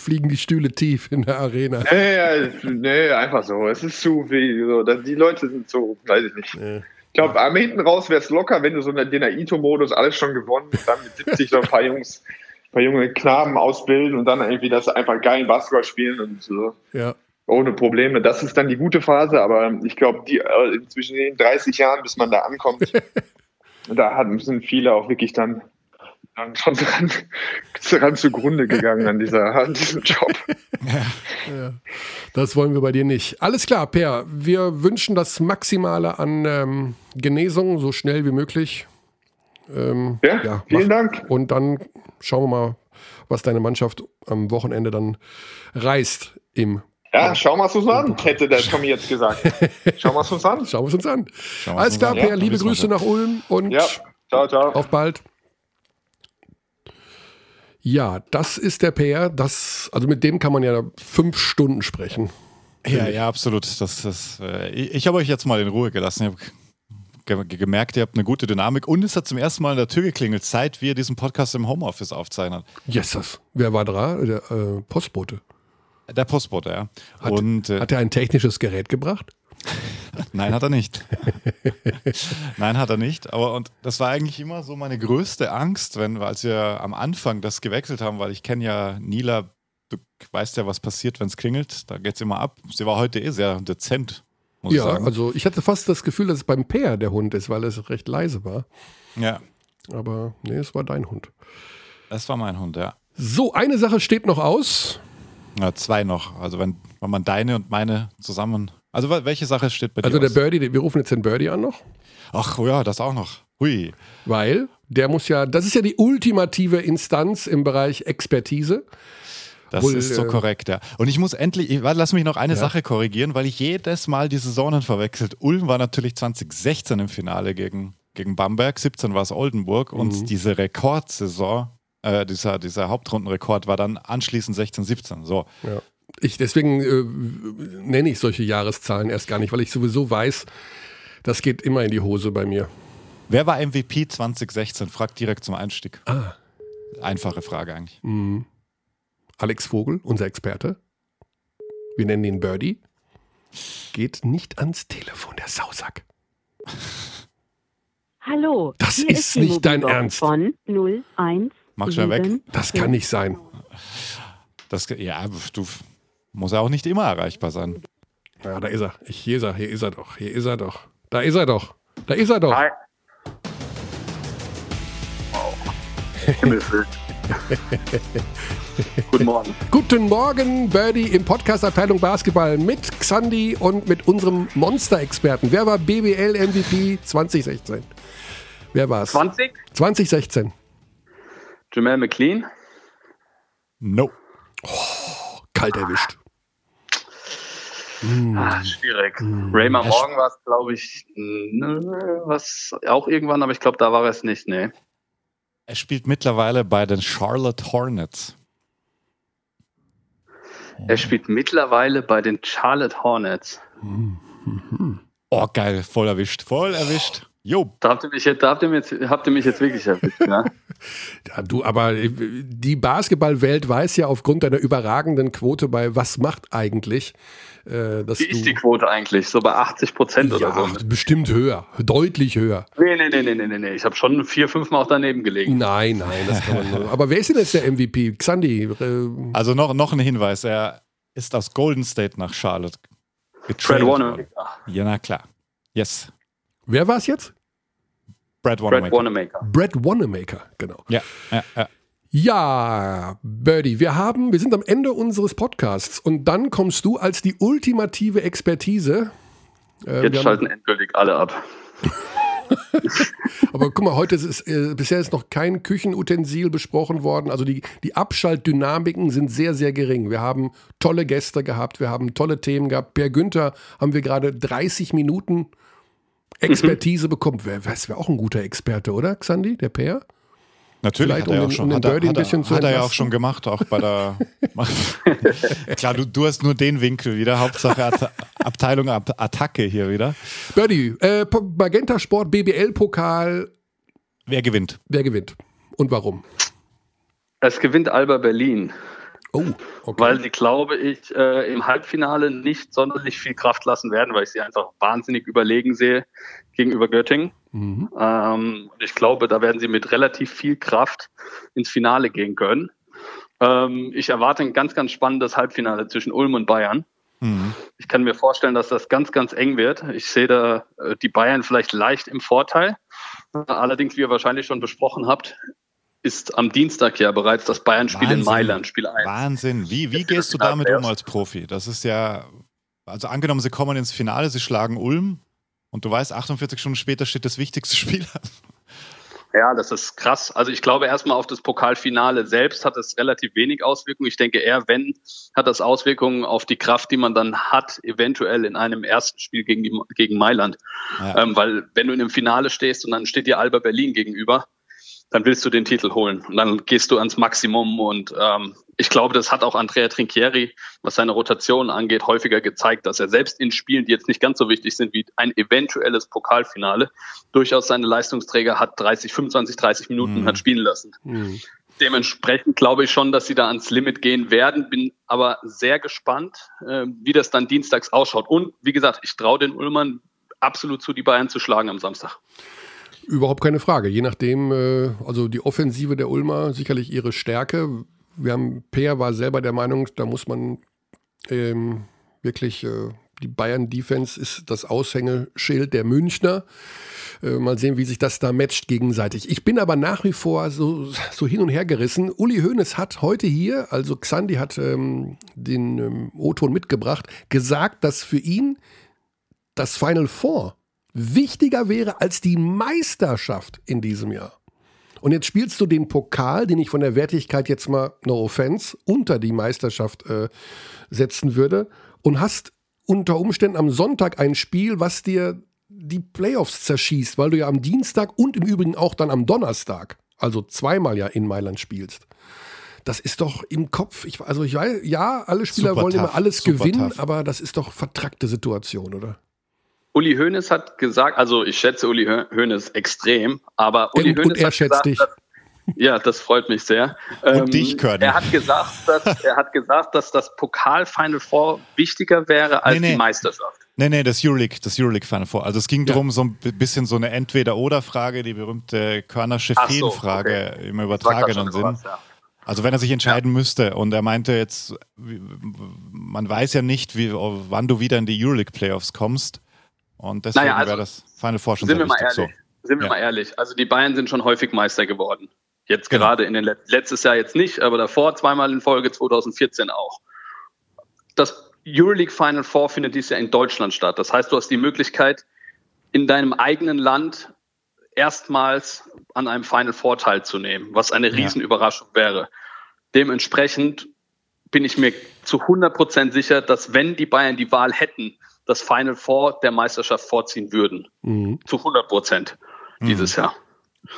fliegen die Stühle tief in der Arena. Nee, nee einfach so. Es ist zu viel. So. Die Leute sind so, weiß ich nicht. Nee. Ich glaube, am hinten raus wäre es locker, wenn du so in den Ito-Modus alles schon gewonnen und dann mit 70 so ein paar Jungs, ein paar junge Knaben ausbilden und dann irgendwie das einfach geil Basketball spielen und so. Ja. Ohne Probleme. Das ist dann die gute Phase, aber ich glaube, die äh, zwischen den 30 Jahren, bis man da ankommt, da hat, sind viele auch wirklich dann dann schon dran, dran zugrunde gegangen an, dieser, an diesem Job. Ja, ja. Das wollen wir bei dir nicht. Alles klar, Per. Wir wünschen das Maximale an ähm, Genesung, so schnell wie möglich. Ähm, ja, ja, vielen mach. Dank. Und dann schauen wir mal, was deine Mannschaft am Wochenende dann reißt im ja, schauen wir es uns an, hätte der Tommy jetzt gesagt. Schauen wir es uns an. Schauen wir es uns an. Alles klar, Per, ja, liebe Grüße nach Ulm und ja. ciao, ciao. auf bald. Ja, das ist der PR. Das, also mit dem kann man ja fünf Stunden sprechen. Ja, ja, absolut. Das, das, äh, ich habe euch jetzt mal in Ruhe gelassen. Ich habe gemerkt, ihr habt eine gute Dynamik und es hat zum ersten Mal in der Tür geklingelt, seit wir diesen Podcast im Homeoffice aufzeichnen. Yes, wer war da? Der äh, Postbote. Der Postbote, ja. Hat, und, äh, hat er ein technisches Gerät gebracht? Nein, hat er nicht. Nein, hat er nicht. Aber und das war eigentlich immer so meine größte Angst, wenn, als wir am Anfang das gewechselt haben, weil ich kenne ja Nila, du weißt ja, was passiert, wenn es klingelt. Da geht es immer ab. Sie war heute eh sehr dezent, muss ja, ich sagen. also ich hatte fast das Gefühl, dass es beim Peer der Hund ist, weil es recht leise war. Ja. Aber nee, es war dein Hund. Es war mein Hund, ja. So, eine Sache steht noch aus. Ja, zwei noch. Also wenn, wenn man deine und meine zusammen also welche Sache steht bei dir? Also der aus? Birdie, wir rufen jetzt den Birdie an noch. Ach oh ja, das auch noch. Hui. Weil der muss ja, das ist ja die ultimative Instanz im Bereich Expertise. Das Wohl, ist so äh, korrekt, ja. Und ich muss endlich, ich, lass mich noch eine ja. Sache korrigieren, weil ich jedes Mal die Saisonen verwechselt. Ulm war natürlich 2016 im Finale gegen, gegen Bamberg, 17 war es Oldenburg mhm. und diese Rekordsaison, äh, dieser, dieser Hauptrundenrekord war dann anschließend 16, 17. So. Ja. Ich, deswegen äh, nenne ich solche Jahreszahlen erst gar nicht, weil ich sowieso weiß, das geht immer in die Hose bei mir. Wer war MVP 2016? Fragt direkt zum Einstieg. Ah. Einfache Frage eigentlich. Mhm. Alex Vogel, unser Experte. Wir nennen ihn Birdie. Geht nicht ans Telefon, der Sausack. Hallo. Das ist, ist nicht dein Ernst. Von 01. Mach schnell weg. Das kann nicht sein. Das, ja, du muss er auch nicht immer erreichbar sein. Ja, da ist er. Ich, hier ist er, hier ist er doch. Hier ist er doch. Da ist er doch. Da ist er doch. Hi. Wow. Guten Morgen. Guten Morgen, Birdie im Podcast Abteilung Basketball mit Xandi und mit unserem Monster-Experten. Wer war BBL MVP 2016? Wer war es? 20? 2016. Jamal McLean? No. Oh, kalt erwischt. Mm. Ah, schwierig. Mm. Raymer Morgan war es, glaube ich, was auch irgendwann, aber ich glaube, da war es nicht, nee. Er spielt mittlerweile bei den Charlotte Hornets. Er spielt mittlerweile bei den Charlotte Hornets. Oh, geil, voll erwischt, voll erwischt. Jo. Da habt ihr mich jetzt, da habt ihr mich, habt ihr mich jetzt wirklich erwischt, ja? ja, du, aber äh, die Basketballwelt weiß ja aufgrund deiner überragenden Quote bei Was macht eigentlich, äh, dass Wie ist die Quote eigentlich? So bei 80 Prozent oder so? bestimmt höher, deutlich höher. Nee, nee, nee, nee, nee, nee. Ich habe schon vier, fünf Mal auch daneben gelegen. Nein, nein, das kann man nur. Aber wer ist denn jetzt der MVP? Xandi? Äh, also noch, noch ein Hinweis. Er ist aus Golden State nach Charlotte getradet. Fred Warner. Ja, na klar. Yes. Wer war es jetzt? Brad Wanamaker. Brad Wanamaker. Brad Wanamaker, genau. Ja, ja, ja. Ja, Birdie, wir haben, wir sind am Ende unseres Podcasts und dann kommst du als die ultimative Expertise. Äh, Jetzt schalten haben, endgültig alle ab. Aber guck mal, heute ist äh, bisher ist noch kein Küchenutensil besprochen worden. Also die, die Abschaltdynamiken sind sehr, sehr gering. Wir haben tolle Gäste gehabt, wir haben tolle Themen gehabt. Per Günther haben wir gerade 30 Minuten Expertise mhm. bekommen. Wer, das wäre auch ein guter Experte, oder, Xandi, der Per? Natürlich Vielleicht hat er, um auch schon, um hat, er, hat, er, hat er ja auch schon gemacht, auch bei der. Klar, du, du hast nur den Winkel wieder. Hauptsache At Abteilung Ab Attacke hier wieder. Birdie, äh, Magenta Sport BBL-Pokal. Wer gewinnt? Wer gewinnt? Und warum? Es gewinnt Alba Berlin. Oh, okay. Weil sie, glaube ich, äh, im Halbfinale nicht sonderlich viel Kraft lassen werden, weil ich sie einfach wahnsinnig überlegen sehe gegenüber Göttingen. Mhm. Ähm, ich glaube, da werden sie mit relativ viel Kraft ins Finale gehen können. Ähm, ich erwarte ein ganz, ganz spannendes Halbfinale zwischen Ulm und Bayern. Mhm. Ich kann mir vorstellen, dass das ganz, ganz eng wird. Ich sehe da äh, die Bayern vielleicht leicht im Vorteil. Allerdings, wie ihr wahrscheinlich schon besprochen habt, ist am Dienstag ja bereits das Bayern-Spiel in Mailand, Spiel 1. Wahnsinn. Wie, wie gehst du damit um als Profi? Das ist ja, also angenommen, sie kommen ins Finale, sie schlagen Ulm und du weißt, 48 Stunden später steht das wichtigste Spiel an. Ja, das ist krass. Also ich glaube erstmal auf das Pokalfinale selbst hat es relativ wenig Auswirkungen. Ich denke eher, wenn, hat das Auswirkungen auf die Kraft, die man dann hat, eventuell in einem ersten Spiel gegen, die, gegen Mailand. Ja. Ähm, weil wenn du in einem Finale stehst und dann steht dir Alba Berlin gegenüber, dann willst du den Titel holen. Und dann gehst du ans Maximum. Und ähm, ich glaube, das hat auch Andrea Trinchieri, was seine Rotation angeht, häufiger gezeigt, dass er selbst in Spielen, die jetzt nicht ganz so wichtig sind wie ein eventuelles Pokalfinale, durchaus seine Leistungsträger hat 30, 25, 30 Minuten mhm. hat spielen lassen. Mhm. Dementsprechend glaube ich schon, dass sie da ans Limit gehen werden, bin aber sehr gespannt, äh, wie das dann dienstags ausschaut. Und wie gesagt, ich traue den Ullmann absolut zu, die Bayern zu schlagen am Samstag. Überhaupt keine Frage. Je nachdem, äh, also die Offensive der Ulmer sicherlich ihre Stärke. Wir haben, Peer war selber der Meinung, da muss man ähm, wirklich, äh, die Bayern-Defense ist das Aushängeschild der Münchner. Äh, mal sehen, wie sich das da matcht gegenseitig. Ich bin aber nach wie vor so, so hin und her gerissen. Uli Hoeneß hat heute hier, also Xandi hat ähm, den ähm, O-Ton mitgebracht, gesagt, dass für ihn das Final Four wichtiger wäre als die Meisterschaft in diesem Jahr. Und jetzt spielst du den Pokal, den ich von der Wertigkeit jetzt mal, no offense, unter die Meisterschaft äh, setzen würde und hast unter Umständen am Sonntag ein Spiel, was dir die Playoffs zerschießt, weil du ja am Dienstag und im Übrigen auch dann am Donnerstag, also zweimal ja in Mailand spielst. Das ist doch im Kopf, ich, also ich weiß, ja, alle Spieler super wollen tough, immer alles gewinnen, tough. aber das ist doch vertrackte Situation, oder? Uli Hoeneß hat gesagt, also ich schätze Uli Hoeneß extrem, aber Uli Hoeneß er hat schätzt gesagt, dich. Dass, ja, das freut mich sehr. Und ähm, dich, Curdy. Er hat gesagt, dass, er hat gesagt, dass das Pokal Final Four wichtiger wäre als nee, nee. die Meisterschaft. Nee, nee, das Euroleague, das Euroleague Final Four. Also es ging ja. darum, so ein bisschen so eine Entweder-Oder-Frage, die berühmte Körnersche Feen-Frage okay. im übertragenen Sinn. Was, ja. Also wenn er sich entscheiden ja. müsste und er meinte jetzt, man weiß ja nicht, wie, wann du wieder in die Euroleague Playoffs kommst. Und deswegen naja, also, wäre das Final Four schon sind sehr wir mal ehrlich, so. Sind wir ja. mal ehrlich. Also die Bayern sind schon häufig Meister geworden. Jetzt genau. gerade in den Let letztes Jahr jetzt nicht, aber davor zweimal in Folge 2014 auch. Das Euroleague Final Four findet dieses Jahr in Deutschland statt. Das heißt, du hast die Möglichkeit, in deinem eigenen Land erstmals an einem Final Four teilzunehmen, was eine Riesenüberraschung ja. wäre. Dementsprechend bin ich mir zu 100 Prozent sicher, dass wenn die Bayern die Wahl hätten, das Final Four der Meisterschaft vorziehen würden. Mhm. Zu 100 Prozent dieses mhm. Jahr.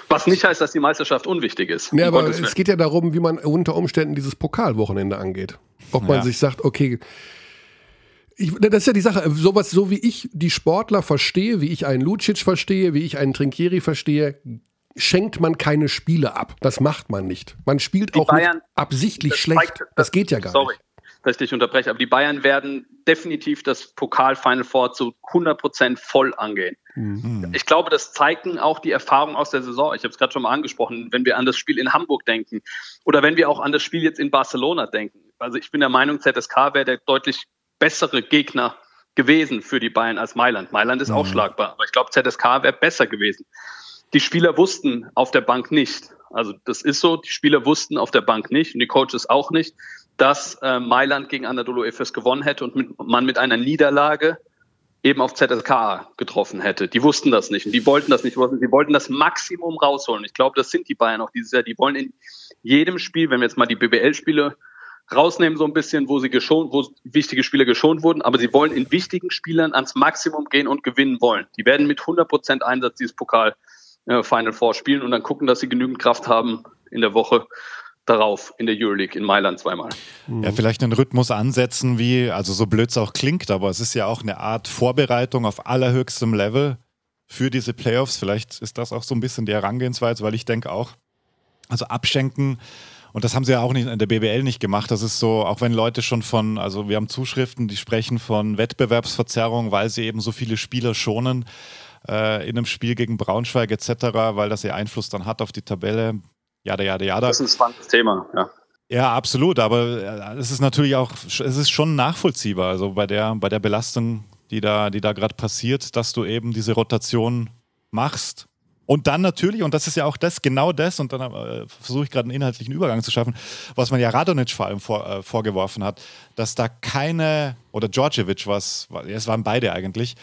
Was nicht heißt, dass die Meisterschaft unwichtig ist. Ja, aber es geht ja darum, wie man unter Umständen dieses Pokalwochenende angeht. Ob man ja. sich sagt, okay, ich, das ist ja die Sache, sowas, so wie ich die Sportler verstehe, wie ich einen Lucic verstehe, wie ich einen Trinkieri verstehe, schenkt man keine Spiele ab. Das macht man nicht. Man spielt die auch Bayern, absichtlich schlecht. Zeigt, das, das, geht ja gar sorry. nicht dass ich dich unterbreche, aber die Bayern werden definitiv das Pokal-Final Four zu 100 Prozent voll angehen. Mhm. Ich glaube, das zeigen auch die Erfahrungen aus der Saison. Ich habe es gerade schon mal angesprochen, wenn wir an das Spiel in Hamburg denken oder wenn wir auch an das Spiel jetzt in Barcelona denken. Also ich bin der Meinung, ZSK wäre der deutlich bessere Gegner gewesen für die Bayern als Mailand. Mailand ist mhm. auch schlagbar, aber ich glaube, ZSK wäre besser gewesen. Die Spieler wussten auf der Bank nicht. Also das ist so, die Spieler wussten auf der Bank nicht und die Coaches auch nicht, dass äh, Mailand gegen Anadolu Efes gewonnen hätte und mit, man mit einer Niederlage eben auf ZSK getroffen hätte. Die wussten das nicht und die wollten das nicht. Die wollten das Maximum rausholen. Ich glaube, das sind die Bayern auch dieses Jahr. Die wollen in jedem Spiel, wenn wir jetzt mal die BBL-Spiele rausnehmen, so ein bisschen, wo sie geschont, wo wichtige Spieler geschont wurden, aber sie wollen in wichtigen Spielern ans Maximum gehen und gewinnen wollen. Die werden mit 100% Einsatz dieses Pokal äh, Final Four spielen und dann gucken, dass sie genügend Kraft haben in der Woche, darauf in der Euroleague in Mailand zweimal. Ja, vielleicht einen Rhythmus ansetzen, wie, also so blöd es auch klingt, aber es ist ja auch eine Art Vorbereitung auf allerhöchstem Level für diese Playoffs. Vielleicht ist das auch so ein bisschen die Herangehensweise, weil ich denke auch, also abschenken Und das haben sie ja auch nicht in der BBL nicht gemacht. Das ist so, auch wenn Leute schon von, also wir haben Zuschriften, die sprechen von Wettbewerbsverzerrung, weil sie eben so viele Spieler schonen äh, in einem Spiel gegen Braunschweig etc., weil das ja Einfluss dann hat auf die Tabelle. Jada, jada, jada. Das ist ein spannendes Thema, ja. Ja, absolut, aber äh, es ist natürlich auch, es ist schon nachvollziehbar, also bei der, bei der Belastung, die da, die da gerade passiert, dass du eben diese Rotation machst. Und dann natürlich, und das ist ja auch das, genau das, und dann äh, versuche ich gerade einen inhaltlichen Übergang zu schaffen, was man ja Radonic vor allem vor, äh, vorgeworfen hat, dass da keine, oder Djordjevic was, es waren beide eigentlich,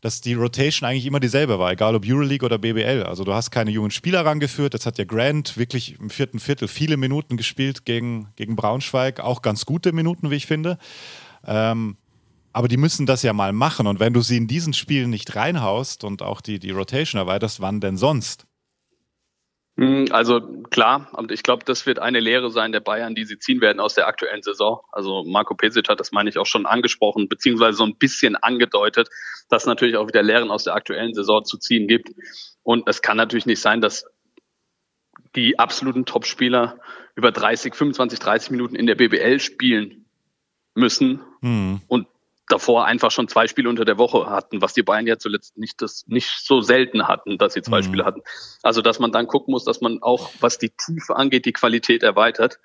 dass die Rotation eigentlich immer dieselbe war, egal ob Euroleague oder BBL. Also du hast keine jungen Spieler rangeführt. Jetzt hat ja Grant wirklich im vierten Viertel viele Minuten gespielt gegen, gegen Braunschweig, auch ganz gute Minuten, wie ich finde. Ähm, aber die müssen das ja mal machen. Und wenn du sie in diesen Spielen nicht reinhaust und auch die, die Rotation erweiterst, wann denn sonst? Hm, also klar, und ich glaube, das wird eine Lehre sein der Bayern, die sie ziehen werden aus der aktuellen Saison. Also Marco Pesic hat das, meine ich, auch schon angesprochen, beziehungsweise so ein bisschen angedeutet, dass natürlich auch wieder Lehren aus der aktuellen Saison zu ziehen gibt. Und es kann natürlich nicht sein, dass die absoluten Topspieler über 30, 25, 30 Minuten in der BBL spielen müssen mhm. und davor einfach schon zwei Spiele unter der Woche hatten, was die Bayern ja zuletzt nicht, das, nicht so selten hatten, dass sie zwei mhm. Spiele hatten. Also, dass man dann gucken muss, dass man auch, was die Tiefe angeht, die Qualität erweitert.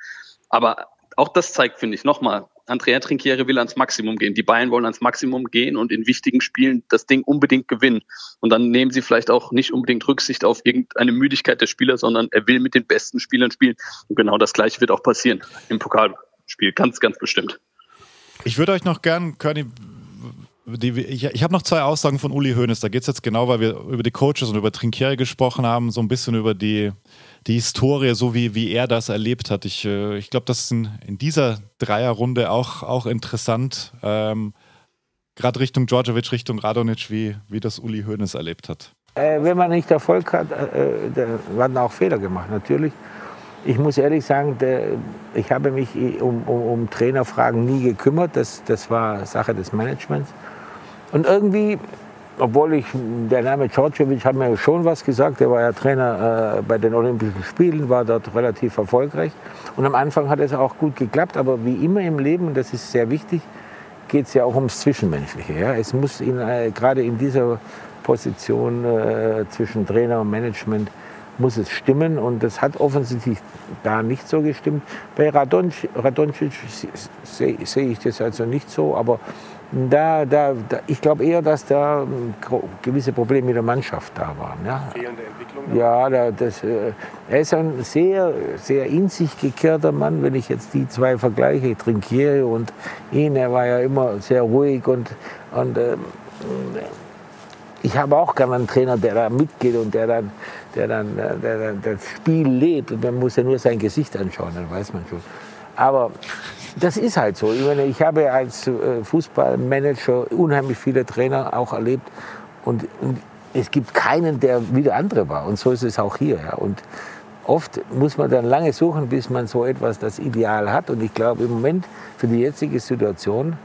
Aber auch das zeigt, finde ich, nochmal, Andrea Trinchiere will ans Maximum gehen. Die Bayern wollen ans Maximum gehen und in wichtigen Spielen das Ding unbedingt gewinnen. Und dann nehmen sie vielleicht auch nicht unbedingt Rücksicht auf irgendeine Müdigkeit der Spieler, sondern er will mit den besten Spielern spielen. Und genau das Gleiche wird auch passieren im Pokalspiel. Ganz, ganz bestimmt. Ich würde euch noch gern, Körny, ich, ich habe noch zwei Aussagen von Uli Hoeneß. Da geht es jetzt genau, weil wir über die Coaches und über Trinkieri gesprochen haben, so ein bisschen über die, die Historie, so wie, wie er das erlebt hat. Ich, äh, ich glaube, das ist in, in, dieser Dreierrunde auch, auch interessant. Ähm, Gerade Richtung Djordjevic, Richtung Radonic, wie, wie das Uli Hoeneß erlebt hat. Äh, wenn man nicht Erfolg hat, äh, da werden auch Fehler gemacht, natürlich. Ich muss ehrlich sagen, ich habe mich um, um, um, Trainerfragen nie gekümmert. Das, das war Sache des Managements. Und irgendwie, obwohl ich, der Name Djordjevic hat mir schon was gesagt. Der war ja Trainer äh, bei den Olympischen Spielen, war dort relativ erfolgreich. Und am Anfang hat es auch gut geklappt. Aber wie immer im Leben, und das ist sehr wichtig, geht es ja auch ums Zwischenmenschliche. Ja? Es muss in, äh, gerade in dieser Position äh, zwischen Trainer und Management muss es stimmen und das hat offensichtlich da nicht so gestimmt. Bei Radonjic, Radonjic sehe seh ich das also nicht so, aber da, da, da ich glaube eher, dass da gewisse Probleme mit der Mannschaft da waren. Ja. Fehlende Entwicklung? Ja, da, das, äh, er ist ein sehr, sehr in sich gekehrter Mann, wenn ich jetzt die zwei vergleiche, Trinkieri und ihn, er war ja immer sehr ruhig und, und ähm, ich habe auch gerne einen Trainer, der da mitgeht und der dann, der dann äh, der, der, das Spiel lebt. Und man muss ja nur sein Gesicht anschauen, dann weiß man schon. Aber das ist halt so. Ich, meine, ich habe als äh, Fußballmanager unheimlich viele Trainer auch erlebt. Und, und, es gibt keinen, der wie der andere war. Und so ist es auch hier. Ja. Und oft muss man dann lange suchen, bis man so etwas, das Ideal hat. Und ich glaube, im Moment für die jetzige Situation,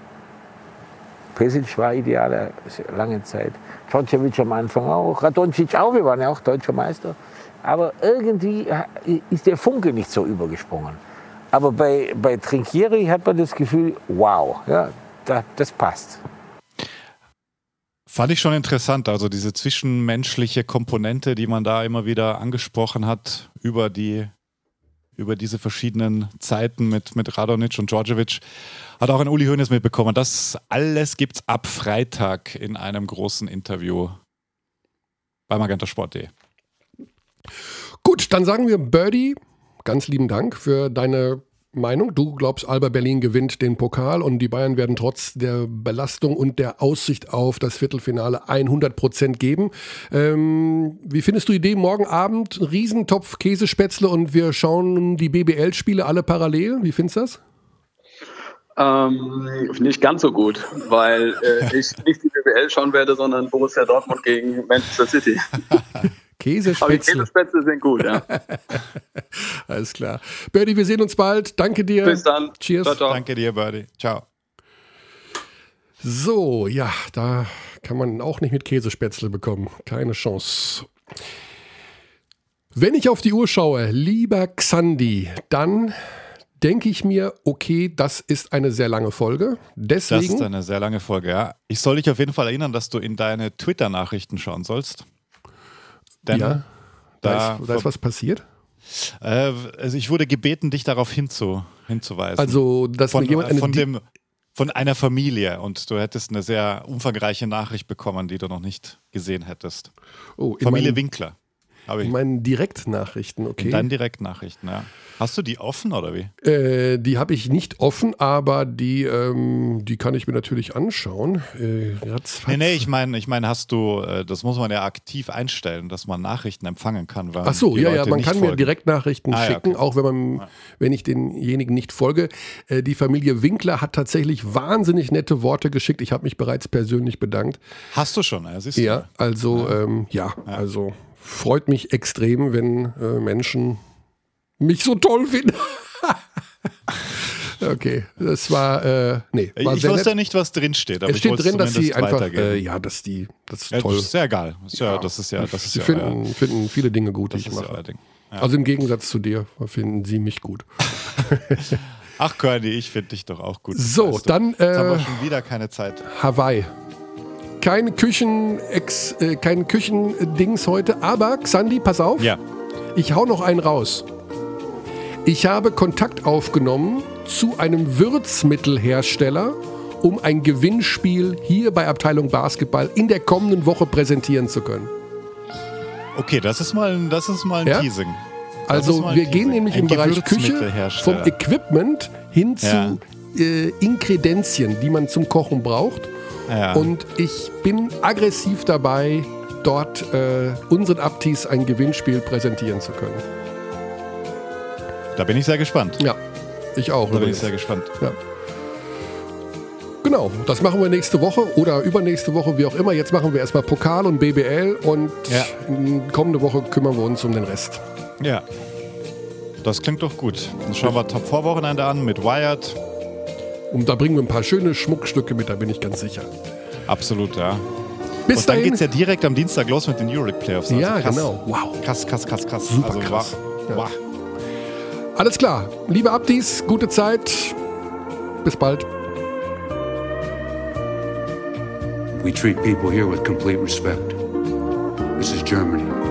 Pesic war ideal lange Zeit. Djordjevic am Anfang auch, Radoncic auch, wir waren ja auch deutscher Meister. Aber irgendwie ist der Funke nicht so übergesprungen. Aber bei, bei Trinkieri hat man das Gefühl, wow, ja, da, das passt. Fand ich schon interessant, also diese zwischenmenschliche Komponente, die man da immer wieder angesprochen hat, über, die, über diese verschiedenen Zeiten mit, mit Radonic und Djordjevic. Hat auch ein Uli Hoeneß mitbekommen. Das alles gibt es ab Freitag in einem großen Interview bei magentasport.de. Gut, dann sagen wir Birdie, ganz lieben Dank für deine Meinung. Du glaubst, Alba Berlin gewinnt den Pokal und die Bayern werden trotz der Belastung und der Aussicht auf das Viertelfinale 100 Prozent geben. Ähm, wie findest du die Idee? Morgen Abend Riesentopf Käsespätzle und wir schauen die BBL-Spiele alle parallel. Wie findest du das? Ähm, nicht ganz so gut, weil äh, ich nicht die BWL schauen werde, sondern Borussia Dortmund gegen Manchester City. Käsespätzle. Aber die Käsespätzle sind gut, ja. Alles klar. Birdie, wir sehen uns bald. Danke dir. Bis dann. Cheers. Ciao, ciao. Danke dir, Birdie. Ciao. So, ja, da kann man auch nicht mit Käsespätzle bekommen. Keine Chance. Wenn ich auf die Uhr schaue, lieber Xandi, dann denke ich mir, okay, das ist eine sehr lange Folge. Deswegen, das ist eine sehr lange Folge, ja. Ich soll dich auf jeden Fall erinnern, dass du in deine Twitter-Nachrichten schauen sollst. Denn ja, da, ist, da ist was passiert. Äh, also ich wurde gebeten, dich darauf hinzu, hinzuweisen. Also, dass von, jemand eine von dem von einer Familie und du hättest eine sehr umfangreiche Nachricht bekommen, die du noch nicht gesehen hättest. Oh, Familie Winkler. In meinen Direktnachrichten, okay. Deinen Direktnachrichten, ja. Hast du die offen oder wie? Äh, die habe ich nicht offen, aber die, ähm, die kann ich mir natürlich anschauen. Äh, nee, nee, ich meine, ich mein, hast du, äh, das muss man ja aktiv einstellen, dass man Nachrichten empfangen kann. Ach so, ja, Leute ja, man kann folgen. mir Direktnachrichten ah, schicken, ja, okay. auch wenn man, ja. wenn ich denjenigen nicht folge. Äh, die Familie Winkler hat tatsächlich wahnsinnig nette Worte geschickt. Ich habe mich bereits persönlich bedankt. Hast du schon, ja, siehst du. Ja, also, ja, ähm, ja also freut mich extrem, wenn äh, Menschen mich so toll finden. okay, das war, äh, nee. War ich wusste ja nicht, was drin steht. Aber es steht drin, dass sie einfach, äh, ja, dass die, das ist ja, toll. Das ist sehr egal. Ist ja, das ist ja, das ist sie ja, finden, ja. finden viele Dinge gut, die ich mache. Ja also im Gegensatz zu dir finden sie mich gut. Ach, Körny, ich finde dich doch auch gut. So, weißt du. dann. Äh, Jetzt haben wir äh, schon wieder keine Zeit. Hawaii. Kein Küchen, äh, kein Küchendings heute, aber Xandi, pass auf. Ja. Ich hau noch einen raus. Ich habe Kontakt aufgenommen zu einem Würzmittelhersteller, um ein Gewinnspiel hier bei Abteilung Basketball in der kommenden Woche präsentieren zu können. Okay, das ist mal, das ist mal ein ja? Teasing. Das also wir gehen nämlich ein im Bereich Küche vom Equipment hin zu ja. äh, Inkredenzien, die man zum Kochen braucht. Ja. Und ich bin aggressiv dabei, dort äh, unseren Abtis ein Gewinnspiel präsentieren zu können. Da bin ich sehr gespannt. Ja, ich auch. Da übrigens. bin ich sehr gespannt. Ja. Genau, das machen wir nächste Woche oder übernächste Woche, wie auch immer. Jetzt machen wir erstmal Pokal und BBL und ja. kommende Woche kümmern wir uns um den Rest. Ja, das klingt doch gut. Dann schauen wir Top 4 Wochenende an mit Wired. Und da bringen wir ein paar schöne Schmuckstücke mit, da bin ich ganz sicher. Absolut, ja. Bis und dann geht es ja direkt am Dienstag los mit den Euroleague Playoffs. Also ja, krass, genau. Wow. Krass, krass, krass, krass. Super also, krass. Wow. Ja. Alles klar. Liebe Abdis, gute Zeit. Bis bald. We treat people here with complete respect. This is Germany.